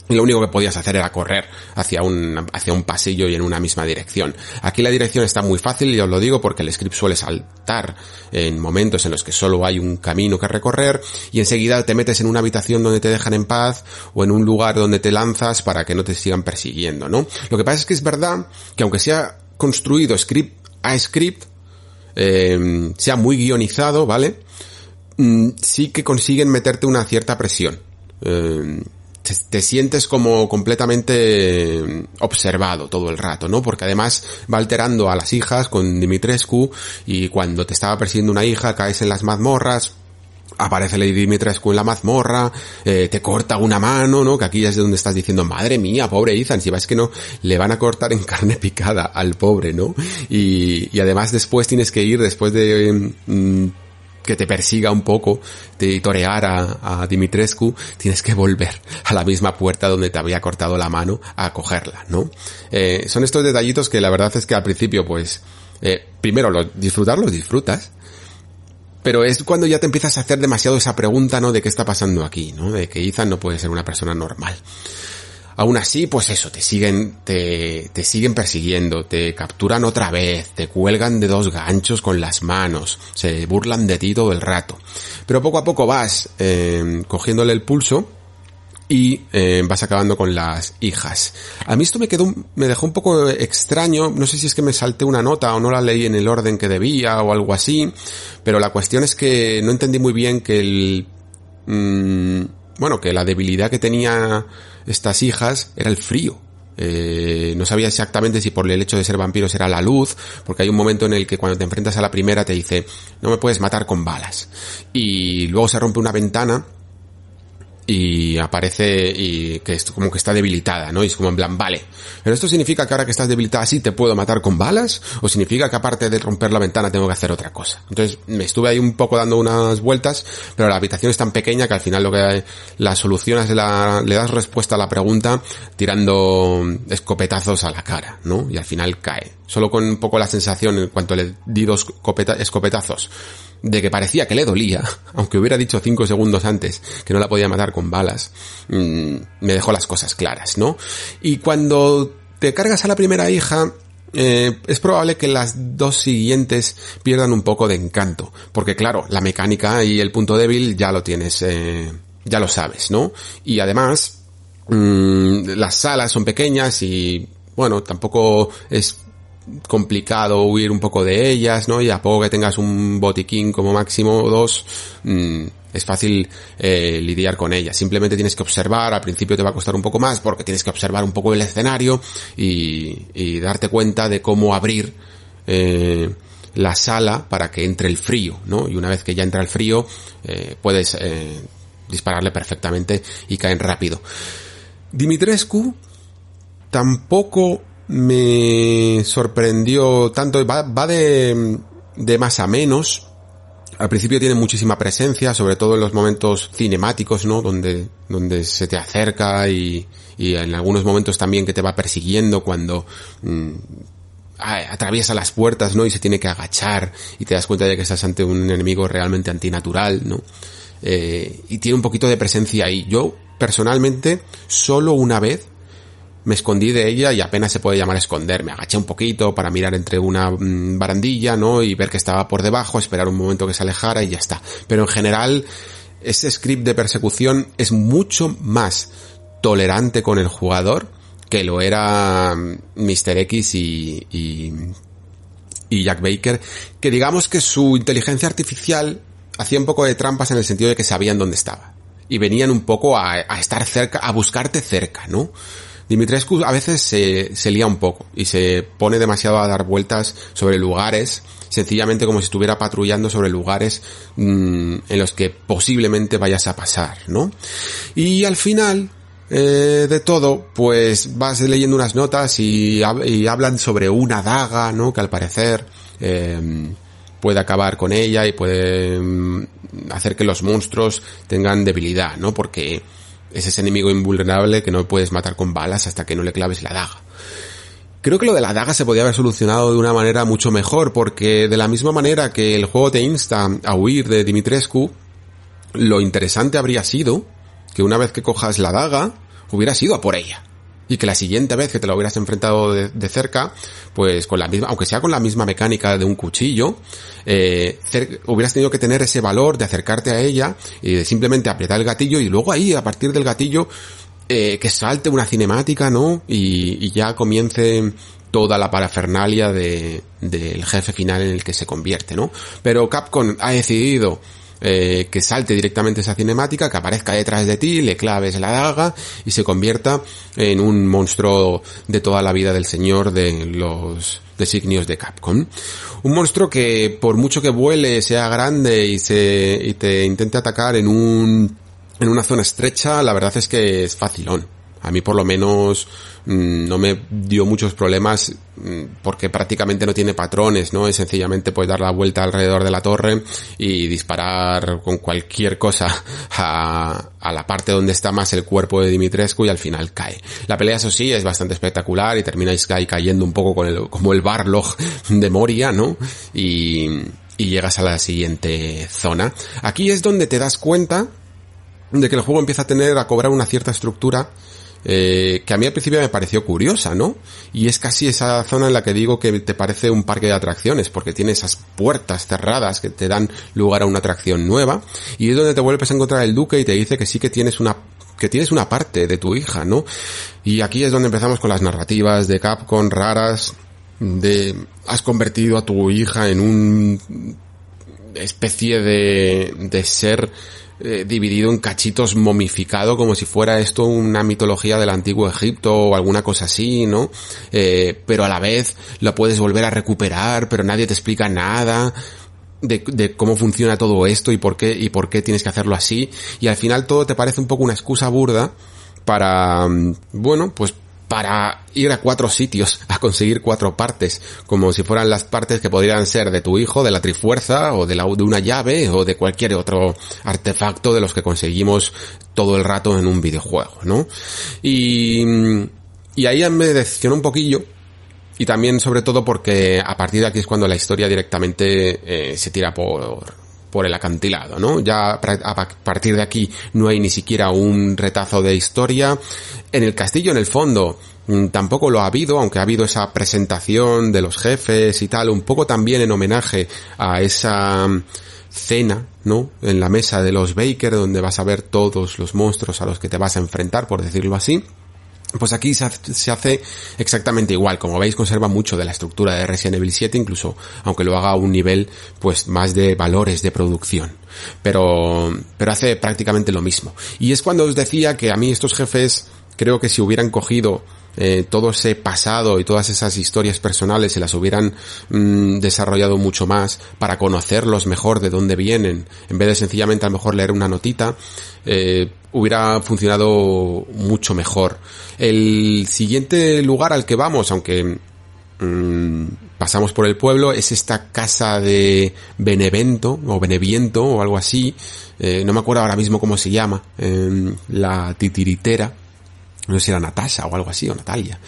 lo único que podías hacer era correr hacia un, hacia un pasillo y en una misma dirección. Aquí la dirección está muy fácil y os lo digo porque el script suele saltar en momentos en los que solo hay un camino que recorrer y enseguida te metes en una habitación donde te dejan en paz o en un lugar donde te lanzas para que no te sigan persiguiendo, ¿no? Lo que pasa es que es verdad que aunque sea construido script a script, eh, sea muy guionizado, ¿vale? Mm, sí que consiguen meterte una cierta presión. Eh, te, sientes como completamente observado todo el rato, ¿no? Porque además va alterando a las hijas con Dimitrescu y cuando te estaba persiguiendo una hija caes en las mazmorras, aparece Lady Dimitrescu en la mazmorra, eh, te corta una mano, ¿no? Que aquí es donde estás diciendo, madre mía, pobre Ethan, si vas que no, le van a cortar en carne picada al pobre, ¿no? Y, y además después tienes que ir, después de mm, que te persiga un poco, de torear a, Dimitrescu, tienes que volver a la misma puerta donde te había cortado la mano a cogerla, ¿no? Eh, son estos detallitos que la verdad es que al principio, pues, eh, primero, lo, disfrutarlos disfrutas, pero es cuando ya te empiezas a hacer demasiado esa pregunta, ¿no? De qué está pasando aquí, ¿no? De que Ethan no puede ser una persona normal. Aún así, pues eso, te siguen, te, te siguen persiguiendo, te capturan otra vez, te cuelgan de dos ganchos con las manos, se burlan de ti todo el rato. Pero poco a poco vas eh, cogiéndole el pulso y eh, vas acabando con las hijas. A mí esto me quedó, me dejó un poco extraño, no sé si es que me salté una nota o no la leí en el orden que debía o algo así, pero la cuestión es que no entendí muy bien que el, mmm, bueno, que la debilidad que tenía estas hijas era el frío. Eh, no sabía exactamente si por el hecho de ser vampiros era la luz, porque hay un momento en el que cuando te enfrentas a la primera te dice, no me puedes matar con balas. Y luego se rompe una ventana y aparece y que es como que está debilitada, ¿no? Y es como en plan, vale. Pero esto significa que ahora que estás debilitada sí te puedo matar con balas o significa que aparte de romper la ventana tengo que hacer otra cosa. Entonces me estuve ahí un poco dando unas vueltas, pero la habitación es tan pequeña que al final lo que la solución es la, le das respuesta a la pregunta tirando escopetazos a la cara, ¿no? Y al final cae. Solo con un poco la sensación en cuanto le di dos escopetazos de que parecía que le dolía, aunque hubiera dicho cinco segundos antes que no la podía matar con balas, mm, me dejó las cosas claras, ¿no? Y cuando te cargas a la primera hija, eh, es probable que las dos siguientes pierdan un poco de encanto, porque claro, la mecánica y el punto débil ya lo tienes, eh, ya lo sabes, ¿no? Y además, mm, las salas son pequeñas y bueno, tampoco es complicado huir un poco de ellas, ¿no? Y a poco que tengas un botiquín como máximo dos, mm, es fácil eh, lidiar con ellas. Simplemente tienes que observar, al principio te va a costar un poco más porque tienes que observar un poco el escenario y, darte cuenta de cómo abrir eh, la sala para que entre el frío, ¿no? Y una vez que ya entra el frío, eh, puedes dispararle perfectamente y caen rápido. Dimitrescu tampoco me sorprendió tanto, va, va de, de más a menos. Al principio tiene muchísima presencia, sobre todo en los momentos cinemáticos, ¿no? Donde, donde se te acerca y, y en algunos momentos también que te va persiguiendo cuando mm, atraviesa las puertas, ¿no? Y se tiene que agachar y te das cuenta de que estás ante un enemigo realmente antinatural, ¿no? Eh, y tiene un poquito de presencia ahí. Yo, personalmente, solo una vez me escondí de ella y apenas se puede llamar esconder. Me agaché un poquito para mirar entre una mm, barandilla, ¿no? Y ver que estaba por debajo, esperar un momento que se alejara y ya está. Pero en general, ese script de persecución es mucho más tolerante con el jugador que lo era Mr. Mm, X y, y, y Jack Baker, que digamos que su inteligencia artificial hacía un poco de trampas en el sentido de que sabían dónde estaba. Y venían un poco a, a estar cerca, a buscarte cerca, ¿no? Dimitrescu a veces se, se lía un poco y se pone demasiado a dar vueltas sobre lugares, sencillamente como si estuviera patrullando sobre lugares mm, en los que posiblemente vayas a pasar, ¿no? Y al final, eh, de todo, pues vas leyendo unas notas y, hablan sobre una daga, ¿no? Que al parecer eh, puede acabar con ella y puede mm, hacer que los monstruos tengan debilidad, ¿no? Porque es ese enemigo invulnerable que no puedes matar con balas hasta que no le claves la daga. Creo que lo de la daga se podía haber solucionado de una manera mucho mejor, porque de la misma manera que el juego te insta a huir de Dimitrescu, lo interesante habría sido que una vez que cojas la daga, hubieras ido a por ella. Y que la siguiente vez que te la hubieras enfrentado de, cerca, pues con la misma, aunque sea con la misma mecánica de un cuchillo, eh, hubieras tenido que tener ese valor de acercarte a ella y de simplemente apretar el gatillo y luego ahí, a partir del gatillo, eh, que salte una cinemática, ¿no? Y, ya comience toda la parafernalia de, del jefe final en el que se convierte, ¿no? Pero Capcom ha decidido eh, que salte directamente esa cinemática, que aparezca detrás de ti, le claves la daga y se convierta en un monstruo de toda la vida del señor de los designios de Capcom. Un monstruo que por mucho que vuele, sea grande y se y te intente atacar en un en una zona estrecha, la verdad es que es facilón. A mí por lo menos mm, no me dio muchos problemas mm, porque prácticamente no tiene patrones, ¿no? Es sencillamente pues dar la vuelta alrededor de la torre y disparar con cualquier cosa a, a la parte donde está más el cuerpo de Dimitrescu y al final cae. La pelea eso sí es bastante espectacular y termináis cayendo un poco con el, como el Barlog de Moria, ¿no? Y, y llegas a la siguiente zona. Aquí es donde te das cuenta de que el juego empieza a tener, a cobrar una cierta estructura eh, que a mí al principio me pareció curiosa, ¿no? Y es casi esa zona en la que digo que te parece un parque de atracciones, porque tiene esas puertas cerradas que te dan lugar a una atracción nueva, y es donde te vuelves a encontrar el duque y te dice que sí que tienes una que tienes una parte de tu hija, ¿no? Y aquí es donde empezamos con las narrativas de Capcom raras, de has convertido a tu hija en un especie de, de ser eh, dividido en cachitos momificado como si fuera esto una mitología del antiguo Egipto o alguna cosa así, ¿no? Eh, pero a la vez lo puedes volver a recuperar, pero nadie te explica nada. De, de, cómo funciona todo esto y por qué y por qué tienes que hacerlo así y al final todo te parece un poco una excusa burda para mm, bueno pues para ir a cuatro sitios a conseguir cuatro partes, como si fueran las partes que podrían ser de tu hijo, de la trifuerza, o de, la, de una llave, o de cualquier otro artefacto de los que conseguimos todo el rato en un videojuego, ¿no? Y, y ahí me decepcionó un poquillo, y también sobre todo porque a partir de aquí es cuando la historia directamente eh, se tira por, por el acantilado, ¿no? Ya a partir de aquí no hay ni siquiera un retazo de historia. En el castillo, en el fondo, mm, tampoco lo ha habido, aunque ha habido esa presentación de los jefes y tal, un poco también en homenaje a esa mm, cena, ¿no? En la mesa de los Baker, donde vas a ver todos los monstruos a los que te vas a enfrentar, por decirlo así. Pues aquí se hace exactamente igual. Como veis, conserva mucho de la estructura de Resident Evil 7, incluso aunque lo haga a un nivel, pues, más de valores de producción. Pero, pero hace prácticamente lo mismo. Y es cuando os decía que a mí estos jefes, creo que si hubieran cogido eh, todo ese pasado y todas esas historias personales se las hubieran mm, desarrollado mucho más para conocerlos mejor de dónde vienen, en vez de sencillamente a lo mejor leer una notita, eh, hubiera funcionado mucho mejor. El siguiente lugar al que vamos, aunque mm, pasamos por el pueblo, es esta casa de Benevento o Beneviento o algo así. Eh, no me acuerdo ahora mismo cómo se llama. Em, la titiritera no sé si era Natasha o algo así, o Natalia.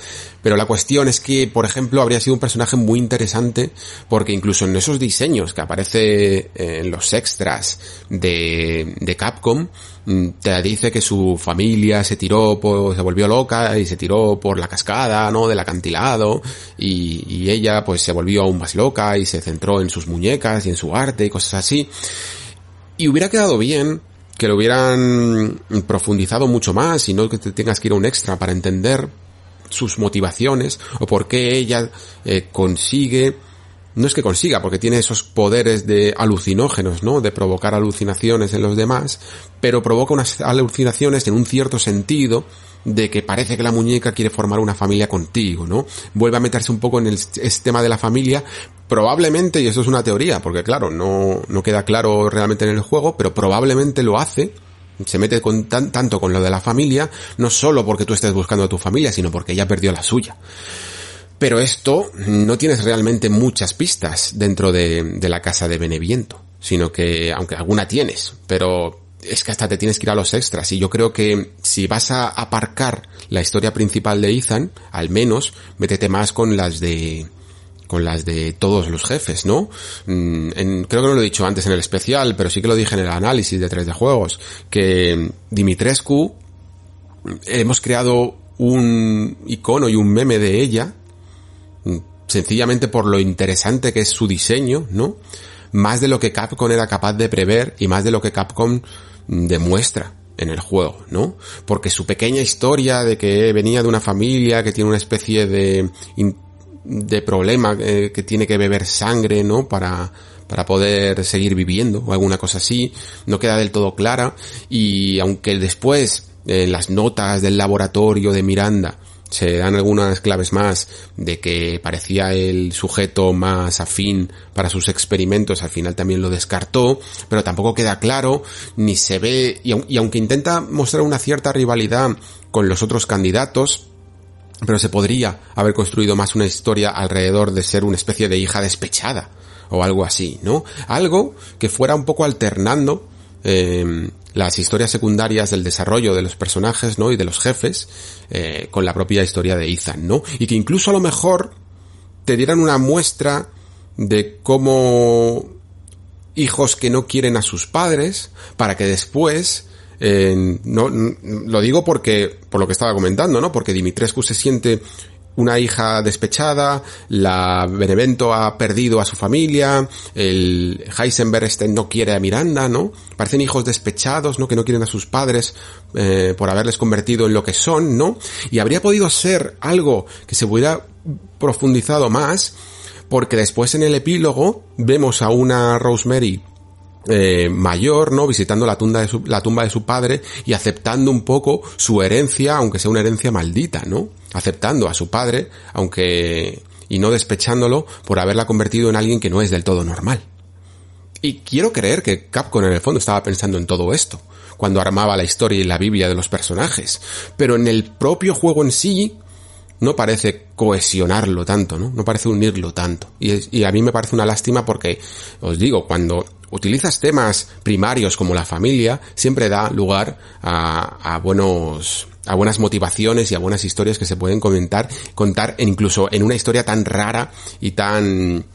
Pero la cuestión es que, por ejemplo, habría sido un personaje muy interesante, porque incluso en esos diseños que aparece en los extras de, de Capcom, mm, te dice que su familia se tiró, por, se volvió loca y se tiró por la cascada, ¿no? Del acantilado, y, y ella pues se volvió aún más loca y se centró en sus muñecas y en su arte y cosas así. Y hubiera quedado bien que lo hubieran profundizado mucho más y no que te tengas que ir a un extra para entender sus motivaciones o por qué ella eh, consigue no es que consiga, porque tiene esos poderes de alucinógenos, ¿no? De provocar alucinaciones en los demás, pero provoca unas alucinaciones en un cierto sentido de que parece que la muñeca quiere formar una familia contigo, ¿no? Vuelve a meterse un poco en el tema de la familia, probablemente, y eso es una teoría, porque claro, no, no queda claro realmente en el juego, pero probablemente lo hace, se mete con tanto con lo de la familia, no solo porque tú estés buscando a tu familia, sino porque ella perdió la suya. Pero esto no tienes realmente muchas pistas dentro de, la casa de Beneviento. sino que, aunque alguna tienes, pero es que hasta te tienes que ir a los extras y yo creo que si vas a aparcar la historia principal de Ethan, al menos métete más con las de con las de todos los jefes, ¿no? Mm, creo que no lo he dicho antes en el especial, pero sí que lo dije en el análisis de 3 de juegos, que Dimitrescu hemos creado un icono y un meme de ella, sencillamente por lo interesante que es su diseño, ¿no? Más de lo que Capcom era capaz de prever y más de lo que Capcom demuestra en el juego, ¿no? Porque su pequeña historia de que venía de una familia que tiene una especie de, de problema eh, que tiene que beber sangre, ¿no? Para, para poder seguir viviendo o alguna cosa así, no queda del todo clara y aunque después en las notas del laboratorio de Miranda se dan algunas claves más de que parecía el sujeto más afín para sus experimentos, al final también lo descartó, pero tampoco queda claro, ni se ve, y, aunque intenta mostrar una cierta rivalidad con los otros candidatos, pero se podría haber construido más una historia alrededor de ser una especie de hija despechada, o algo así, ¿no? Algo que fuera un poco alternando eh, las historias secundarias del desarrollo de los personajes, ¿no? Y de los jefes, eh, con la propia historia de Ethan, ¿no? Y que incluso a lo mejor te dieran una muestra de cómo hijos que no quieren a sus padres, para que después, eh, no, lo digo porque, por lo que estaba comentando, ¿no? Porque Dimitrescu se siente una hija despechada, la Benevento ha perdido a su familia, el Heisenberg este no quiere a Miranda, ¿no? Parecen hijos despechados, ¿no? Que no quieren a sus padres eh, por haberles convertido en lo que son, ¿no? Y habría podido ser algo que se hubiera profundizado más, porque después en el epílogo vemos a una Rosemary eh, mayor, ¿no? Visitando la tumba, de su, la tumba de su padre y aceptando un poco su herencia, aunque sea una herencia maldita, ¿no? Aceptando a su padre, aunque, y no despechándolo por haberla convertido en alguien que no es del todo normal. Y quiero creer que Capcom en el fondo estaba pensando en todo esto, cuando armaba la historia y la Biblia de los personajes. Pero en el propio juego en sí, no parece cohesionarlo tanto, ¿no? No parece unirlo tanto. Y, a mí me parece una lástima porque, os digo, cuando utilizas temas primarios como la familia, siempre da lugar a buenos a buenas motivaciones y a buenas historias que se pueden comentar, contar incluso en una historia tan rara y tan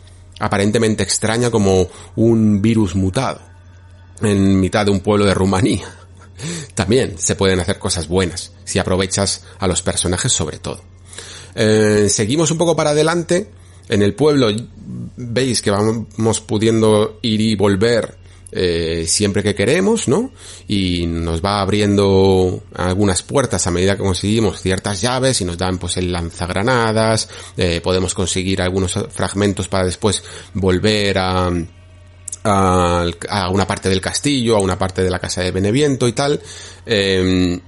aparentemente extraña como un virus mutado en mitad de un pueblo de Rumanía. También se pueden hacer cosas buenas si aprovechas a los personajes sobre todo. Eh, seguimos un poco para adelante en el pueblo veis que vamos pudiendo ir y volver eh, siempre que queremos, ¿no? Y nos va abriendo algunas puertas a medida que conseguimos ciertas llaves y nos dan pues el lanzagranadas, eh, podemos conseguir algunos fragmentos para después volver a, una parte del castillo, a una parte de la casa de Beneviento y tal. Eh,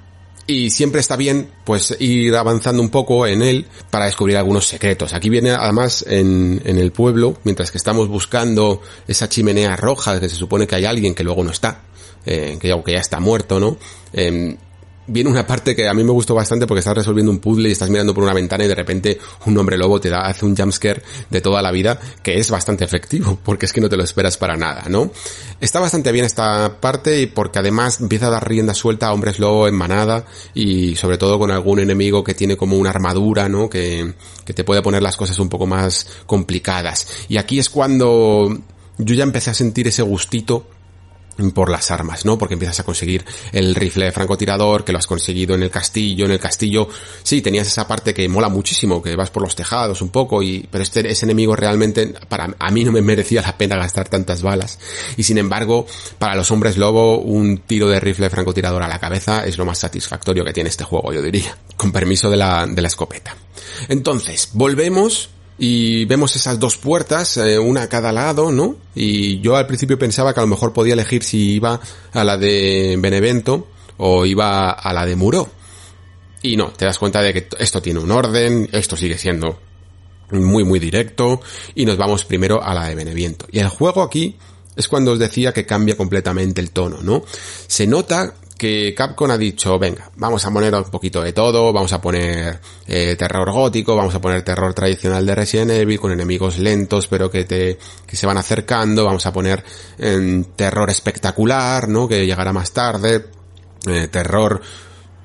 y siempre está bien pues ir avanzando un poco en él para descubrir algunos secretos. Aquí viene además en, en el pueblo, mientras que estamos buscando esa chimenea roja que se supone que hay alguien que luego no está, eh, que, ya, ya está muerto, ¿no? Eh, viene una parte que a mí me gustó bastante porque estás resolviendo un puzzle y estás mirando por una ventana y de repente un hombre lobo te da, hace un jumpscare de toda la vida que es bastante efectivo porque es que no te lo esperas para nada, ¿no? Está bastante bien esta parte y porque además empieza a dar rienda suelta a hombres lobo en manada y sobre todo con algún enemigo que tiene como una armadura, ¿no? Que, que te puede poner las cosas un poco más complicadas. Y aquí es cuando yo ya empecé a sentir ese gustito por las armas, ¿no? Porque empiezas a conseguir el rifle de francotirador, que lo has conseguido en el castillo, en el castillo, sí, tenías esa parte que mola muchísimo, que vas por los tejados un poco, y, pero este, ese enemigo realmente, para, a mí no me merecía la pena gastar tantas balas, y sin embargo, para los hombres lobo, un tiro de rifle de francotirador a la cabeza es lo más satisfactorio que tiene este juego, yo diría, con permiso de la, de la escopeta. Entonces, volvemos y vemos esas dos puertas, eh, una a cada lado, ¿no? Y yo al principio pensaba que a lo mejor podía elegir si iba a la de Benevento o iba a la de Muro. Y no, te das cuenta de que esto tiene un orden, esto sigue siendo muy muy directo y nos vamos primero a la de Benevento. Y el juego aquí es cuando os decía que cambia completamente el tono, ¿no? Se nota que Capcom ha dicho, venga, vamos a poner un poquito de todo, vamos a poner eh, terror gótico, vamos a poner terror tradicional de Resident Evil con enemigos lentos pero que te que se van acercando, vamos a poner eh, terror espectacular, ¿no? Que llegará más tarde, eh, terror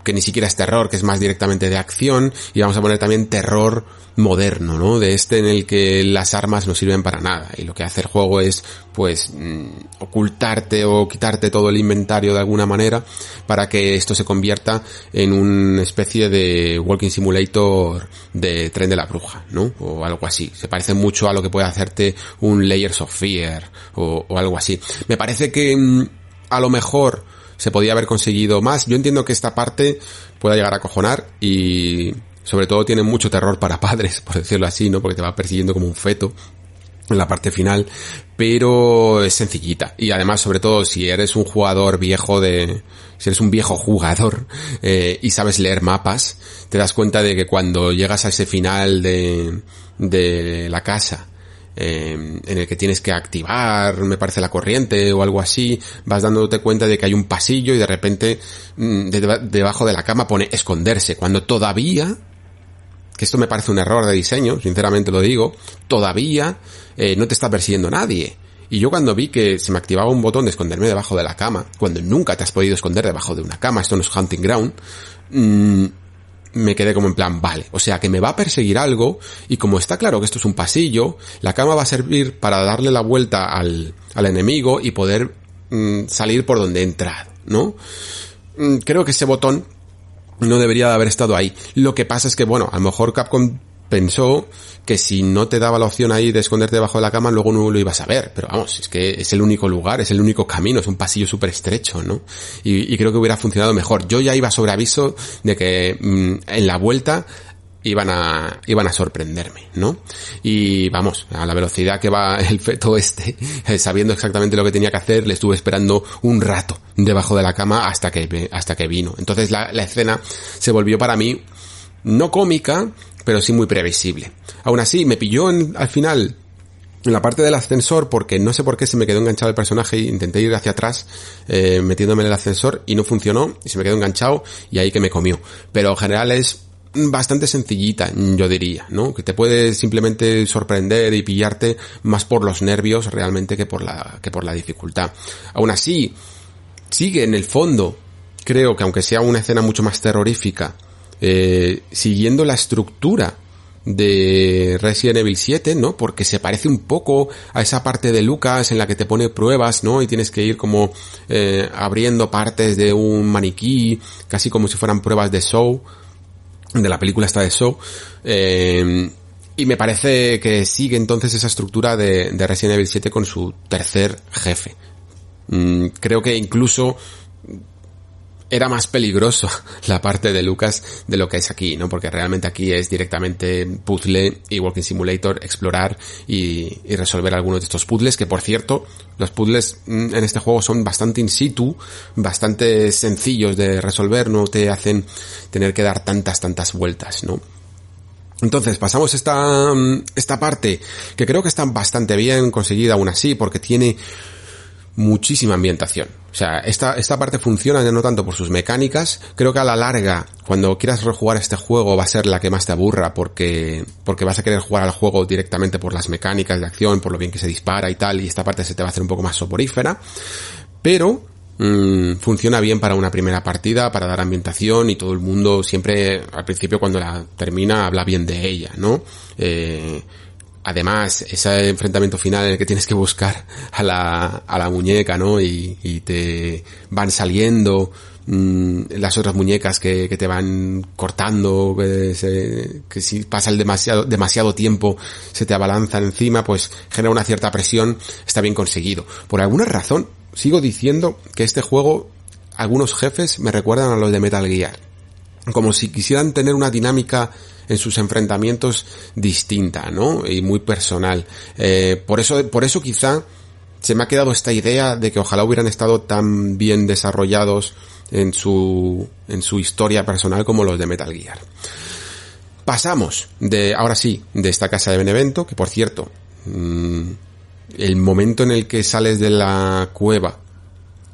que ni siquiera es terror, que es más directamente de acción, y vamos a poner también terror moderno, ¿no? De este en el que las armas no sirven para nada, y lo que hace el juego es, pues, mm, ocultarte o quitarte todo el inventario de alguna manera, para que esto se convierta en una especie de walking simulator de tren de la bruja, ¿no? O algo así. Se parece mucho a lo que puede hacerte un Layers of Fear, o, o algo así. Me parece que, mm, a lo mejor, se podía haber conseguido más. Yo entiendo que esta parte pueda llegar a cojonar y sobre todo tiene mucho terror para padres, por decirlo así, ¿no? Porque te va persiguiendo como un feto en la parte final, pero es sencillita. Y además, sobre todo, si eres un jugador viejo de, si eres un viejo jugador eh, y sabes leer mapas, te das cuenta de que cuando llegas a ese final de, de la casa eh, en el que tienes que activar, me parece, la corriente o algo así, vas dándote cuenta de que hay un pasillo y de repente mm, de- debajo de la cama pone esconderse, cuando todavía, que esto me parece un error de diseño, sinceramente lo digo, todavía eh, no te está persiguiendo nadie. Y yo cuando vi que se me activaba un botón de esconderme debajo de la cama, cuando nunca te has podido esconder debajo de una cama, esto no es hunting ground, mm, me quedé como en plan, vale, o sea que me va a perseguir algo y como está claro que esto es un pasillo, la cama va a servir para darle la vuelta al, al enemigo y poder mm, salir por donde he entrado, ¿no? Mm, creo que ese botón no debería de haber estado ahí. Lo que pasa es que, bueno, a lo mejor Capcom pensó que si no te daba la opción ahí de esconderte debajo de la cama, luego no lo ibas a ver. Pero vamos, es que es el único lugar, es el único camino, es un pasillo súper estrecho, ¿no? Y, creo que hubiera funcionado mejor. Yo ya iba sobre aviso de que mm, en la vuelta iban a, iban a sorprenderme, ¿no? Y vamos, a la velocidad que va el feto este, eh, sabiendo exactamente lo que tenía que hacer, le estuve esperando un rato debajo de la cama hasta que, hasta que vino. Entonces la escena se volvió para mí no cómica, pero sí muy previsible. Aún así, me pilló en- al final en la parte del ascensor porque no sé por qué se me quedó enganchado el personaje y intenté ir hacia atrás eh, metiéndome en el ascensor y no funcionó y se me quedó enganchado y ahí que me comió. Pero en general es bastante sencillita, yo diría, ¿no? Que te puede simplemente sorprender y pillarte más por los nervios realmente que por la, que por la dificultad. Aún así, sigue en el fondo, creo que aunque sea una escena mucho más terrorífica, eh, siguiendo la estructura de Resident Evil 7, ¿no? Porque se parece un poco a esa parte de Lucas en la que te pone pruebas, ¿no? Y tienes que ir como eh, abriendo partes de un maniquí, casi como si fueran pruebas de show, de la película esta de show. Eh, y me parece que sigue entonces esa estructura de, de Resident Evil 7 con su tercer jefe. Mm, creo que incluso era más peligroso la parte de Lucas de lo que es aquí, ¿no? Porque realmente aquí es directamente puzzle y walking simulator, explorar y, y resolver algunos de estos puzzles, que por cierto, los puzzles mm, en este juego son bastante in situ, bastante sencillos de resolver, no te hacen tener que dar tantas, tantas vueltas, ¿no? Entonces, pasamos esta, mm, esta parte que creo que está bastante bien conseguida aún así, porque tiene muchísima ambientación. O sea, esta, esta parte funciona ya no tanto por sus mecánicas, creo que a la larga, cuando quieras rejugar este juego, va a ser la que más te aburra porque, porque vas a querer jugar al juego directamente por las mecánicas de acción, por lo bien que se dispara y tal, y esta parte se te va a hacer un poco más soporífera. Pero, mm, funciona bien para una primera partida, para dar ambientación y todo el mundo siempre, al principio cuando la termina, habla bien de ella, ¿no? Eh, Además, ese enfrentamiento final en el que tienes que buscar a la, a la muñeca, ¿no? Y, y te van saliendo mm, las otras muñecas que, que te van cortando, que, se- que si pasa el demasiado, demasiado tiempo se te abalanzan encima, pues genera una cierta presión, está bien conseguido. Por alguna razón, sigo diciendo que este juego, algunos jefes me recuerdan a los de Metal Gear como si quisieran tener una dinámica en sus enfrentamientos distinta, ¿no? Y muy personal. Eh, por eso, por eso quizá se me ha quedado esta idea de que ojalá hubieran estado tan bien desarrollados en su, en su historia personal como los de Metal Gear. Pasamos de, ahora sí, de esta casa de Benevento, que por cierto, mm, el momento en el que sales de la cueva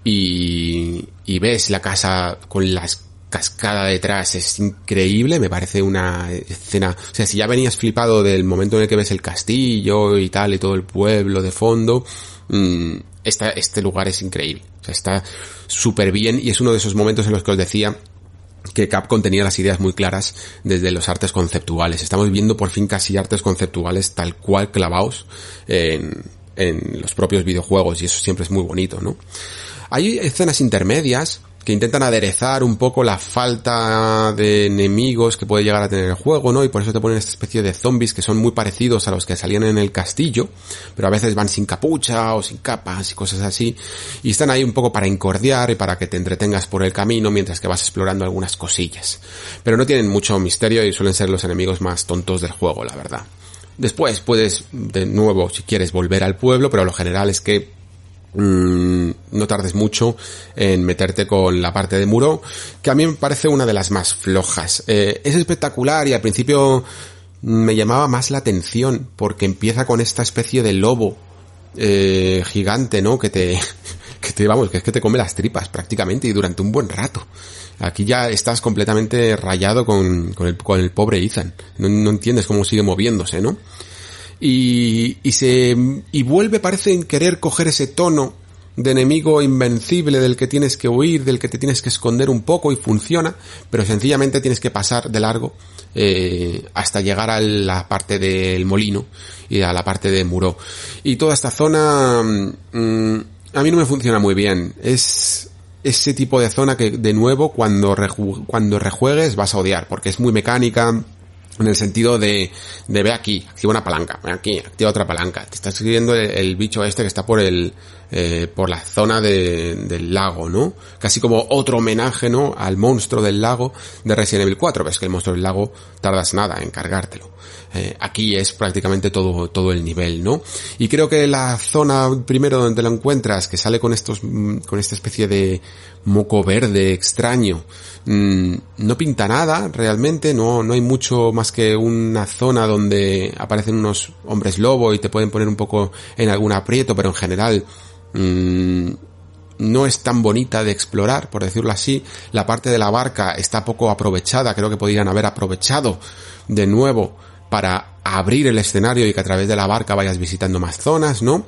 y, y ves la casa con las cascada detrás es increíble, me parece una escena, o sea, si ya venías flipado del momento en el que ves el castillo y tal, y todo el pueblo de fondo, mmm, este lugar es increíble, o sea, está súper bien y es uno de esos momentos en los que os decía que Capcom tenía las ideas muy claras desde los artes conceptuales. Estamos viendo por fin casi artes conceptuales tal cual clavados en, en los propios videojuegos y eso siempre es muy bonito, ¿no? Hay escenas intermedias que intentan aderezar un poco la falta de enemigos que puede llegar a tener el juego, ¿no? Y por eso te ponen esta especie de zombies que son muy parecidos a los que salían en el castillo, pero a veces van sin capucha o sin capas y cosas así, y están ahí un poco para incordiar y para que te entretengas por el camino mientras que vas explorando algunas cosillas. Pero no tienen mucho misterio y suelen ser los enemigos más tontos del juego, la verdad. Después puedes, de nuevo, si quieres, volver al pueblo, pero lo general es que Mm, no tardes mucho en meterte con la parte de muro, que a mí me parece una de las más flojas. Eh, es espectacular y al principio me llamaba más la atención porque empieza con esta especie de lobo eh, gigante, ¿no? Que te, que te, vamos, que es que te come las tripas prácticamente y durante un buen rato. Aquí ya estás completamente rayado con, el pobre Ethan. No, no entiendes cómo sigue moviéndose, ¿no? Y, y se y vuelve parece en querer coger ese tono de enemigo invencible del que tienes que huir, del que te tienes que esconder un poco y funciona, pero sencillamente tienes que pasar de largo eh, hasta llegar a la parte del molino y a la parte de Muro. Y toda esta zona mm, a mí no me funciona muy bien. Es ese tipo de zona que de nuevo cuando, cuando rejuegues vas a odiar, porque es muy mecánica, en el sentido de, de ve aquí, activa una palanca, ve aquí, activa otra palanca. Te está escribiendo el, bicho este que está por el, eh, por la zona de, del lago, ¿no? Casi como otro homenaje, ¿no? Al monstruo del lago de Resident Evil 4. Ves que el monstruo del lago tardas nada en cargártelo. Eh, aquí es prácticamente todo, todo el nivel, ¿no? Y creo que la zona primero donde lo encuentras, que sale con estos, mm, con esta especie de moco verde extraño, mm, no pinta nada realmente, no, no hay mucho más que una zona donde aparecen unos hombres lobo y te pueden poner un poco en algún aprieto, pero en general, mm, no es tan bonita de explorar, por decirlo así. La parte de la barca está poco aprovechada, creo que podrían haber aprovechado de nuevo para abrir el escenario y que a través de la barca vayas visitando más zonas, ¿no?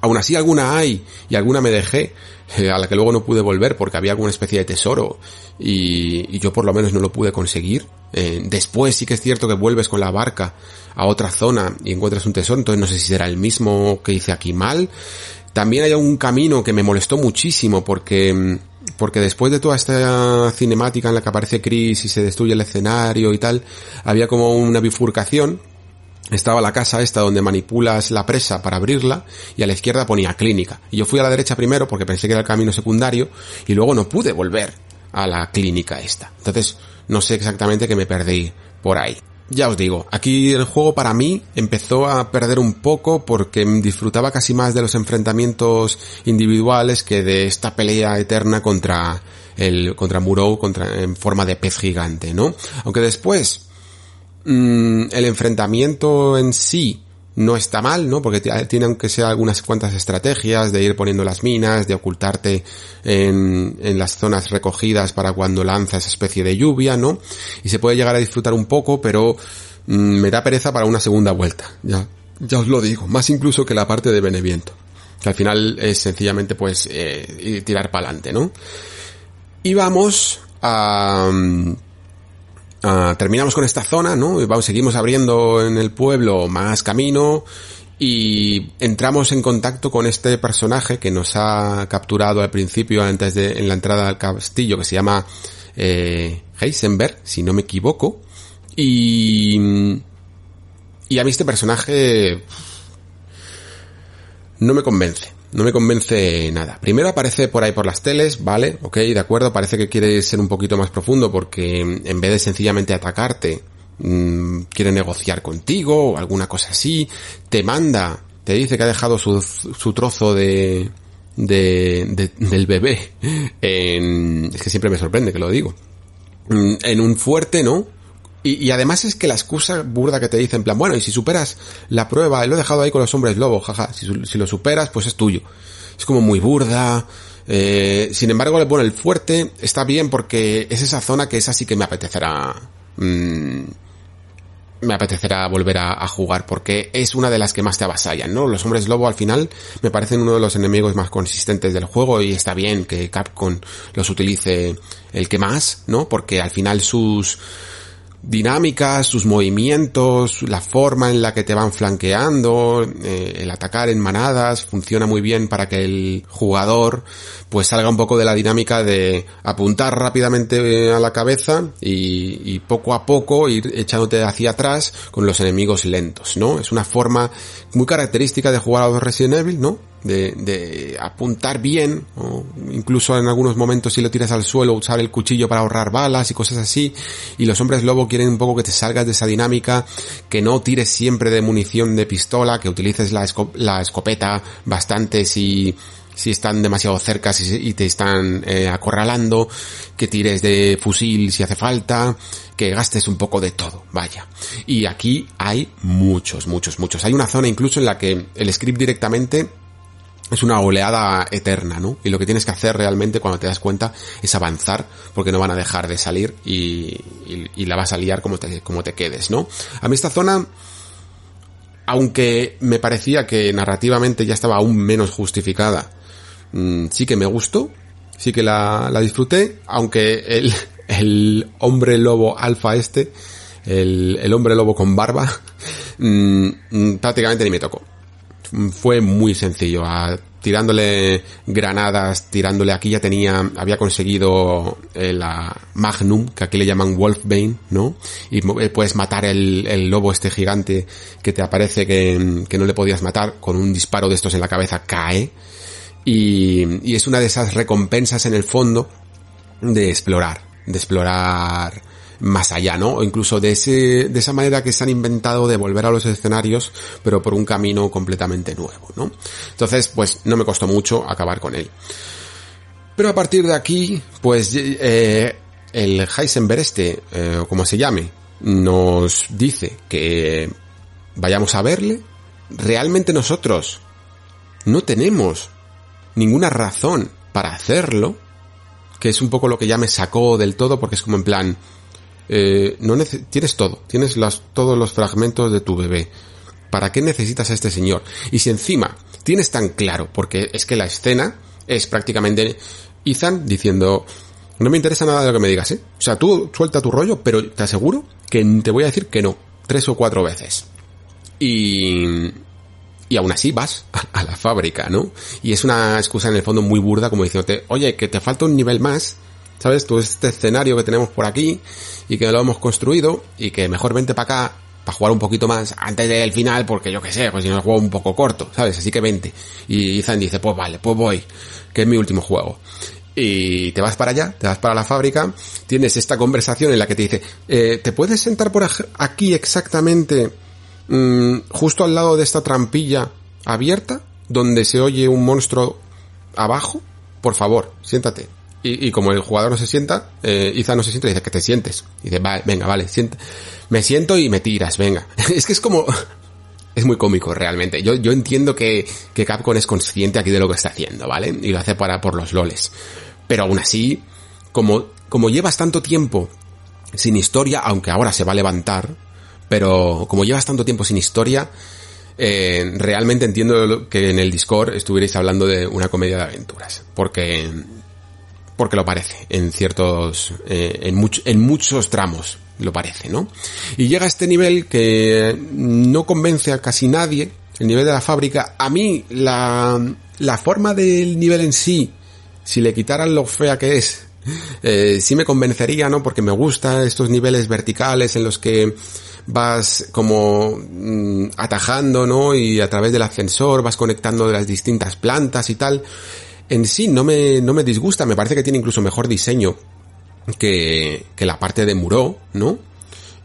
Aún así alguna hay y alguna me dejé eh, a la que luego no pude volver porque había alguna especie de tesoro y, yo por lo menos no lo pude conseguir. Eh, después sí que es cierto que vuelves con la barca a otra zona y encuentras un tesoro, entonces no sé si será el mismo que hice aquí mal. También hay un camino que me molestó muchísimo porque mm, porque después de toda esta cinemática en la que aparece Chris y se destruye el escenario y tal, había como una bifurcación. Estaba la casa esta donde manipulas la presa para abrirla y a la izquierda ponía clínica. Y yo fui a la derecha primero porque pensé que era el camino secundario y luego no pude volver a la clínica esta. Entonces no sé exactamente qué me perdí por ahí ya os digo, aquí el juego para mí empezó a perder un poco porque disfrutaba casi más de los enfrentamientos individuales que de esta pelea eterna contra el contra Muro contra en forma de pez gigante, ¿no? Aunque después mmm, el enfrentamiento en sí no está mal, ¿no? Porque tiene aunque sea algunas cuantas estrategias de ir poniendo las minas, de ocultarte en, en las zonas recogidas para cuando lanza esa especie de lluvia, ¿no? Y se puede llegar a disfrutar un poco, pero mm, me da pereza para una segunda vuelta, ya, ya os lo digo, más incluso que la parte de Beneviento, que al final es sencillamente pues eh, tirar para adelante, ¿no? Y vamos a... Mm, Ah, terminamos con esta zona, ¿no? Vamos, seguimos abriendo en el pueblo más camino y entramos en contacto con este personaje que nos ha capturado al principio antes de en la entrada al castillo que se llama eh, Heisenberg, si no me equivoco. Y y a mí este personaje no me convence no me convence nada. Primero aparece por ahí por las teles, vale, ok, de acuerdo, parece que quiere ser un poquito más profundo porque en vez de sencillamente atacarte, mmm, quiere negociar contigo o alguna cosa así, te manda, te dice que ha dejado su, su trozo de, de, del bebé en, es que siempre me sorprende que lo digo, mm, en un fuerte, ¿no? Y, además es que la excusa burda que te dice en plan, bueno, y si superas la prueba, lo he dejado ahí con los hombres lobo, jaja, si, si lo superas, pues es tuyo. Es como muy burda, Eh, sin embargo, bueno, el fuerte está bien porque es esa zona que es así que me apetecerá... Mm, me apetecerá volver a, jugar porque es una de las que más te avasallan, ¿no? Los hombres lobo al final me parecen uno de los enemigos más consistentes del juego y está bien que Capcom los utilice el que más, ¿no? Porque al final sus dinámicas, sus movimientos, la forma en la que te van flanqueando, eh, el atacar en manadas, funciona muy bien para que el jugador pues salga un poco de la dinámica de apuntar rápidamente a la cabeza y, y poco a poco ir echándote hacia atrás con los enemigos lentos, ¿no? Es una forma muy característica de jugar a los Resident Evil, ¿no? De, de apuntar bien, o incluso en algunos momentos si lo tiras al suelo usar el cuchillo para ahorrar balas y cosas así, y los hombres lobo quieren un poco que te salgas de esa dinámica, que no tires siempre de munición de pistola, que utilices la, escopeta bastante si si están demasiado cerca y te están eh, acorralando, que tires de fusil si hace falta, que gastes un poco de todo, vaya. Y aquí hay muchos, muchos, muchos. Hay una zona incluso en la que el script directamente es una oleada eterna, ¿no? Y lo que tienes que hacer realmente cuando te das cuenta es avanzar, porque no van a dejar de salir y, y, la vas a liar como te, como te quedes, ¿no? A mí esta zona, aunque me parecía que narrativamente ya estaba aún menos justificada, mm, sí que me gustó, sí que la, disfruté, aunque el, hombre lobo alfa este, el, el hombre lobo con barba, mm, mm, prácticamente ni me tocó fue muy sencillo. tirándole granadas, tirándole aquí ya tenía, había conseguido eh, la Magnum, que aquí le llaman Wolfbane, ¿no? Y eh, puedes matar el, el, lobo este gigante que te aparece que, que, no le podías matar, con un disparo de estos en la cabeza cae. Y, y es una de esas recompensas en el fondo de explorar, de explorar más allá, ¿no? O incluso de ese, de esa manera que se han inventado de volver a los escenarios, pero por un camino completamente nuevo, ¿no? Entonces, pues no me costó mucho acabar con él. Pero a partir de aquí, pues eh, el Heisenberg este, eh, o como se llame, nos dice que vayamos a verle. Realmente nosotros no tenemos ninguna razón para hacerlo, que es un poco lo que ya me sacó del todo, porque es como en plan, eh, no tienes todo, tienes las, todos los fragmentos de tu bebé. ¿Para qué necesitas a este señor? Y si encima tienes tan claro, porque es que la escena es prácticamente Ethan diciendo, no me interesa nada de lo que me digas, ¿eh? O sea, tú suelta tu rollo, pero te aseguro que te voy a decir que no, tres o cuatro veces. Y, y aún así vas a, la fábrica, ¿no? Y es una excusa en el fondo muy burda como diciéndote, oye, que te falta un nivel más, ¿sabes? Tú este escenario que tenemos por aquí y que lo hemos construido y que mejor vente para acá para jugar un poquito más antes del final porque yo que sé, pues si no el juego un poco corto, ¿sabes? Así que vente. Y Ethan dice, pues vale, pues voy, que es mi último juego. Y te vas para allá, te vas para la fábrica, tienes esta conversación en la que te dice, eh, ¿te puedes sentar por aquí exactamente, mmm, justo al lado de esta trampilla abierta, donde se oye un monstruo abajo? Por favor, siéntate. Y, como el jugador no se sienta, eh, Iza no se sienta y dice que te sientes. Y dice, vale, venga, vale, sienta. me siento y me tiras, venga. es que es como, es muy cómico realmente. Yo, yo entiendo que, que Capcom es consciente aquí de lo que está haciendo, ¿vale? Y lo hace para por los loles. Pero aún así, como, como llevas tanto tiempo sin historia, aunque ahora se va a levantar, pero como llevas tanto tiempo sin historia, eh, realmente entiendo que en el Discord estuvierais hablando de una comedia de aventuras. Porque porque lo parece en ciertos, eh, en, en muchos tramos lo parece, ¿no? Y llega a este nivel que no convence a casi nadie, el nivel de la fábrica. A mí, la, la forma del nivel en sí, si le quitaran lo fea que es, eh, sí me convencería, ¿no? Porque me gusta estos niveles verticales en los que vas como mm, atajando, ¿no? Y a través del ascensor vas conectando de las distintas plantas y tal en sí no me, no me disgusta, me parece que tiene incluso mejor diseño que, que la parte de Muro, ¿no?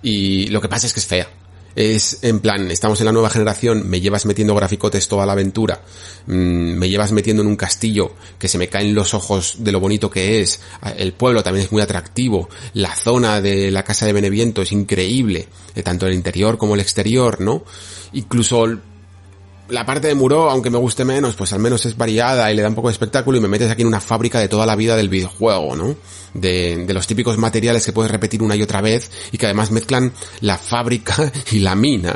Y lo que pasa es que es fea. Es en plan, estamos en la nueva generación, me llevas metiendo graficotes toda la aventura, mm, me llevas metiendo en un castillo que se me caen los ojos de lo bonito que es, el pueblo también es muy atractivo, la zona de la casa de Beneviento es increíble, eh, tanto el interior como el exterior, ¿no? Incluso la parte de Muro, aunque me guste menos, pues al menos es variada y le da un poco de espectáculo y me metes aquí en una fábrica de toda la vida del videojuego, ¿no? De, de los típicos materiales que puedes repetir una y otra vez y que además mezclan la fábrica y la mina,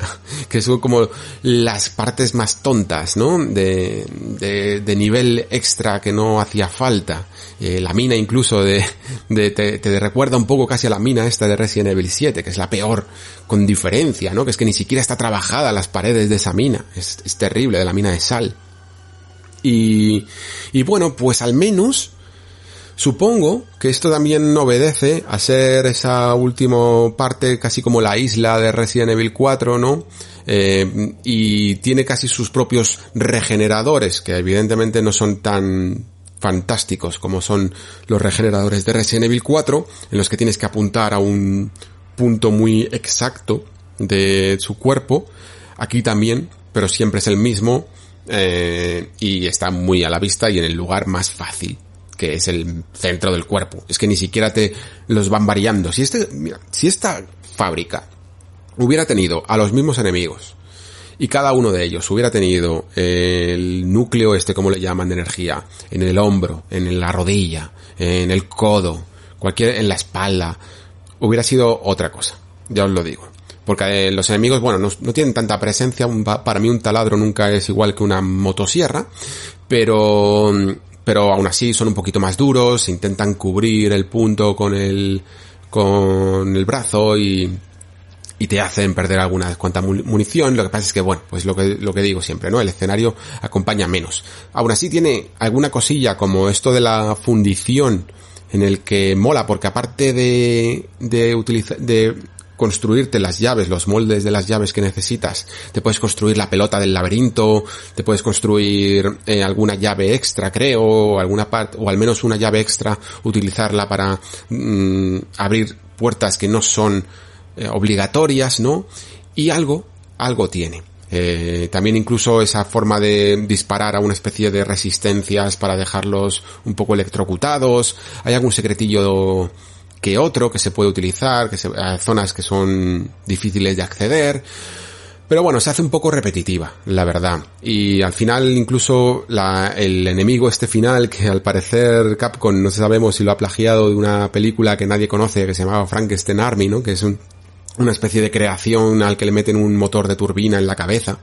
que son como las partes más tontas, ¿no? De, de, de nivel extra que no hacía falta. Eh, la mina incluso de, de te, te, recuerda un poco casi a la mina esta de Resident Evil 7, que es la peor con diferencia, ¿no? Que es que ni siquiera está trabajada las paredes de esa mina. Terrible, de la mina de sal. Y, y bueno, pues al menos supongo que esto también obedece a ser esa última parte casi como la isla de Resident Evil 4, ¿no? Eh, y tiene casi sus propios regeneradores, que evidentemente no son tan fantásticos como son los regeneradores de Resident Evil 4, en los que tienes que apuntar a un punto muy exacto de su cuerpo. Aquí también, pero siempre es el mismo eh, y está muy a la vista y en el lugar más fácil que es el centro del cuerpo. Es que ni siquiera te los van variando. Si este, mira, si esta fábrica hubiera tenido a los mismos enemigos y cada uno de ellos hubiera tenido el núcleo este, como le llaman, de energía, en el hombro, en la rodilla, en el codo, cualquier, en la espalda, hubiera sido otra cosa. Ya os lo digo. Porque los enemigos, bueno, no, no tienen tanta presencia. Para mí un taladro nunca es igual que una motosierra. Pero, pero aún así son un poquito más duros, intentan cubrir el punto con el, con el brazo y, y te hacen perder alguna cuanta munición. Lo que pasa es que, bueno, pues lo que, lo que digo siempre, ¿no? El escenario acompaña menos. Aún así tiene alguna cosilla como esto de la fundición en el que mola porque aparte de, de utilizar, de construirte las llaves, los moldes de las llaves que necesitas, te puedes construir la pelota del laberinto, te puedes construir eh, alguna llave extra, creo, o alguna parte, o al menos una llave extra, utilizarla para mm, abrir puertas que no son eh, obligatorias, ¿no? Y algo, algo tiene. Eh, también incluso esa forma de disparar a una especie de resistencias para dejarlos un poco electrocutados. Hay algún secretillo que otro que se puede utilizar, que se, zonas que son difíciles de acceder. Pero bueno, se hace un poco repetitiva, la verdad. Y al final incluso la, el enemigo este final, que al parecer Capcom no sabemos si lo ha plagiado de una película que nadie conoce, que se llamaba Frankenstein Army, ¿no? Que es un, una especie de creación al que le meten un motor de turbina en la cabeza.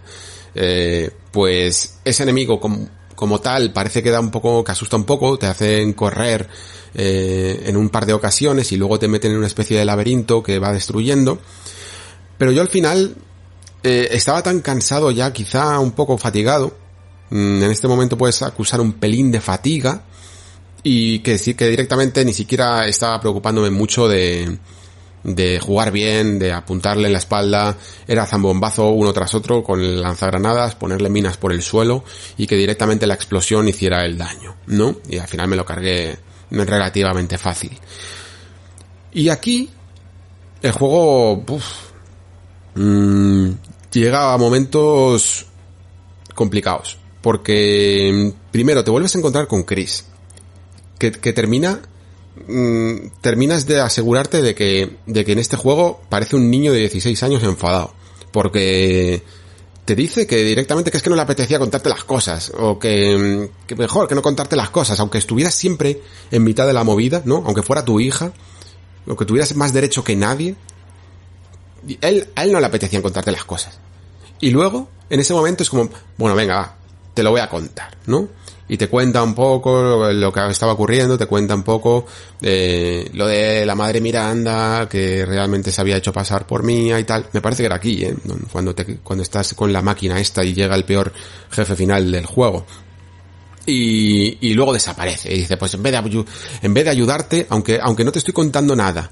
Eh, pues ese enemigo como, como tal parece que da un poco, que asusta un poco, te hacen correr eh, en un par de ocasiones y luego te meten en una especie de laberinto que va destruyendo. Pero yo al final eh, estaba tan cansado ya, quizá un poco fatigado. Mm, en este momento puedes acusar un pelín de fatiga y que decir que directamente ni siquiera estaba preocupándome mucho de, de jugar bien, de apuntarle en la espalda, era zambombazo uno tras otro con lanzagranadas, ponerle minas por el suelo y que directamente la explosión hiciera el daño, ¿no? Y al final me lo cargué relativamente fácil. Y aquí el juego mmm, llega a momentos complicados. Porque primero te vuelves a encontrar con Chris. Que termina. Mmm, terminas de asegurarte de que, de que en este juego parece un niño de 16 años enfadado. Porque te dice que directamente que es que no le apetecía contarte las cosas, o que, que, mejor que no contarte las cosas, aunque estuvieras siempre en mitad de la movida, ¿no? Aunque fuera tu hija, o que tuvieras más derecho que nadie, él, a él no le apetecía contarte las cosas. Y luego, en ese momento es como, bueno, venga, va, te lo voy a contar, ¿no? Y te cuenta un poco lo que estaba ocurriendo, te cuenta un poco eh, lo de la madre Miranda, que realmente se había hecho pasar por mía y tal. Me parece que era aquí, ¿eh? Cuando, te, cuando estás con la máquina esta y llega el peor jefe final del juego. Y, y luego desaparece. Y dice, pues en vez de, en vez de ayudarte, aunque, aunque no te estoy contando nada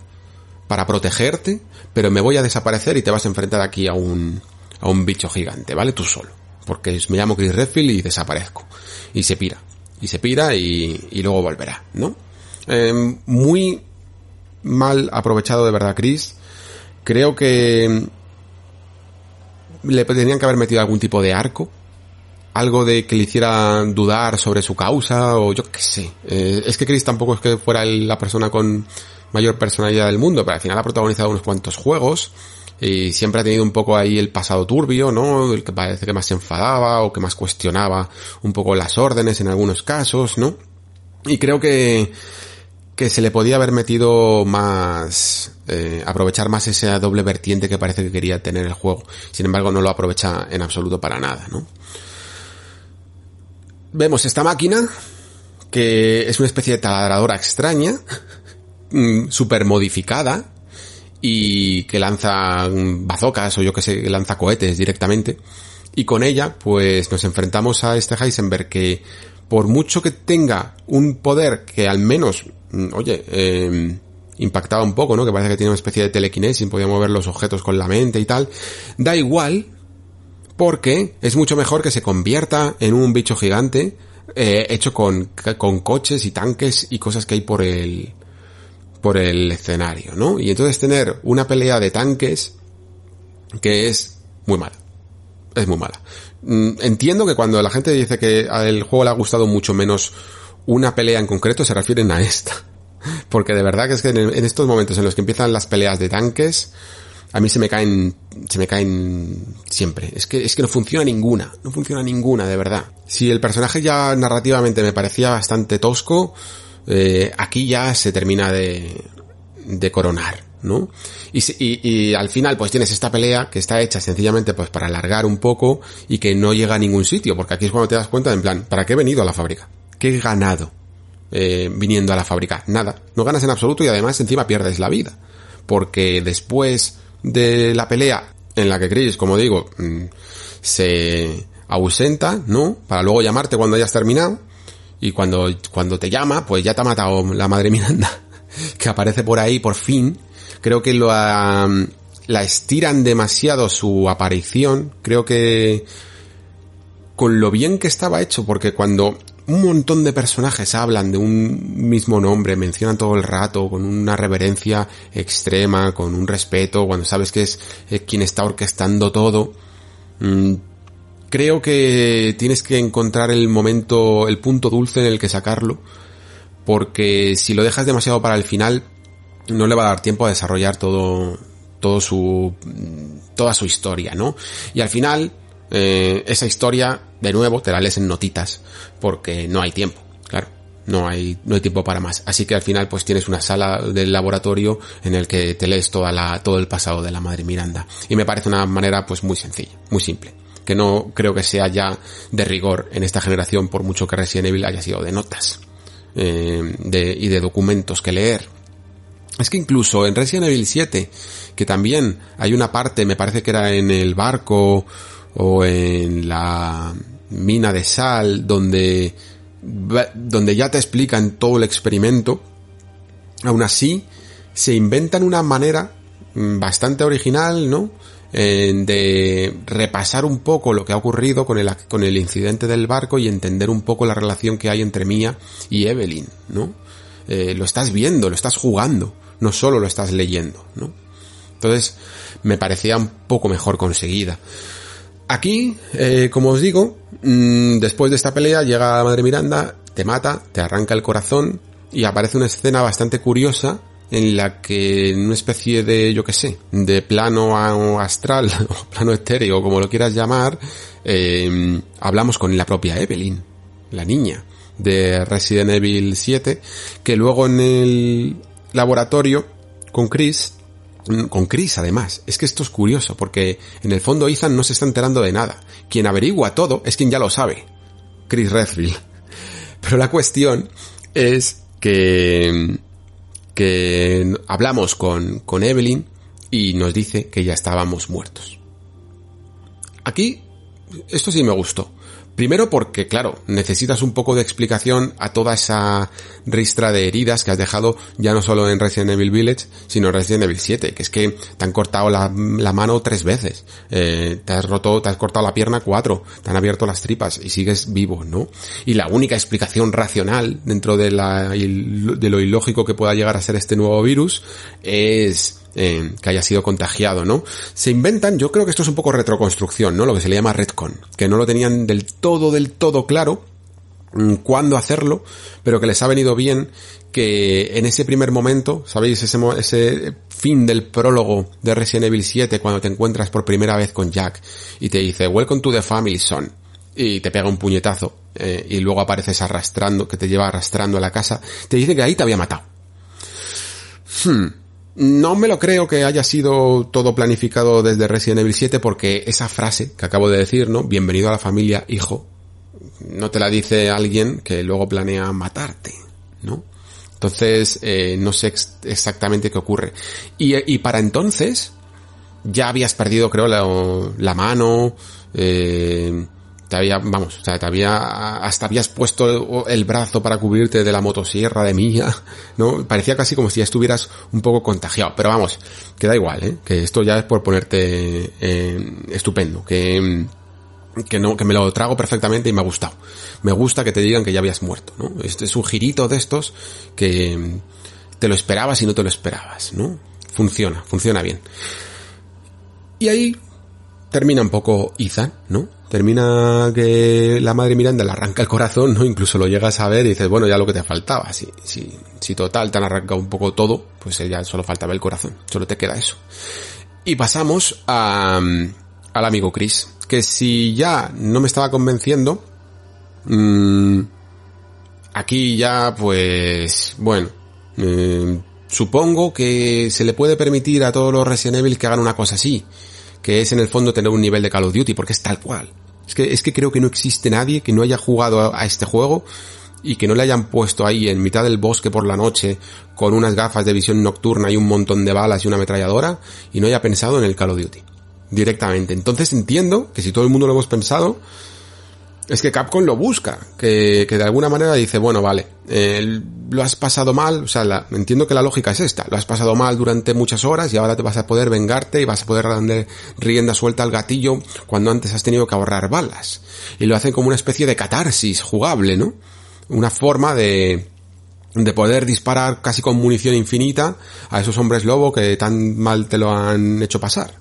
para protegerte, pero me voy a desaparecer y te vas a enfrentar aquí a un, a un bicho gigante, ¿vale? Tú solo. Porque me llamo Chris Redfield y desaparezco y se pira. Y se pira y, y luego volverá, ¿no? Eh, muy mal aprovechado de verdad Chris. Creo que le tenían que haber metido algún tipo de arco. Algo de que le hiciera dudar sobre su causa o yo qué sé. Eh, es que Chris tampoco es que fuera la persona con mayor personalidad del mundo, pero al final ha protagonizado unos cuantos juegos. Y siempre ha tenido un poco ahí el pasado turbio, ¿no? El que parece que más se enfadaba o que más cuestionaba un poco las órdenes en algunos casos, ¿no? Y creo que, que se le podía haber metido más, eh, aprovechar más esa doble vertiente que parece que quería tener el juego. Sin embargo, no lo aprovecha en absoluto para nada, ¿no? Vemos esta máquina, que es una especie de taladradora extraña, mm, super modificada, y que lanza bazocas o yo que sé, lanza cohetes directamente. Y con ella, pues nos enfrentamos a este Heisenberg que, por mucho que tenga un poder que al menos, mm, oye, eh, impactaba un poco, ¿no? Que parece que tiene una especie de telequinesis, podía mover los objetos con la mente y tal. Da igual, porque es mucho mejor que se convierta en un bicho gigante, eh, hecho con, con coches y tanques y cosas que hay por el, por el escenario, ¿no? Y entonces tener una pelea de tanques que es muy mala. Es muy mala. Mm, entiendo que cuando la gente dice que al juego le ha gustado mucho menos una pelea en concreto, se refieren a esta. Porque de verdad que es que en, estos momentos en los que empiezan las peleas de tanques, a mí se me caen, se me caen siempre. Es que, es que no funciona ninguna. No funciona ninguna, de verdad. Si el personaje ya narrativamente me parecía bastante tosco, eh, aquí ya se termina de, de coronar, ¿no? Y, y, al final pues tienes esta pelea que está hecha sencillamente pues para alargar un poco y que no llega a ningún sitio, porque aquí es cuando te das cuenta en plan, ¿para qué he venido a la fábrica? ¿Qué he ganado eh, viniendo a la fábrica? Nada, no ganas en absoluto y además encima pierdes la vida, porque después de la pelea en la que Chris, como digo, mm, se ausenta, ¿no? Para luego llamarte cuando hayas terminado, y cuando, cuando te llama, pues ya te ha matado la madre Miranda, que aparece por ahí por fin. Creo que lo, la estiran demasiado su aparición. Creo que con lo bien que estaba hecho, porque cuando un montón de personajes hablan de un mismo nombre, mencionan todo el rato, con una reverencia extrema, con un respeto, cuando sabes que es quien está orquestando todo, mm, creo que tienes que encontrar el momento, el punto dulce en el que sacarlo, porque si lo dejas demasiado para el final, no le va a dar tiempo a desarrollar todo, todo su, toda su historia, ¿no? Y al final, eh, esa historia, de nuevo, te la lees en notitas, porque no hay tiempo, claro. No hay, no hay tiempo para más. Así que al final pues tienes una sala del laboratorio en el que te lees toda la, todo el pasado de la madre Miranda. Y me parece una manera pues muy sencilla, muy simple que no creo que sea ya de rigor en esta generación, por mucho que Resident Evil haya sido de notas eh, de, y de documentos que leer. Es que incluso en Resident Evil 7, que también hay una parte, me parece que era en el barco o en la mina de sal, donde, donde ya te explican todo el experimento, aún así se inventan una manera mm, bastante original, ¿no? De repasar un poco lo que ha ocurrido con el, con el incidente del barco y entender un poco la relación que hay entre Mia y Evelyn, ¿no? Eh, lo estás viendo, lo estás jugando, no solo lo estás leyendo, ¿no? Entonces, me parecía un poco mejor conseguida. Aquí, eh, como os digo, mm, después de esta pelea llega la madre Miranda, te mata, te arranca el corazón y aparece una escena bastante curiosa en la que en una especie de, yo qué sé, de plano astral o plano etéreo, como lo quieras llamar, eh, hablamos con la propia Evelyn, la niña de Resident Evil 7, que luego en el laboratorio con Chris, con Chris además, es que esto es curioso porque en el fondo Ethan no se está enterando de nada. Quien averigua todo es quien ya lo sabe, Chris Redfield. Pero la cuestión es que que hablamos con, con Evelyn y nos dice que ya estábamos muertos. Aquí, esto sí me gustó. Primero porque, claro, necesitas un poco de explicación a toda esa ristra de heridas que has dejado ya no solo en Resident Evil Village, sino en Resident Evil 7, que es que te han cortado la, mano tres veces, eh, te has roto, te has cortado la pierna cuatro, te han abierto las tripas y sigues vivo, ¿no? Y la única explicación racional dentro de, la, de lo ilógico que pueda llegar a ser este nuevo virus es eh, que haya sido contagiado, ¿no? Se inventan, yo creo que esto es un poco retroconstrucción, ¿no? Lo que se le llama retcon, que no lo tenían del todo, del todo claro, mm, cuándo hacerlo, pero que les ha venido bien que en ese primer momento, ¿sabéis? Ese, ese fin del prólogo de Resident Evil 7 cuando te encuentras por primera vez con Jack y te dice Welcome to the family son y te pega un puñetazo eh, y luego apareces arrastrando, que te lleva arrastrando a la casa, te dice que ahí te había matado. Hmm. No me lo creo que haya sido todo planificado desde Resident Evil 7 porque esa frase que acabo de decir, ¿no? Bienvenido a la familia, hijo, no te la dice alguien que luego planea matarte, ¿no? Entonces, eh, no sé exactamente qué ocurre. Y, y, para entonces, ya habías perdido, creo, la, la mano, eh, te había, vamos, o sea, te había, hasta habías puesto el brazo para cubrirte de la motosierra de Mía, ¿no? Parecía casi como si ya estuvieras un poco contagiado, pero vamos, que da igual, ¿eh? Que esto ya es por ponerte eh, estupendo, que, que no, que me lo trago perfectamente y me ha gustado. Me gusta que te digan que ya habías muerto, ¿no? Este es un girito de estos que te lo esperabas y no te lo esperabas, ¿no? Funciona, funciona bien. Y ahí termina un poco Ethan, ¿no? Termina que la madre Miranda le arranca el corazón, ¿no? Incluso lo llegas a ver y dices, bueno, ya lo que te faltaba. Si, si, si total te han arrancado un poco todo, pues ya solo faltaba el corazón. Solo te queda eso. Y pasamos a, al amigo Chris. Que si ya no me estaba convenciendo, mmm, aquí ya pues, bueno, eh, supongo que se le puede permitir a todos los Resident Evil que hagan una cosa así que es en el fondo tener un nivel de Call of Duty, porque es tal cual. Es que, es que creo que no existe nadie que no haya jugado a, este juego y que no le hayan puesto ahí en mitad del bosque por la noche con unas gafas de visión nocturna y un montón de balas y una ametralladora y no haya pensado en el Call of Duty directamente. Entonces entiendo que si todo el mundo lo hemos pensado, es que Capcom lo busca, que, que de alguna manera dice, bueno, vale, eh, lo has pasado mal, o sea, entiendo que la lógica es esta, lo has pasado mal durante muchas horas y ahora te vas a poder vengarte y vas a poder darle rienda suelta al gatillo cuando antes has tenido que ahorrar balas. Y lo hacen como una especie de catarsis jugable, ¿no? Una forma de, de poder disparar casi con munición infinita a esos hombres lobo que tan mal te lo han hecho pasar.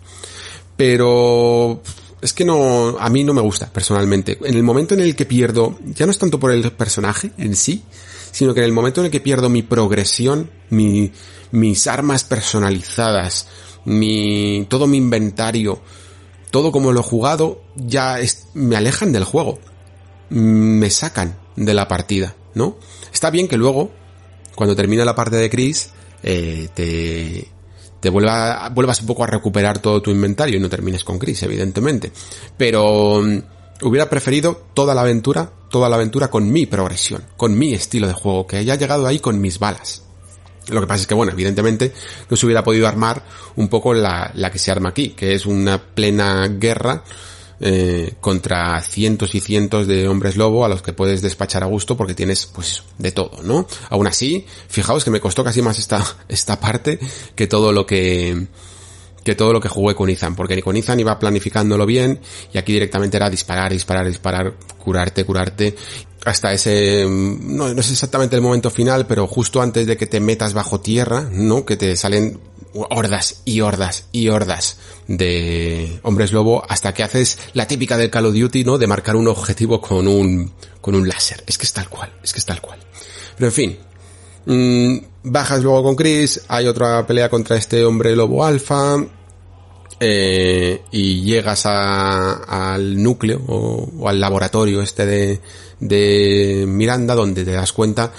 Pero es que no, a mí no me gusta personalmente. En el momento en el que pierdo, ya no es tanto por el personaje en sí, sino que en el momento en el que pierdo mi progresión, mi, mis armas personalizadas, mi, todo mi inventario, todo como lo he jugado, ya es, me alejan del juego. Me sacan de la partida, ¿no? Está bien que luego, cuando termina la parte de Chris, eh, te, te vuelva, vuelvas un poco a recuperar todo tu inventario y no termines con Chris, evidentemente. Pero mm, hubiera preferido toda la aventura, toda la aventura con mi progresión, con mi estilo de juego, que haya llegado ahí con mis balas. Lo que pasa es que, bueno, evidentemente no se hubiera podido armar un poco la, la que se arma aquí, que es una plena guerra eh, contra cientos y cientos de hombres lobo a los que puedes despachar a gusto porque tienes pues de todo, ¿no? Aún así, fijaos que me costó casi más esta, esta parte que todo lo que que todo lo que jugué con Ethan, porque ni con Ethan iba planificándolo bien y aquí directamente era disparar, disparar, disparar, curarte, curarte hasta ese no, no es exactamente el momento final, pero justo antes de que te metas bajo tierra, ¿no? Que te salen hordas y hordas y hordas de hombres lobo hasta que haces la típica del Call of Duty, ¿no? De marcar un objetivo con un, con un láser. Es que es tal cual, es que es tal cual. Pero en fin, mmm, bajas luego con Chris, hay otra pelea contra este hombre lobo alfa, eh, y llegas a, al núcleo o, al laboratorio este de, de Miranda donde te das cuenta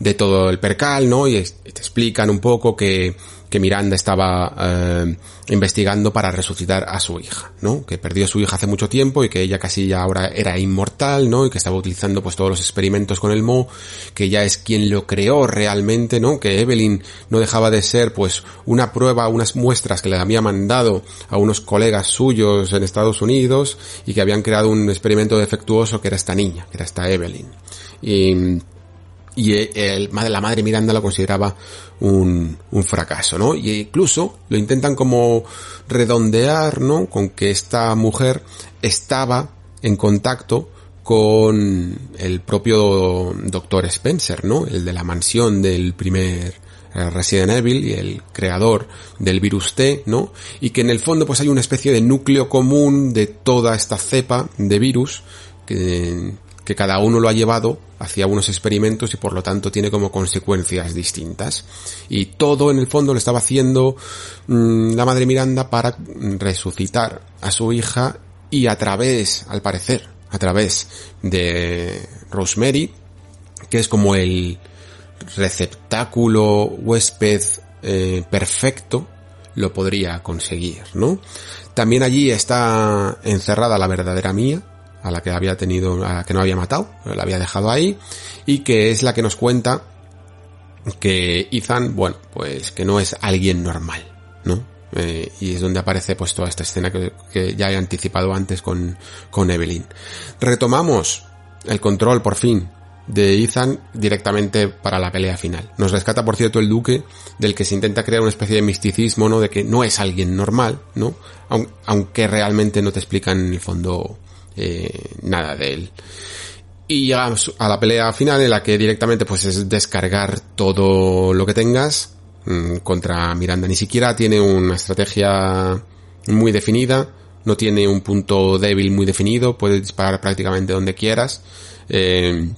de todo el percal, ¿no? Y te explican un poco que que Miranda estaba eh, investigando para resucitar a su hija, ¿no? Que perdió su hija hace mucho tiempo y que ella casi ya ahora era inmortal, ¿no? Y que estaba utilizando pues todos los experimentos con el Mo, que ella es quien lo creó realmente, ¿no? Que Evelyn no dejaba de ser pues una prueba, unas muestras que le había mandado a unos colegas suyos en Estados Unidos y que habían creado un experimento defectuoso que era esta niña, que era esta Evelyn. Y y el, la madre Miranda lo consideraba un, un fracaso, ¿no? Y incluso lo intentan como redondear, ¿no? Con que esta mujer estaba en contacto con el propio doctor Spencer, ¿no? El de la mansión del primer eh, Resident Evil y el creador del virus T, ¿no? Y que en el fondo pues hay una especie de núcleo común de toda esta cepa de virus que, que cada uno lo ha llevado hacia unos experimentos y por lo tanto tiene como consecuencias distintas. Y todo en el fondo lo estaba haciendo mm, la madre Miranda para resucitar a su hija y a través, al parecer, a través de Rosemary, que es como el receptáculo huésped eh, perfecto, lo podría conseguir, ¿no? También allí está encerrada la verdadera mía, a la que había tenido, a la que no había matado, la había dejado ahí, y que es la que nos cuenta que Ethan, bueno, pues que no es alguien normal, ¿no? Eh, y es donde aparece pues toda esta escena que, que, ya he anticipado antes con, con Evelyn. Retomamos el control por fin de Ethan directamente para la pelea final. Nos rescata, por cierto, el duque, del que se intenta crear una especie de misticismo, ¿no? De que no es alguien normal, ¿no? Aunque realmente no te explican en el fondo eh, nada de él. Y llegamos a la pelea final en la que directamente pues es descargar todo lo que tengas mmm, contra Miranda. Ni siquiera tiene una estrategia muy definida, no tiene un punto débil muy definido, puedes disparar prácticamente donde quieras, eh,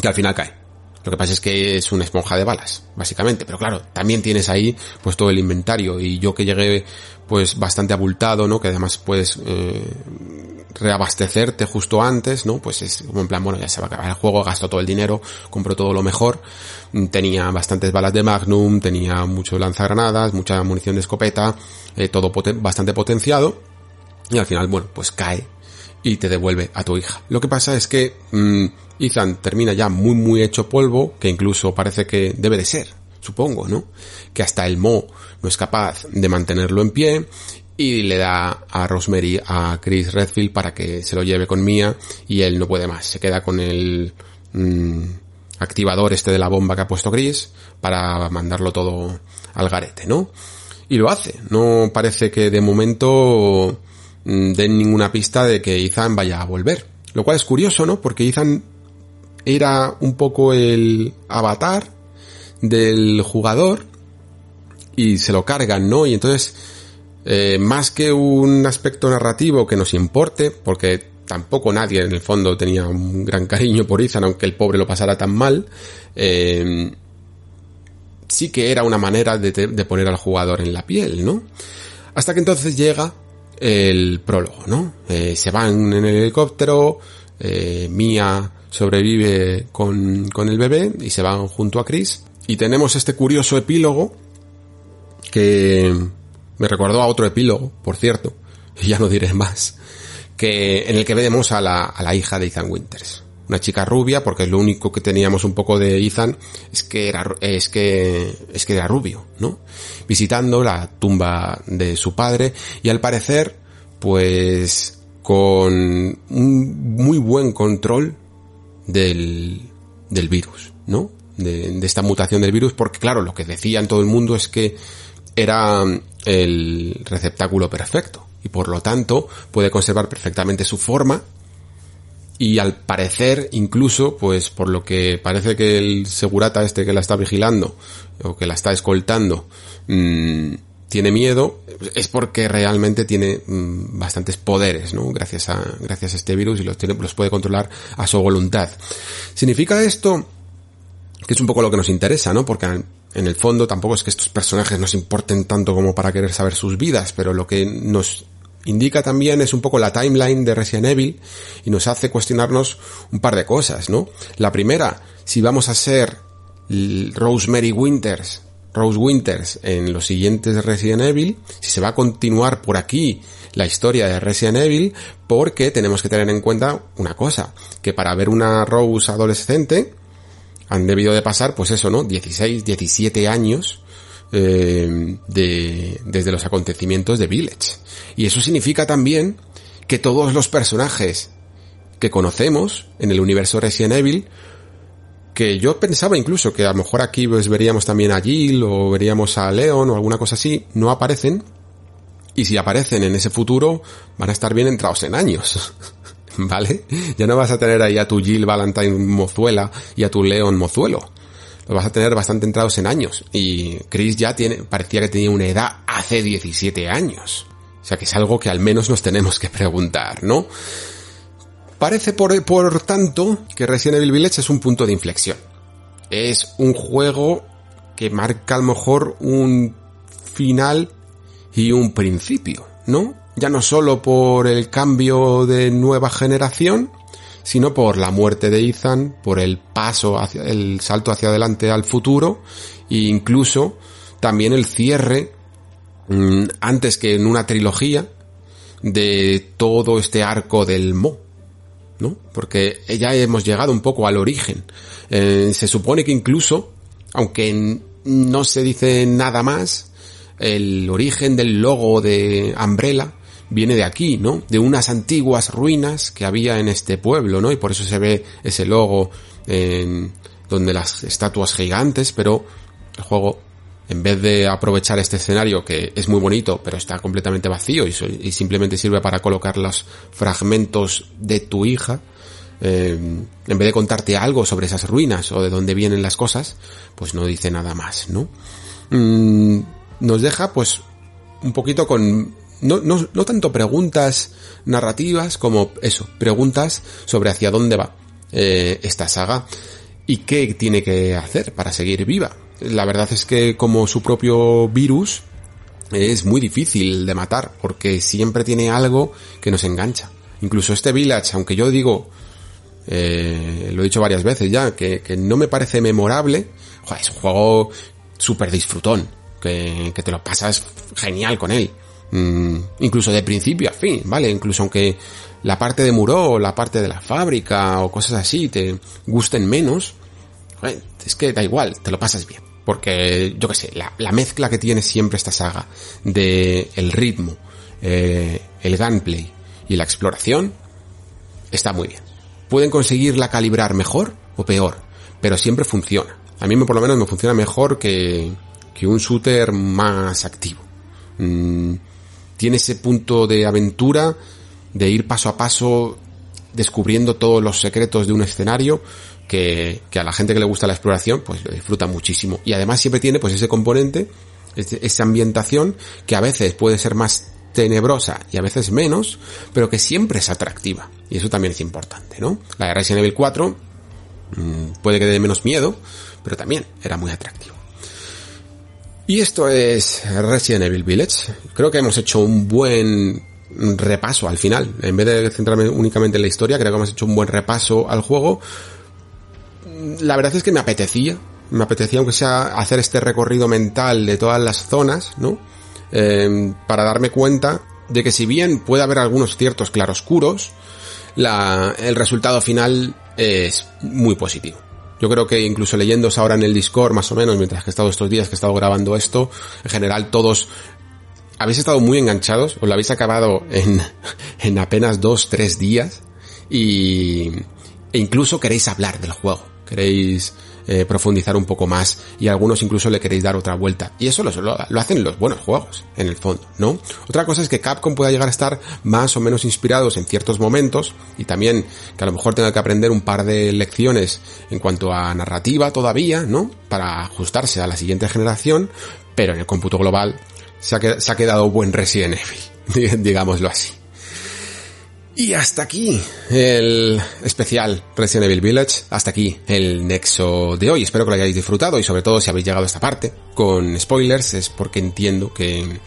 que al final cae. Lo que pasa es que es una esponja de balas, básicamente. Pero claro, también tienes ahí pues todo el inventario. Y yo que llegué pues bastante abultado, ¿no? Que además puedes eh, reabastecerte justo antes, ¿no? Pues es como en plan, bueno, ya se va a acabar el juego, gasto todo el dinero, compro todo lo mejor. Tenía bastantes balas de Magnum, tenía mucho lanzagranadas, mucha munición de escopeta, eh, todo bastante potenciado. Y al final, bueno, pues cae y te devuelve a tu hija. Lo que pasa es que mmm, Ethan termina ya muy muy hecho polvo, que incluso parece que debe de ser, supongo, ¿no? Que hasta el Mo no es capaz de mantenerlo en pie y le da a Rosemary a Chris Redfield para que se lo lleve con Mia y él no puede más, se queda con el mmm, activador este de la bomba que ha puesto Chris para mandarlo todo al garete, ¿no? Y lo hace, no parece que de momento den ninguna pista de que Ethan vaya a volver. Lo cual es curioso, ¿no? Porque Ethan era un poco el avatar del jugador y se lo cargan, ¿no? Y entonces, eh, más que un aspecto narrativo que nos importe, porque tampoco nadie en el fondo tenía un gran cariño por Ethan, aunque el pobre lo pasara tan mal, eh, sí que era una manera de, poner al jugador en la piel, ¿no? Hasta que entonces llega el prólogo, ¿no? Eh, se van en el helicóptero, Mia sobrevive con, con el bebé y se van junto a Chris. Y tenemos este curioso epílogo que me recordó a otro epílogo, por cierto, y ya no diré más, que en el que vemos a la, a la hija de Ethan Winters. Una chica rubia, porque lo único que teníamos un poco de Ethan, es que era, es que, es que era rubio, ¿no? Visitando la tumba de su padre y al parecer, pues, con un muy buen control del, del virus, ¿no? De, de, esta mutación del virus, porque claro, lo que decían todo el mundo es que era el receptáculo perfecto y por lo tanto puede conservar perfectamente su forma y al parecer incluso pues por lo que parece que el segurata este que la está vigilando o que la está escoltando mmm, tiene miedo es porque realmente tiene mmm, bastantes poderes no gracias a gracias a este virus y los tiene los puede controlar a su voluntad. Significa esto que es un poco lo que nos interesa no porque en el fondo tampoco es que estos personajes nos importen tanto como para querer saber sus vidas pero lo que nos indica también es un poco la timeline de Resident Evil y nos hace cuestionarnos un par de cosas, ¿no? La primera, si vamos a ser Rosemary Winters, Rose Winters en los siguientes Resident Evil, si se va a continuar por aquí la historia de Resident Evil, porque tenemos que tener en cuenta una cosa, que para ver una Rose adolescente han debido de pasar, pues eso, ¿no? 16, 17 años eh, de, desde los acontecimientos de Village. Y eso significa también que todos los personajes que conocemos en el universo Resident Evil, que yo pensaba incluso que a lo mejor aquí pues veríamos también a Jill o veríamos a Leon o alguna cosa así, no aparecen. Y si aparecen en ese futuro, van a estar bien entrados en años. ¿Vale? Ya no vas a tener ahí a tu Jill Valentine mozuela y a tu Leon mozuelo. Lo vas a tener bastante entrados en años. Y Chris ya tiene, parecía que tenía una edad hace 17 años. O sea que es algo que al menos nos tenemos que preguntar, ¿no? Parece, por, por tanto, que Resident Evil Village es un punto de inflexión. Es un juego que marca a lo mejor un final y un principio, ¿no? Ya no solo por el cambio de nueva generación, sino por la muerte de Ethan, por el paso hacia el salto hacia adelante al futuro e incluso también el cierre mm, antes que en una trilogía de todo este arco del Mo, ¿no? Porque ya hemos llegado un poco al origen. Eh, se supone que incluso, aunque no se dice nada más, el origen del logo de Umbrella viene de aquí, ¿no? De unas antiguas ruinas que había en este pueblo, ¿no? Y por eso se ve ese logo en donde las estatuas gigantes, pero el juego en vez de aprovechar este escenario que es muy bonito, pero está completamente vacío y, simplemente sirve para colocar los fragmentos de tu hija, eh, en vez de contarte algo sobre esas ruinas o de dónde vienen las cosas, pues no dice nada más, ¿no? Mm, nos deja pues un poquito con no, no, no tanto preguntas narrativas como eso, preguntas sobre hacia dónde va eh, esta saga y qué tiene que hacer para seguir viva. La verdad es que como su propio virus es muy difícil de matar porque siempre tiene algo que nos engancha. Incluso este Village, aunque yo digo, eh, lo he dicho varias veces ya, que, que no me parece memorable, es un juego súper disfrutón, que, que te lo pasas genial con él. Mm, incluso de principio a fin, ¿vale? Incluso aunque la parte de Muro o la parte de la fábrica o cosas así te gusten menos, es que da igual, te lo pasas bien. Porque, yo qué sé, la, mezcla que tiene siempre esta saga de el ritmo, eh, el gunplay y la exploración está muy bien. Pueden conseguirla calibrar mejor o peor, pero siempre funciona. A mí por lo menos me funciona mejor que, que un shooter más activo. Mm, tiene ese punto de aventura, de ir paso a paso descubriendo todos los secretos de un escenario que, a la gente que le gusta la exploración pues lo disfruta muchísimo. Y además siempre tiene pues ese componente esa ambientación que a veces puede ser más tenebrosa y a veces menos pero que siempre es atractiva. Y eso también es importante ¿no? la de Resident Evil 4 mm, puede que dé menos miedo pero también era muy atractivo y esto es Resident Evil Village. Creo que hemos hecho un buen repaso al final. En vez de centrarme únicamente en la historia, creo que hemos hecho un buen repaso al juego. La verdad es que me apetecía, me apetecía aunque sea hacer este recorrido mental de todas las zonas, ¿no? Eh, para darme cuenta de que si bien puede haber algunos ciertos claroscuros, la, el resultado final es muy positivo. Yo creo que incluso leyéndose ahora en el Discord, más o menos, mientras que he estado estos días que he estado grabando esto, en general todos habéis estado muy enganchados, os lo habéis acabado en, en apenas dos, tres días y, e incluso queréis hablar del juego, queréis eh, profundizar un poco más y algunos incluso le queréis dar otra vuelta. Y eso lo, lo, hacen los buenos juegos, en el fondo, ¿no? Otra cosa es que Capcom pueda llegar a estar más o menos inspirados en ciertos momentos y también que a lo mejor tenga que aprender un par de lecciones en cuanto a narrativa todavía, ¿no? Para ajustarse a la siguiente generación, pero en el cómputo global se ha, se ha quedado buen Resident Evil, digámoslo así. Y hasta aquí el especial Resident Evil Village, hasta aquí el nexo de hoy. Espero que lo hayáis disfrutado y sobre todo si habéis llegado a esta parte con spoilers es porque entiendo que,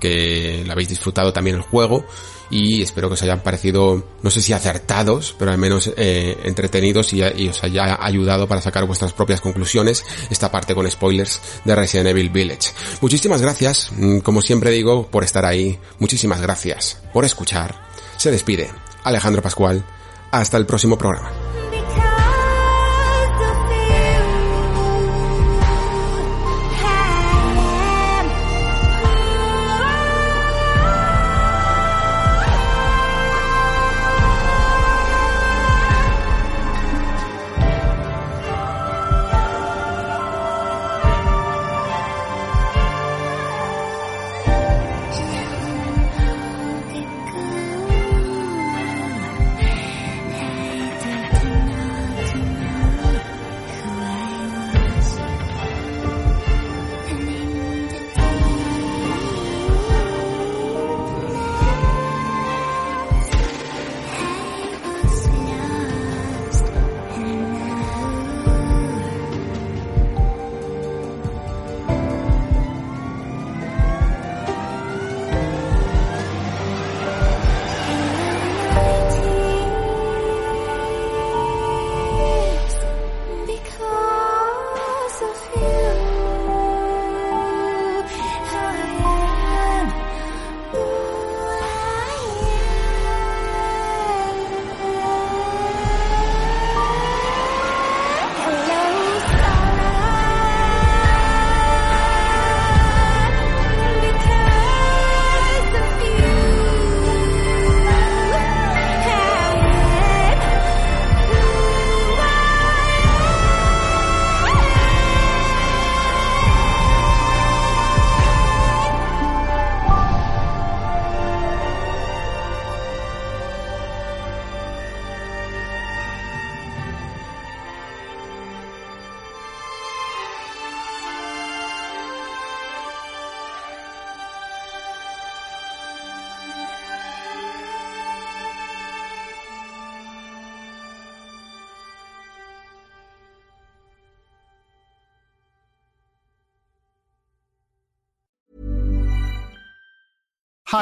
que lo habéis disfrutado también el juego y espero que os hayan parecido, no sé si acertados, pero al menos eh, entretenidos y, y, os haya ayudado para sacar vuestras propias conclusiones esta parte con spoilers de Resident Evil Village. Muchísimas gracias, mm, como siempre digo, por estar ahí. Muchísimas gracias por escuchar se despide Alejandro Pascual. Hasta el próximo programa.